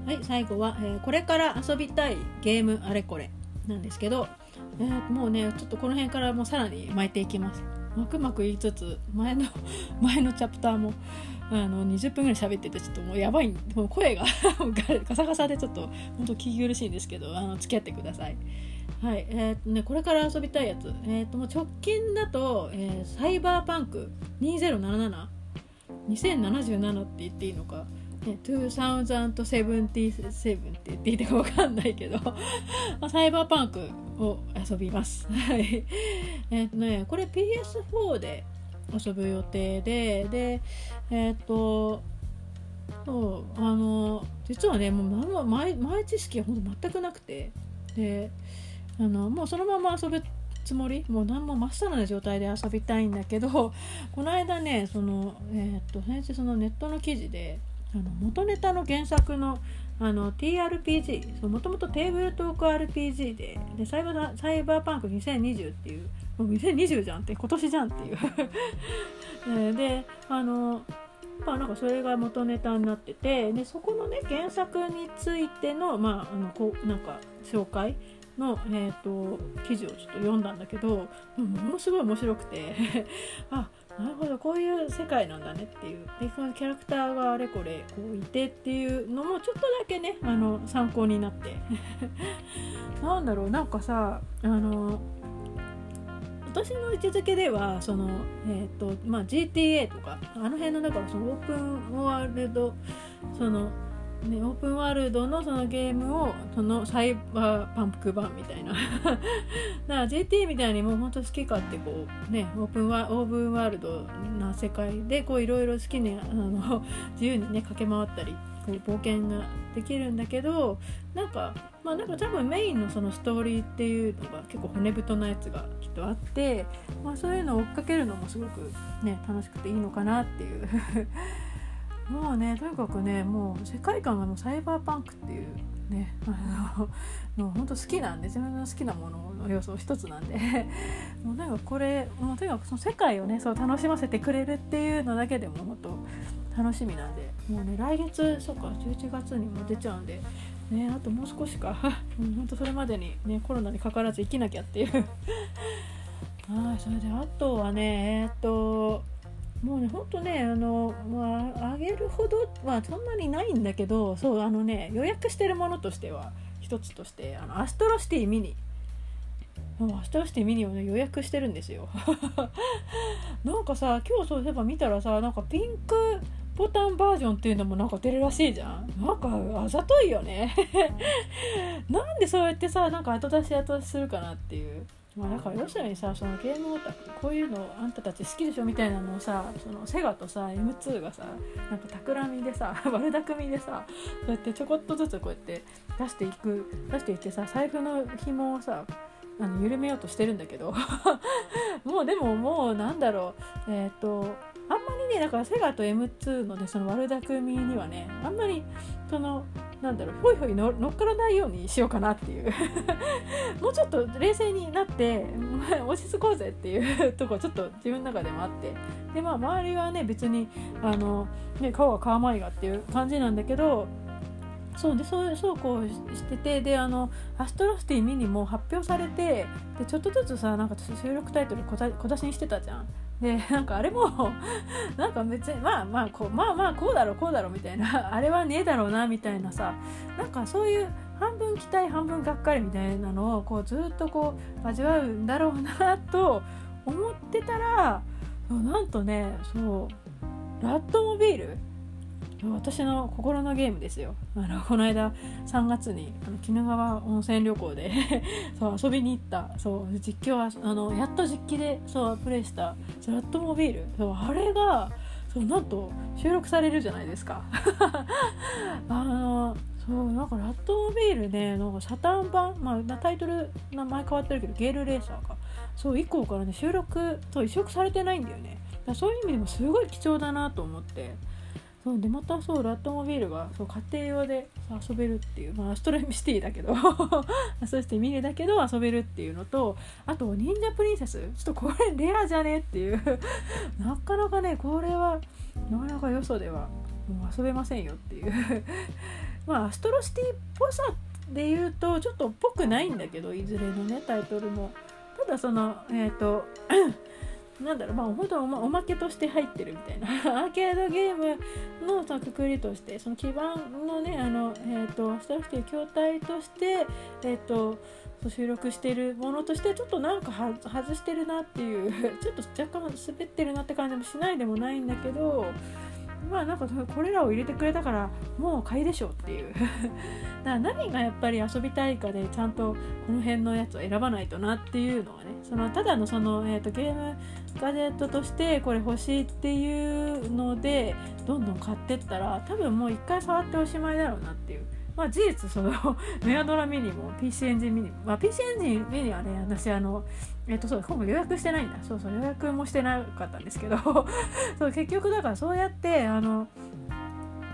はい、最後は、えー、これから遊びたいゲームあれこれなんですけど、えー、もうねちょっとこの辺からもうさらに巻いていきます。まくまく言いつつ前の前のチャプターもあの20分ぐらい喋っててちょっともうやばいもう声が [LAUGHS] ガサガサでちょっと本当聞き苦しいんですけどあの付き合ってください。はいえーとね、これから遊びたいやつ、えーと、もう直近だと、えー、サイバーパンク2077 2077って言っていいのか、ね、2077って言っていいのか分かんないけど [LAUGHS] サイバーパンクを遊びます。[LAUGHS] はい。えっ、とね、これ PS4 で遊ぶ予定で、で、えっ、と、そうあの実はねもう前前知識は本当全くなくてであのもうそのまま遊ぶつもりもう何も真っさらな状態で遊びたいんだけど [LAUGHS] この間ねその、えー、っと先生そのネットの記事であの元ネタの原作のあの TRPG もともとテーブルトーク RPG ででサイバーサイバーパンク2020っていうもう2020じゃんって今年じゃんっていう。[LAUGHS] であのまあなんかそれが元ネタになっててでそこのね原作についてのまああのこうなんか紹介の、えーと、記事をちょっと読んだんだけどものすごい面白くて。[LAUGHS] あなるほどこういう世界なんだねっていう。でそのキャラクターがあれこれこういてっていうのもちょっとだけねあの参考になって。[LAUGHS] なんだろうなんかさあの私の位置づけではその、えーとまあ、GTA とかあの辺のだからそのオープンワールドそのね、オープンワールドのそのゲームをそのサイバーパンプク版みたいな。[LAUGHS] だから JT みたいにもうほんと好き勝手こうねオープンワオープンワールドな世界でこういろいろ好きにあの [LAUGHS] 自由にね駆け回ったりこう冒険ができるんだけどなんかまあなんか多分メインのそのストーリーっていうのが結構骨太なやつがきっとあって、まあ、そういうのを追っかけるのもすごくね楽しくていいのかなっていう。もうねとにかくねもう世界観がもうサイバーパンクっていうね [LAUGHS] あのもう本当好きなんで自分の好きなものの要素一つなんで。[LAUGHS] もうなんかこれもうとにかくその世界をねそう楽しませてくれるっていうのだけでも本当楽しみなんで。もうね来月そうか11月にも出ちゃうんで。ねあともう少しか。[LAUGHS] うん、本当それまでにねコロナにかからず生きなきゃっていう。はいそれであとはねえー、っともうねほんとねあの、まあ、あげるほどはそんなにないんだけどそうあのね予約してるものとしては一つとしてあのアストロシティミニ。アストロシティミニをね予約してるんですよ。[LAUGHS] なんかさ今日そういえば見たらさなんかピンクボタンバージョンっていうのもなんか出るらしいじゃん。なんかあざといよね。[LAUGHS] なんでそうやってさなんか後出し後出しするかなっていう。まあ、だから要するにさそのゲームオタクこういうのあんたたち好きでしょみたいなのをさそのセガとさ M2 がさなんか企みでさ [LAUGHS] 悪巧みでさそうやってちょこっとずつこうやって出していく出していってさ財布の紐をさあの緩めようとしてるんだけど。[LAUGHS] もうでももうなんだろう。えっ、ー、とあんまりねだからセガと M2 のねその悪巧みにはねあんまりそのなんだろうほいほい乗っからないようにしようかなっていう。[LAUGHS] もうちょっと冷静になって [LAUGHS] 落ち着こうぜっていうとこちょっと自分の中でもあって。でまあ周りはね別にあの、ね、顔は顔まいがっていう感じなんだけどそうでそうそうこうしててであのアストロシティミニも発表されてでちょっとずつさなんか収録タイトル小出しにしてたじゃん。でなんかあれも [LAUGHS] なんか別にまあまあこうまあまあこうだろうこうだろうみたいな [LAUGHS] あれはねえだろうなみたいなさなんかそういう半分期待半分がっかりみたいなのをこうずっとこう味わうんだろうなと思ってたらなんとねそうラットモビール私の心のゲームですよ。あのこの間3月にあの鬼怒川温泉旅行で [LAUGHS] そう遊びに行った。そう実況はあのやっと実機でそうプレイしたラットモビール。そうあれがそうなんと収録されるじゃないですか。[LAUGHS] あのそうなんかラットモビールでなんかサタン版、まあ、タイトル名前変わってるけどゲールレーサーか。そう以降からね収録と移植されてないんだよね。だそういう意味でもすごい貴重だなと思って。そうでまたそうラットモビールがそう家庭用で遊べるっていう、まあ、アストレミシティだけど [LAUGHS] そしてミニだけど遊べるっていうのとあと忍者プリンセスちょっとこれレアじゃねっていう [LAUGHS] なかなかねこれはなかなかよそではもう遊べませんよっていう。[LAUGHS] まあアストロシティっぽさで言うとちょっとっぽくないんだけどいずれのねタイトルも。ただそのえっ、ー、となんだろうまあ本当おまおまけとして入ってるみたいな。[LAUGHS] アーケードゲームのそのくくりとしてその基盤のねあの、えーと、スタッフという筐体として、えーと、収録してるものとしてちょっとなんか外してるなっていう [LAUGHS] ちょっと若干滑ってるなって感じもしないでもないんだけどまあなんかこれらを入れてくれたからもう買いでしょっていう。[LAUGHS] だから何がやっぱり遊びたいかでちゃんとこの辺のやつを選ばないとなっていうのはね。そのただのその、えーと、ゲームガジェットとしてこれ欲しいっていうのでどんどん買ってったら多分もう一回触っておしまいだろうなっていう。まあ事実その [LAUGHS] メアドラミニも PC エンジンミニも、まあ、PC エンジンミニはね私あのえっ、とそう今後予約してないんだ。そうそう予約もしてなかったんですけど。[LAUGHS] そう結局だからそうやってあの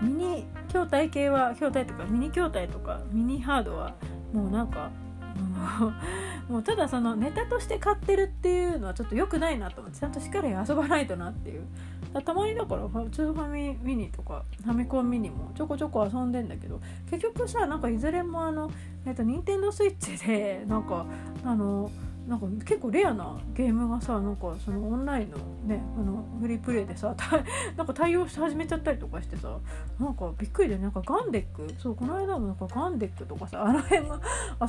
ミニ筐体系は筐体とかミニ筐体とかミニハードはもうなんか [LAUGHS] もうただそのネタとして買ってるっていうのはちょっと良くないなと思ってちゃんとしっかり遊ばないとなっていう。たまにだから普通ファミミニとかファミコンミニもちょこちょこ遊んでんだけど結局さなんかいずれもあのえっと任天堂スイッチでなんかあのなんか結構レアなゲームがさなんかそのオンラインのねあのフリープレイでさ [LAUGHS] なんか対応し始めちゃったりとかしてさなんかびっくりでなんかガンデックそうこの間もなんかガンデックとかさあの辺が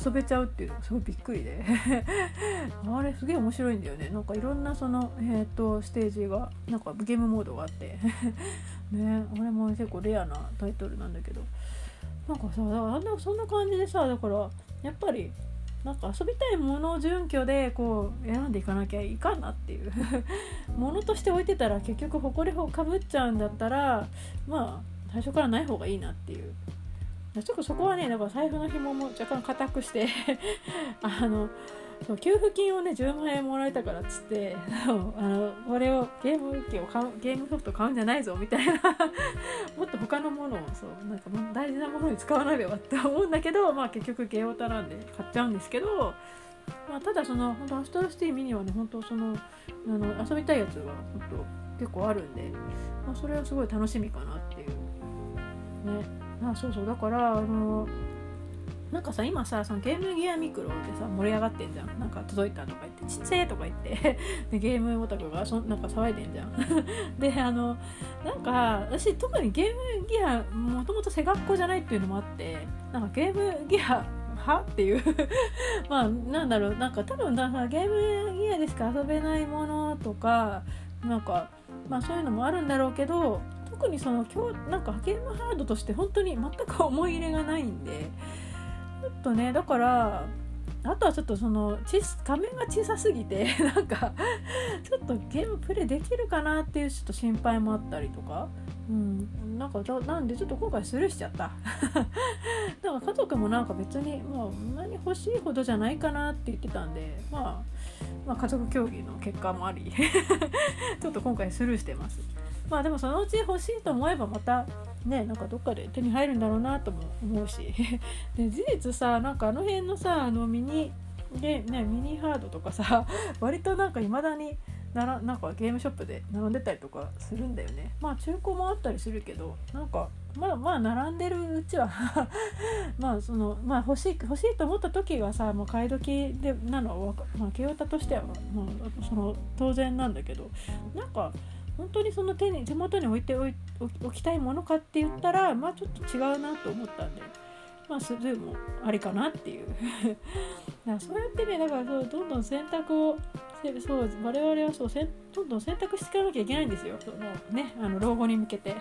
遊べちゃうっていうのがすごいびっくりで。[LAUGHS] あれすげえ面白いんだよね。なんかいろんなそのえっ、とステージがなんかゲームモードがあって。[LAUGHS] ねあれも結構レアなタイトルなんだけど。なんかさだからあんなそんな感じでさだからやっぱりなんか遊びたいものを準拠でこう選んでいかなきゃいかんなっていう。[LAUGHS] ものとして置いてたら結局誇りをかぶっちゃうんだったらまあ最初からない方がいいなっていう。ちょっとそこはねだから財布の紐も若干硬くして [LAUGHS] あの給付金をね10万円もらえたからっつって [LAUGHS] あのこれをゲーム機を買うゲームソフト買うんじゃないぞみたいな [LAUGHS] もっと他のものをそうなんか大事なものに使わなければって思うんだけど、まあ、結局ゲオタなんで買っちゃうんですけど、まあ、ただその本当アストロシティミニはね本当そのあの遊びたいやつが本当結構あるんで、まあ、それはすごい楽しみかなっていう。ね。あそうそう。だからあのなんかさ今さそのゲームギアミクロでさ盛り上がってんじゃん。なんか届いたとか言ってちっちゃいとか言って [LAUGHS] でゲームオタクがそなんか騒いでんじゃん。[LAUGHS] であのなんか私特にゲームギアもともと背学校じゃないっていうのもあってなんかゲームギアはっていう [LAUGHS] まあなんだろうなんか多分だかゲームギアでしか遊べないものとかなんかまあそういうのもあるんだろうけど特にその今日なんかゲームハードとして本当に全く思い入れがないんでっとねだからあとはちょっとその画面が小さすぎて [LAUGHS] なんかちょっとゲームプレイできるかなっていうちょっと心配もあったりとか、うん、なんかなんでちょっと今回スルーしちゃった。[LAUGHS] なんか家族もなんか別にまあ何欲しいほどじゃないかなって言ってたんで、まあ、まあ家族協議の結果もあり [LAUGHS] ちょっと今回スルーしてます。まあでもそのうち欲しいと思えばまたねなんかどっかで手に入るんだろうなとも思うし。[LAUGHS] で事実さなんかあの辺のさあのミニで、ね、ミニハードとかさ [LAUGHS] 割となんかいまだにならなんかゲームショップで並んでたりとかするんだよね。まあ中古もあったりするけどなんかまあまあ並んでるうちは [LAUGHS] まあそのまあ欲しい欲しいと思った時はさもう買い時でなのはまあ清田としてはもうその当然なんだけどなんか本当にその手に手元に置いておきたいものかって言ったらまあちょっと違うなと思ったんでまあスルーもありかなっていう。[LAUGHS] そうやってねだからそうどんどん選択をそう我々はそうせんどんどん選択していかなきゃいけないんですよ。そのねあの老後に向けて。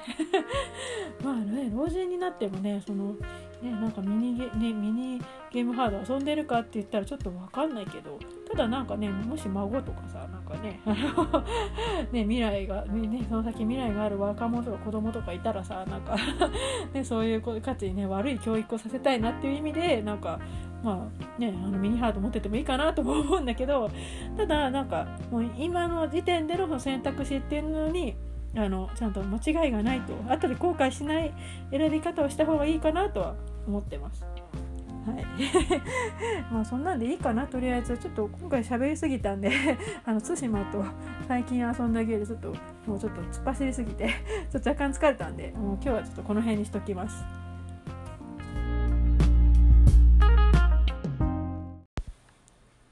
[LAUGHS] まあね老人になってもねそのねなんかミニゲ,、ね、ミニゲームハード遊んでるかって言ったらちょっと分かんないけどただなんかねもし孫とかさなんかね [LAUGHS] ね未来が、ね、その先未来がある若者とか子供とかいたらさなんか [LAUGHS] ね、そういう価値にね悪い教育をさせたいなっていう意味でなんかまあね、あのミニハード持っててもいいかなとも思うんだけどただなんかもう今の時点での選択肢っていうのにあのちゃんと間違いがないと後で後悔しない選び方をした方がいいかなとは思ってます。はい。[LAUGHS] まあそんなんでいいかなとりあえず。ちょっと今回喋りすぎたんで [LAUGHS] あの対馬と最近遊んだゲーでちょっともうちょっと突っ走りすぎて [LAUGHS] ちょっと若干疲れたんでもう今日はちょっとこの辺にしときます。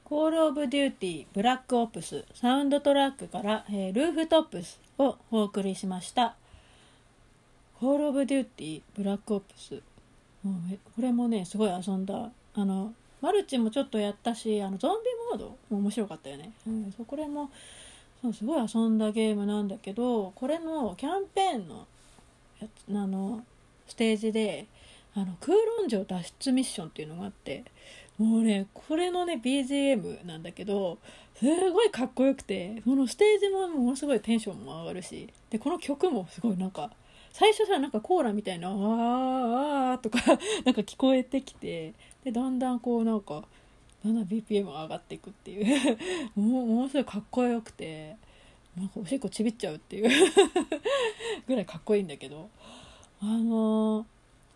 コール・オブ・デューティー・ブラック・オプスサウンドトラックから、えー、ルーフトップスをお送りしました。コール・オブ・デューティー・ブラック・オプスこれもねすごい遊んだ。あのマルチもちょっとやったしあのゾンビモードも面白かったよね、うん、そうこれもそうすごい遊んだゲームなんだけどこれのキャンペーンのやつあのステージであの空論城脱出ミッションっていうのがあってもうねこれのね BGM なんだけどすごいかっこよくてこのステージもものすごいテンションも上がるしでこの曲もすごいなんか最初さなんかコーラみたいな「あーあー」とか [LAUGHS] なんか聞こえてきてでだんだんこうなんかだんだん BPM が上がっていくっていう。[LAUGHS] もものすごいかっこよくてなんかおしっこちびっちゃうっていう。[LAUGHS] ぐらいかっこいいんだけど。あのー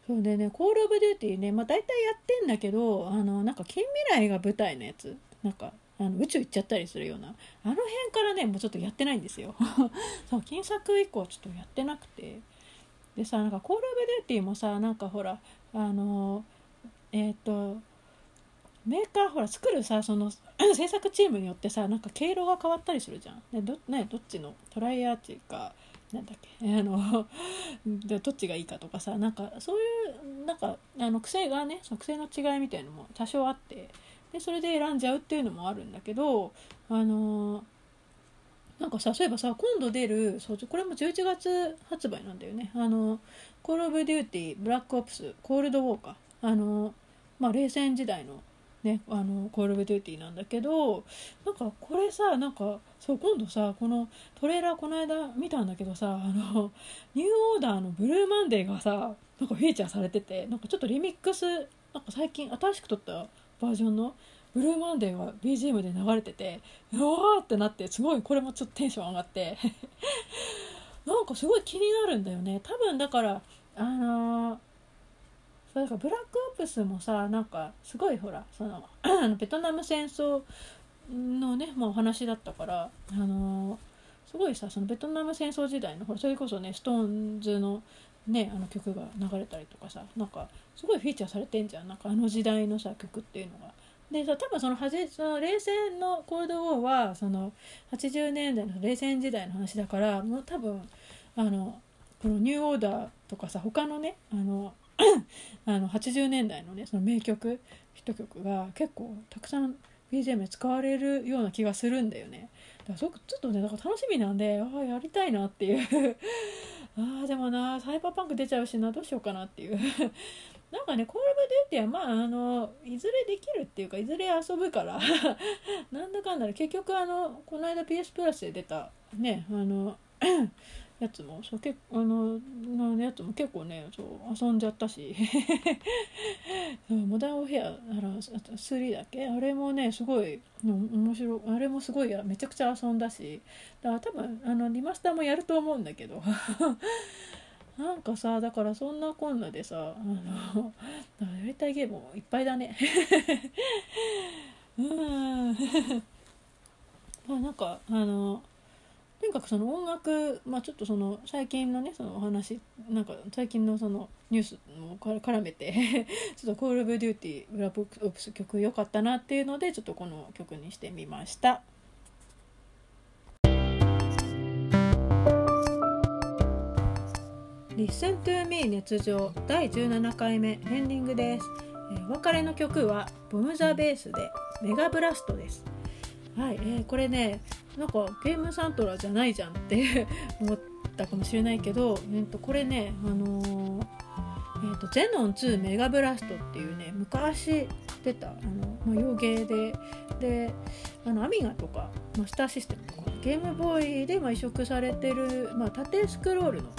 そうでね「コール・オブ・デューティーね」まあ、大体やってんだけどあのなんか近未来が舞台のやつ。なんかあの宇宙行っちゃったりするような。あの辺からねもうちょっとやってないんですよ。そう近作以降ちょっとやってなくて。でさなんか「コール・オブ・デューティー」もさなんかほらあのえっ、とメーカーほら作るさその [CLEARS THROAT] 制作チームによってさなんか毛色が変わったりするじゃん。でど,、ね、どっちのトライアーチかなんだっけ [LAUGHS] あのどっちがいいかとかさなんかそういうなんかあの癖がねその癖の違いみたいのも多少あってでそれで選んじゃうっていうのもあるんだけどあのなんかさそういえばさ今度出るそうこれも11月発売なんだよね。あの「コール・オブ・デューティー」「ブラック・オプス」「コールド・ウォー」かあのまあ冷戦時代のね、あのコール・オブ・デューティーなんだけどなんかこれさなんかそう今度さこのトレーラーこの間見たんだけどさあのニューオーダーのブルーマンデーがさなんかフィーチャーされててなんかちょっとリミックスなんか最近新しく撮ったバージョンのブルーマンデーが BGM で流れててうわーってなってすごいこれもちょっとテンション上がって。[LAUGHS] なんかすごい気になるんだよね。多分だからあのーそうだからブラックオプスもさなんかすごいほらその [CLEARS THROAT] ベトナム戦争のね、まあ、お話だったからあのーすごいさそのベトナム戦争時代のほらそれこそね SixTONES のねあの曲が流れたりとかさなんかすごいフィーチャーされてんじゃん。なんかあの時代のさ曲っていうのが。で多分そのはじその冷戦のコールドウォーはその80年代の冷戦時代の話だからもう多分あのこのニューオーダーとかさ他のねあの [CLEARS THROAT] あの80年代のねその名曲ヒット曲が結構たくさん BGM で使われるような気がするんだよね。だからすごくちょっとねだから楽しみなんでああやりたいなっていう。[LAUGHS] ああでもなサイバーパンク出ちゃうしなどうしようかなっていう。[LAUGHS] なんかねコール・ブ・デューティーはまああのいずれできるっていうかいずれ遊ぶから [LAUGHS] なんだかんだで結局あのこの間 PS プラスで出たねあの [CLEARS THROAT] やつもそう結あののやつも結構ねそう遊んじゃったし [LAUGHS] モダンオフェアあら3だっけ？あれもねすごい面白あれもすごいめちゃくちゃ遊んだしだから多分あのリマスターもやると思うんだけど [LAUGHS] なんかさだからそんなこんなでさあのやりたいゲームもいっぱいだね [LAUGHS] うん [LAUGHS] まあなんかあのとにかくその音楽、まあ、ちょっとその最近のねそのお話なんか最近のそのニュースも絡めて [LAUGHS] ちょっと「コール・オブ・デューティー」ブラック・オプス曲良かったなっていうのでちょっとこの曲にしてみました。Listen to me 熱情第17回目エンディングです。えーお別れの曲はボム・ザ・ベースでメガブラストです。はい、えーこれねなんかゲームサントラじゃないじゃんって思ったかもしれないけど、えー、とこれねあのーえーと「ゼノン2メガブラスト」っていうね昔出たあの、まあ、洋芸でであのアミガとかマスターシステムとかゲームボーイでまあ移植されてる、まあ、縦スクロールの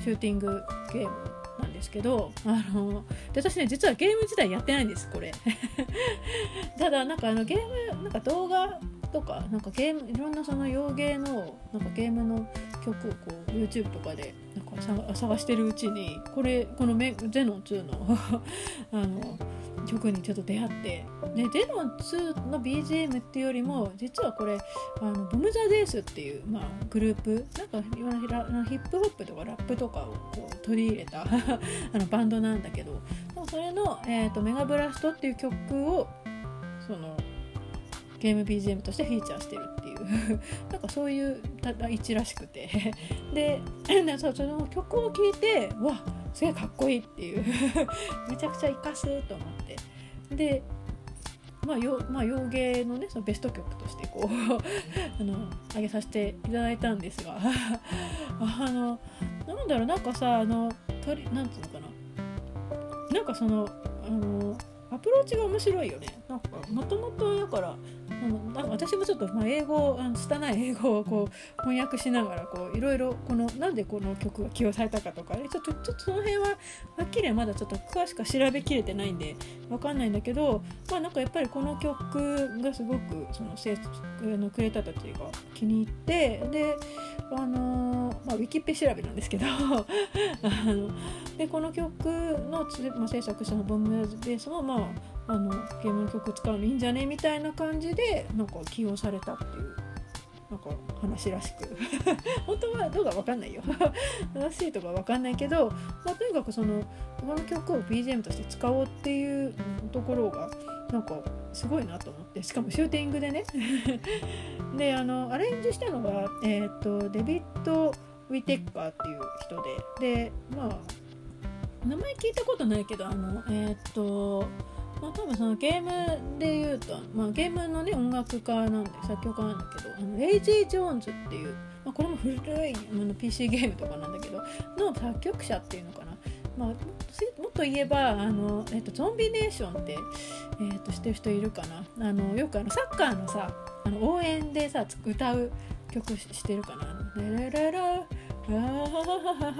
シューティングゲームなんですけどあので私ね実はゲーム自体やってないんですこれ。[LAUGHS] ただなんかあのゲームなんか動画とかなんかゲームいろんなその洋芸のなんかゲームの曲をこう YouTube とかで探してるうちにこれこのメ「ゼノン2の」[LAUGHS] あの曲にちょっと出会ってでゼノン2の BGM っていうよりも実はこれあのボム・ザ・デースっていう、まあ、グループなんかいわゆるヒップホップとかラップとかをこう取り入れた [LAUGHS] あのバンドなんだけどそれの、えーと「メガブラスト」っていう曲をそのゲーム BGM としてフィーチャーしてるって [LAUGHS] なんかそういう位置らしくて。でその曲を聴いてわすげえかっこいいっていう。[LAUGHS] めちゃくちゃ活かすと思って。でまあよまあ、洋芸のねそのベスト曲としてこう [LAUGHS] あの上げさせていただいたんですが。あのなんだろうなんかさあのとりなんつうのかな。なんかそのあのアプローチが面白いよね。なんかもともとだから私もちょっと、まあ、英語拙い英語をこう翻訳しながらこういろいろこのなんでこの曲が起用されたかとか、ちょっとちょっとその辺ははっきりまだちょっと詳しく調べきれてないんでわかんないんだけどまあなんかやっぱりこの曲がすごくその制のクリエイターたちが気に入ってであのまあ、ウィキペ調べなんですけどあの [LAUGHS] でこの曲の、まあ、制作者のボムベースも、まあ、あのゲームの曲使うのいいんじゃね？みたいな感じでなんか起用されたっていうなんか話らしく。[LAUGHS] 本当はどうか分かんないよ。[LAUGHS] 話とか分かんないけど、まあ、とにかくそのこの曲を BGM として使おうっていうところがなんかすごいなと思って。しかもシューティングでね。[LAUGHS] であのアレンジしたのが、えーと、デビッド・ウィテッカーっていう人で。でまあ名前聞いたことないけどあのえっ、ー、とまあ、多分そのゲームで言うと、まあ、ゲームのね音楽家なんで作曲家なんだけどあのレイジー・ジョーンズっていう、まあ、これも古いあの PC ゲームとかなんだけどの作曲者っていうのかな。まあ、もっと言えばあの、えっと、ゾンビネーションって、えっと、知ってる人いるかな。あのよくあのサッカーのさあの応援でさ歌う曲してるかな「レレレラハハハ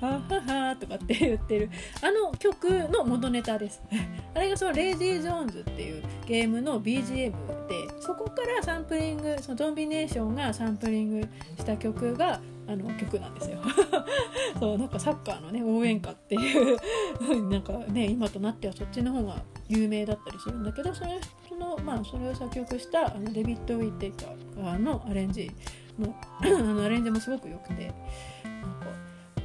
ハハハとかって言ってるあの曲の元ネタです。[LAUGHS] あれがそのレイジー・ジョーンズっていうゲームの BGM でそこからサンプリングそのゾンビネーションがサンプリングした曲があの曲なんですよ。[LAUGHS] そうなんかサッカーのね応援歌っていうなんかね今となってはそっちの方が有名だったりするんだけどそれそのまあそれを作曲したあのデビッド・ウィッテイカーのアレンジの [CLEARS THROAT] あのアレンジもすごく良くてなんか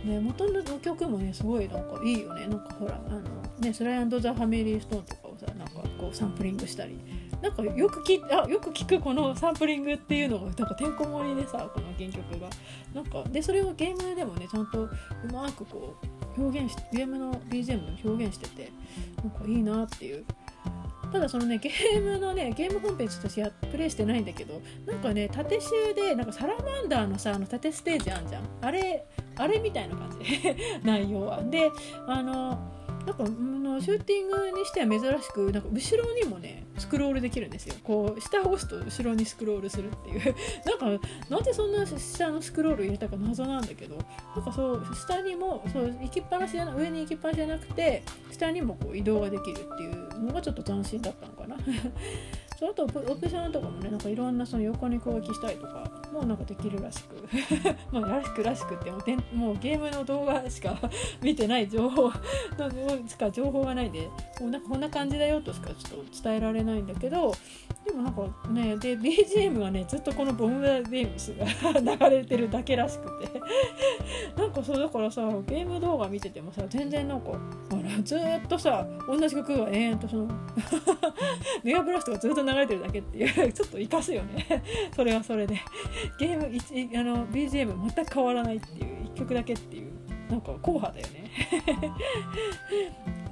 ね元の曲もねすごいなんかいいよね。なんかほらあのねスライザ・ファミリー・ストーンとかをさなんかこうサンプリングしたり。なんかよく聞あよく聞くこのサンプリングっていうのがなんかてんこ盛りでさこの原曲が。なんかでそれをゲームでもねちゃんとうまくこう表現しゲームの BGM で表現しててなんかいいなっていう。ただそのねゲームのねゲーム本編ちょっとしやプレイしてないんだけどなんかね縦集でなんかサラマンダーのさあの縦ステージあんじゃん。あれあれみたいな感じ。[LAUGHS] 内容は。であのなんかのシューティングにしては珍しくなんか後ろにもねスクロールできるんですよ。こう下を押すと後ろにスクロールするっていう。[LAUGHS] なんかなんでそんな下のスクロール入れたか謎なんだけど。なんかそう下にもそう行きっぱなしじゃな上に行きっぱなしじゃなくて下にもこう移動ができるっていうのがちょっと斬新だったのかな。そうあとオプションとかもねなんかいろんなその横に攻撃したりとかもうなんかできるらしく [LAUGHS] まあらしくらしくってもうもうゲームの動画しか [LAUGHS] 見てない情報しか情報がないでもうなんかこんな感じだよとしかちょっと伝えられないんだけどでもなんかねで BGM はねずっとこのボムベームスが [LAUGHS] 流れてるだけらしくて。なんかそうだからさゲーム動画見ててもさ全然なんかあらずっとさ同じ曲が延々とそのメガブラストがずっと流れてるだけっていう [LAUGHS] ちょっと生かすよね。[LAUGHS] それはそれで。ゲームあの BGM 全く変わらないっていう1曲だけっていうなんか硬派だよね。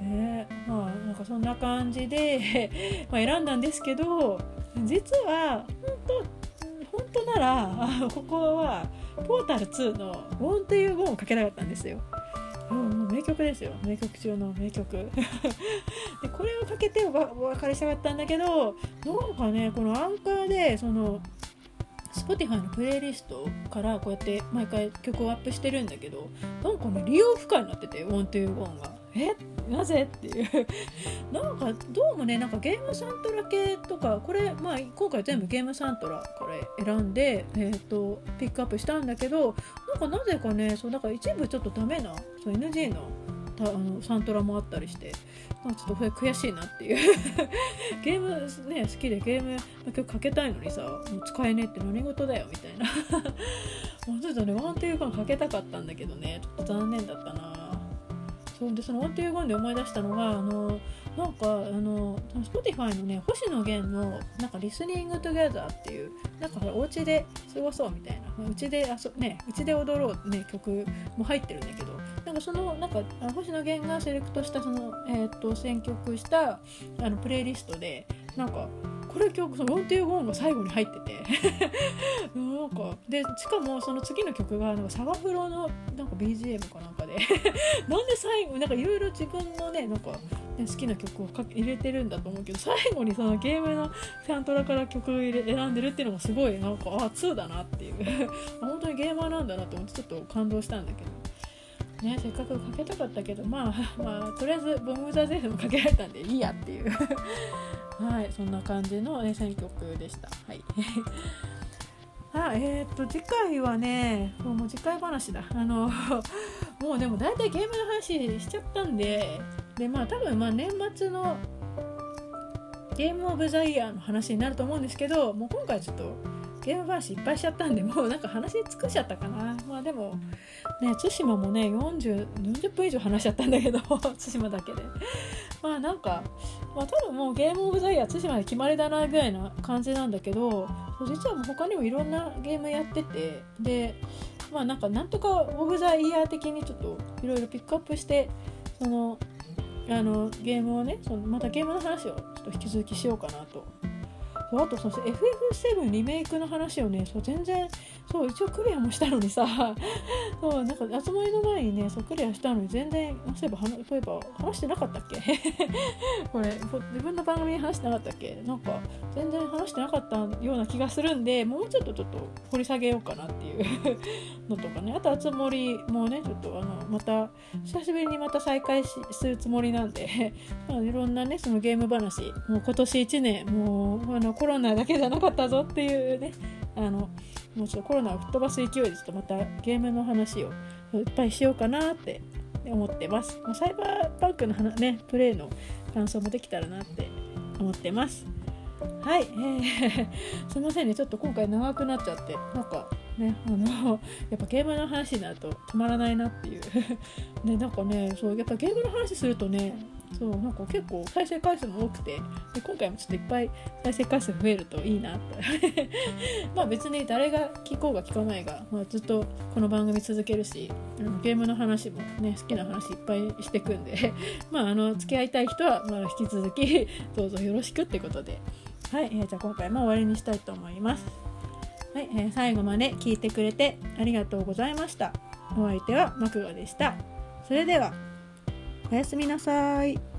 [LAUGHS] ね。まあなんかそんな感じでま選んだんですけど実は本当本当ならここはポータル2の「ウォン」っていう本をかけたかったんですよ。うん、名曲ですよ名曲中の名曲 [LAUGHS] でこれをかけてお別れしたかったんだけどなんかねこのアンカーでその Spotify のプレイリストからこうやって毎回曲をアップしてるんだけどなんかね利用不可になってて「One to One」が。えなぜ？っていう。[LAUGHS] なんかどうもねなんかゲームサントラ系とかこれまあ今回全部ゲームサントラこれ選んで、えーと、ピックアップしたんだけどなんかなぜかねそうだか一部ちょっとダメなそう NG のたあのサントラもあったりしてなんかちょっとこれ悔しいなっていう。[LAUGHS] ゲームね好きでゲーム曲かけたいのにさもう使えねえって何事だよみたいな。[LAUGHS] もうちょっとねワンテイかけたかったんだけどねちょっと残念だったな。そうでその音程言で思い出したのがあのなんかあの Spotify のね星野源のなんかリスニングトゥゲザーっていうなんかほらお家で過ごそうみたいなうちで遊ねうちで踊ろうね曲も入ってるんだけどなんかそのなんか星野源がセレクトしたその、えーと、選曲したあのプレイリストでなんかこれ曲そのロンテーゴーンが最後に入ってて。[LAUGHS] なんかでしかもその次の曲がなんかサガフロのなんか BGM かなんかで。[LAUGHS] なんで最後なんかいろいろ自分のねなんか、ね、好きな曲をか入れてるんだと思うけど最後にそのゲームのサントラから曲を入れ選んでるっていうのもすごいなんかあ2だなっていう。[LAUGHS] 本当にゲーマーなんだなと思ってちょっと感動したんだけど。ね、せっかくかけたかったけどまあまあとりあえずボム・ザ・ゼフもかけられたんでいいやっていう。はいそんな感じの、選曲でした。はい。[LAUGHS] あえー、っと次回はねもう次回話だ。あの [LAUGHS] もうでも大体ゲームの話しちゃったんででまあ多分まあ年末のゲームオブザイヤーの話になると思うんですけどもう今回ちょっとゲーム話いっぱいしちゃったんでもうなんか話尽くしちゃったかな。まあでもね対馬もね40 40分以上話しちゃったんだけど [LAUGHS] 対馬だけで。まあなんかまあ多分もうゲームオブザイヤー対馬で決まりだなぐらいな感じなんだけど実はもう他にもいろんなゲームやっててでまあなんかなんとかオブザイヤー的にちょっといろいろピックアップしてそのあのゲームをねそのまたゲームの話をちょっと引き続きしようかなとあとそして FF7 リメイクの話をねそう全然そう一応クリアもしたのにさ。[LAUGHS] そうなんか集まりの前にねそうクリアしたのに全然そういえばそういえば話してなかったっけ？[LAUGHS] これ自分の番組に話してなかったっけ？なんか全然話してなかったような気がするんでもうちょっとちょっと掘り下げようかなっていう [LAUGHS] のとかね。あと集まりもねちょっとあのまた久しぶりにまた再開するつもりなんで。まあ、いろんなねそのゲーム話もう今年1年もうあのコロナだけじゃなかったぞっていうね。あのもうちょっとコロナを吹っ飛ばす勢いでちょっとまたゲームの話をいっぱいしようかなって思ってます。ま、サイバーパンクのねプレイの感想もできたらなって思ってます。はい、えー、[LAUGHS] すいませんねちょっと今回長くなっちゃってなんかねあの [LAUGHS] やっぱゲームの話になると止まらないなっていう [LAUGHS] ねなんかねそうやっぱゲームの話するとねそうなんか結構再生回数も多くてで今回もちょっといっぱい再生回数増えるといいなって [LAUGHS] まあ別に誰が聞こうが聞かないが、まあ、ずっとこの番組続けるしあのゲームの話もね好きな話いっぱいしてくんで [LAUGHS] まああの付き合いたい人はまあ引き続きどうぞよろしくってことではい、えー、じゃあ今回も終わりにしたいと思います。はい、えー、最後まで聞いてくれてありがとうございました。お相手はマクガでした。それではおやすみなさい。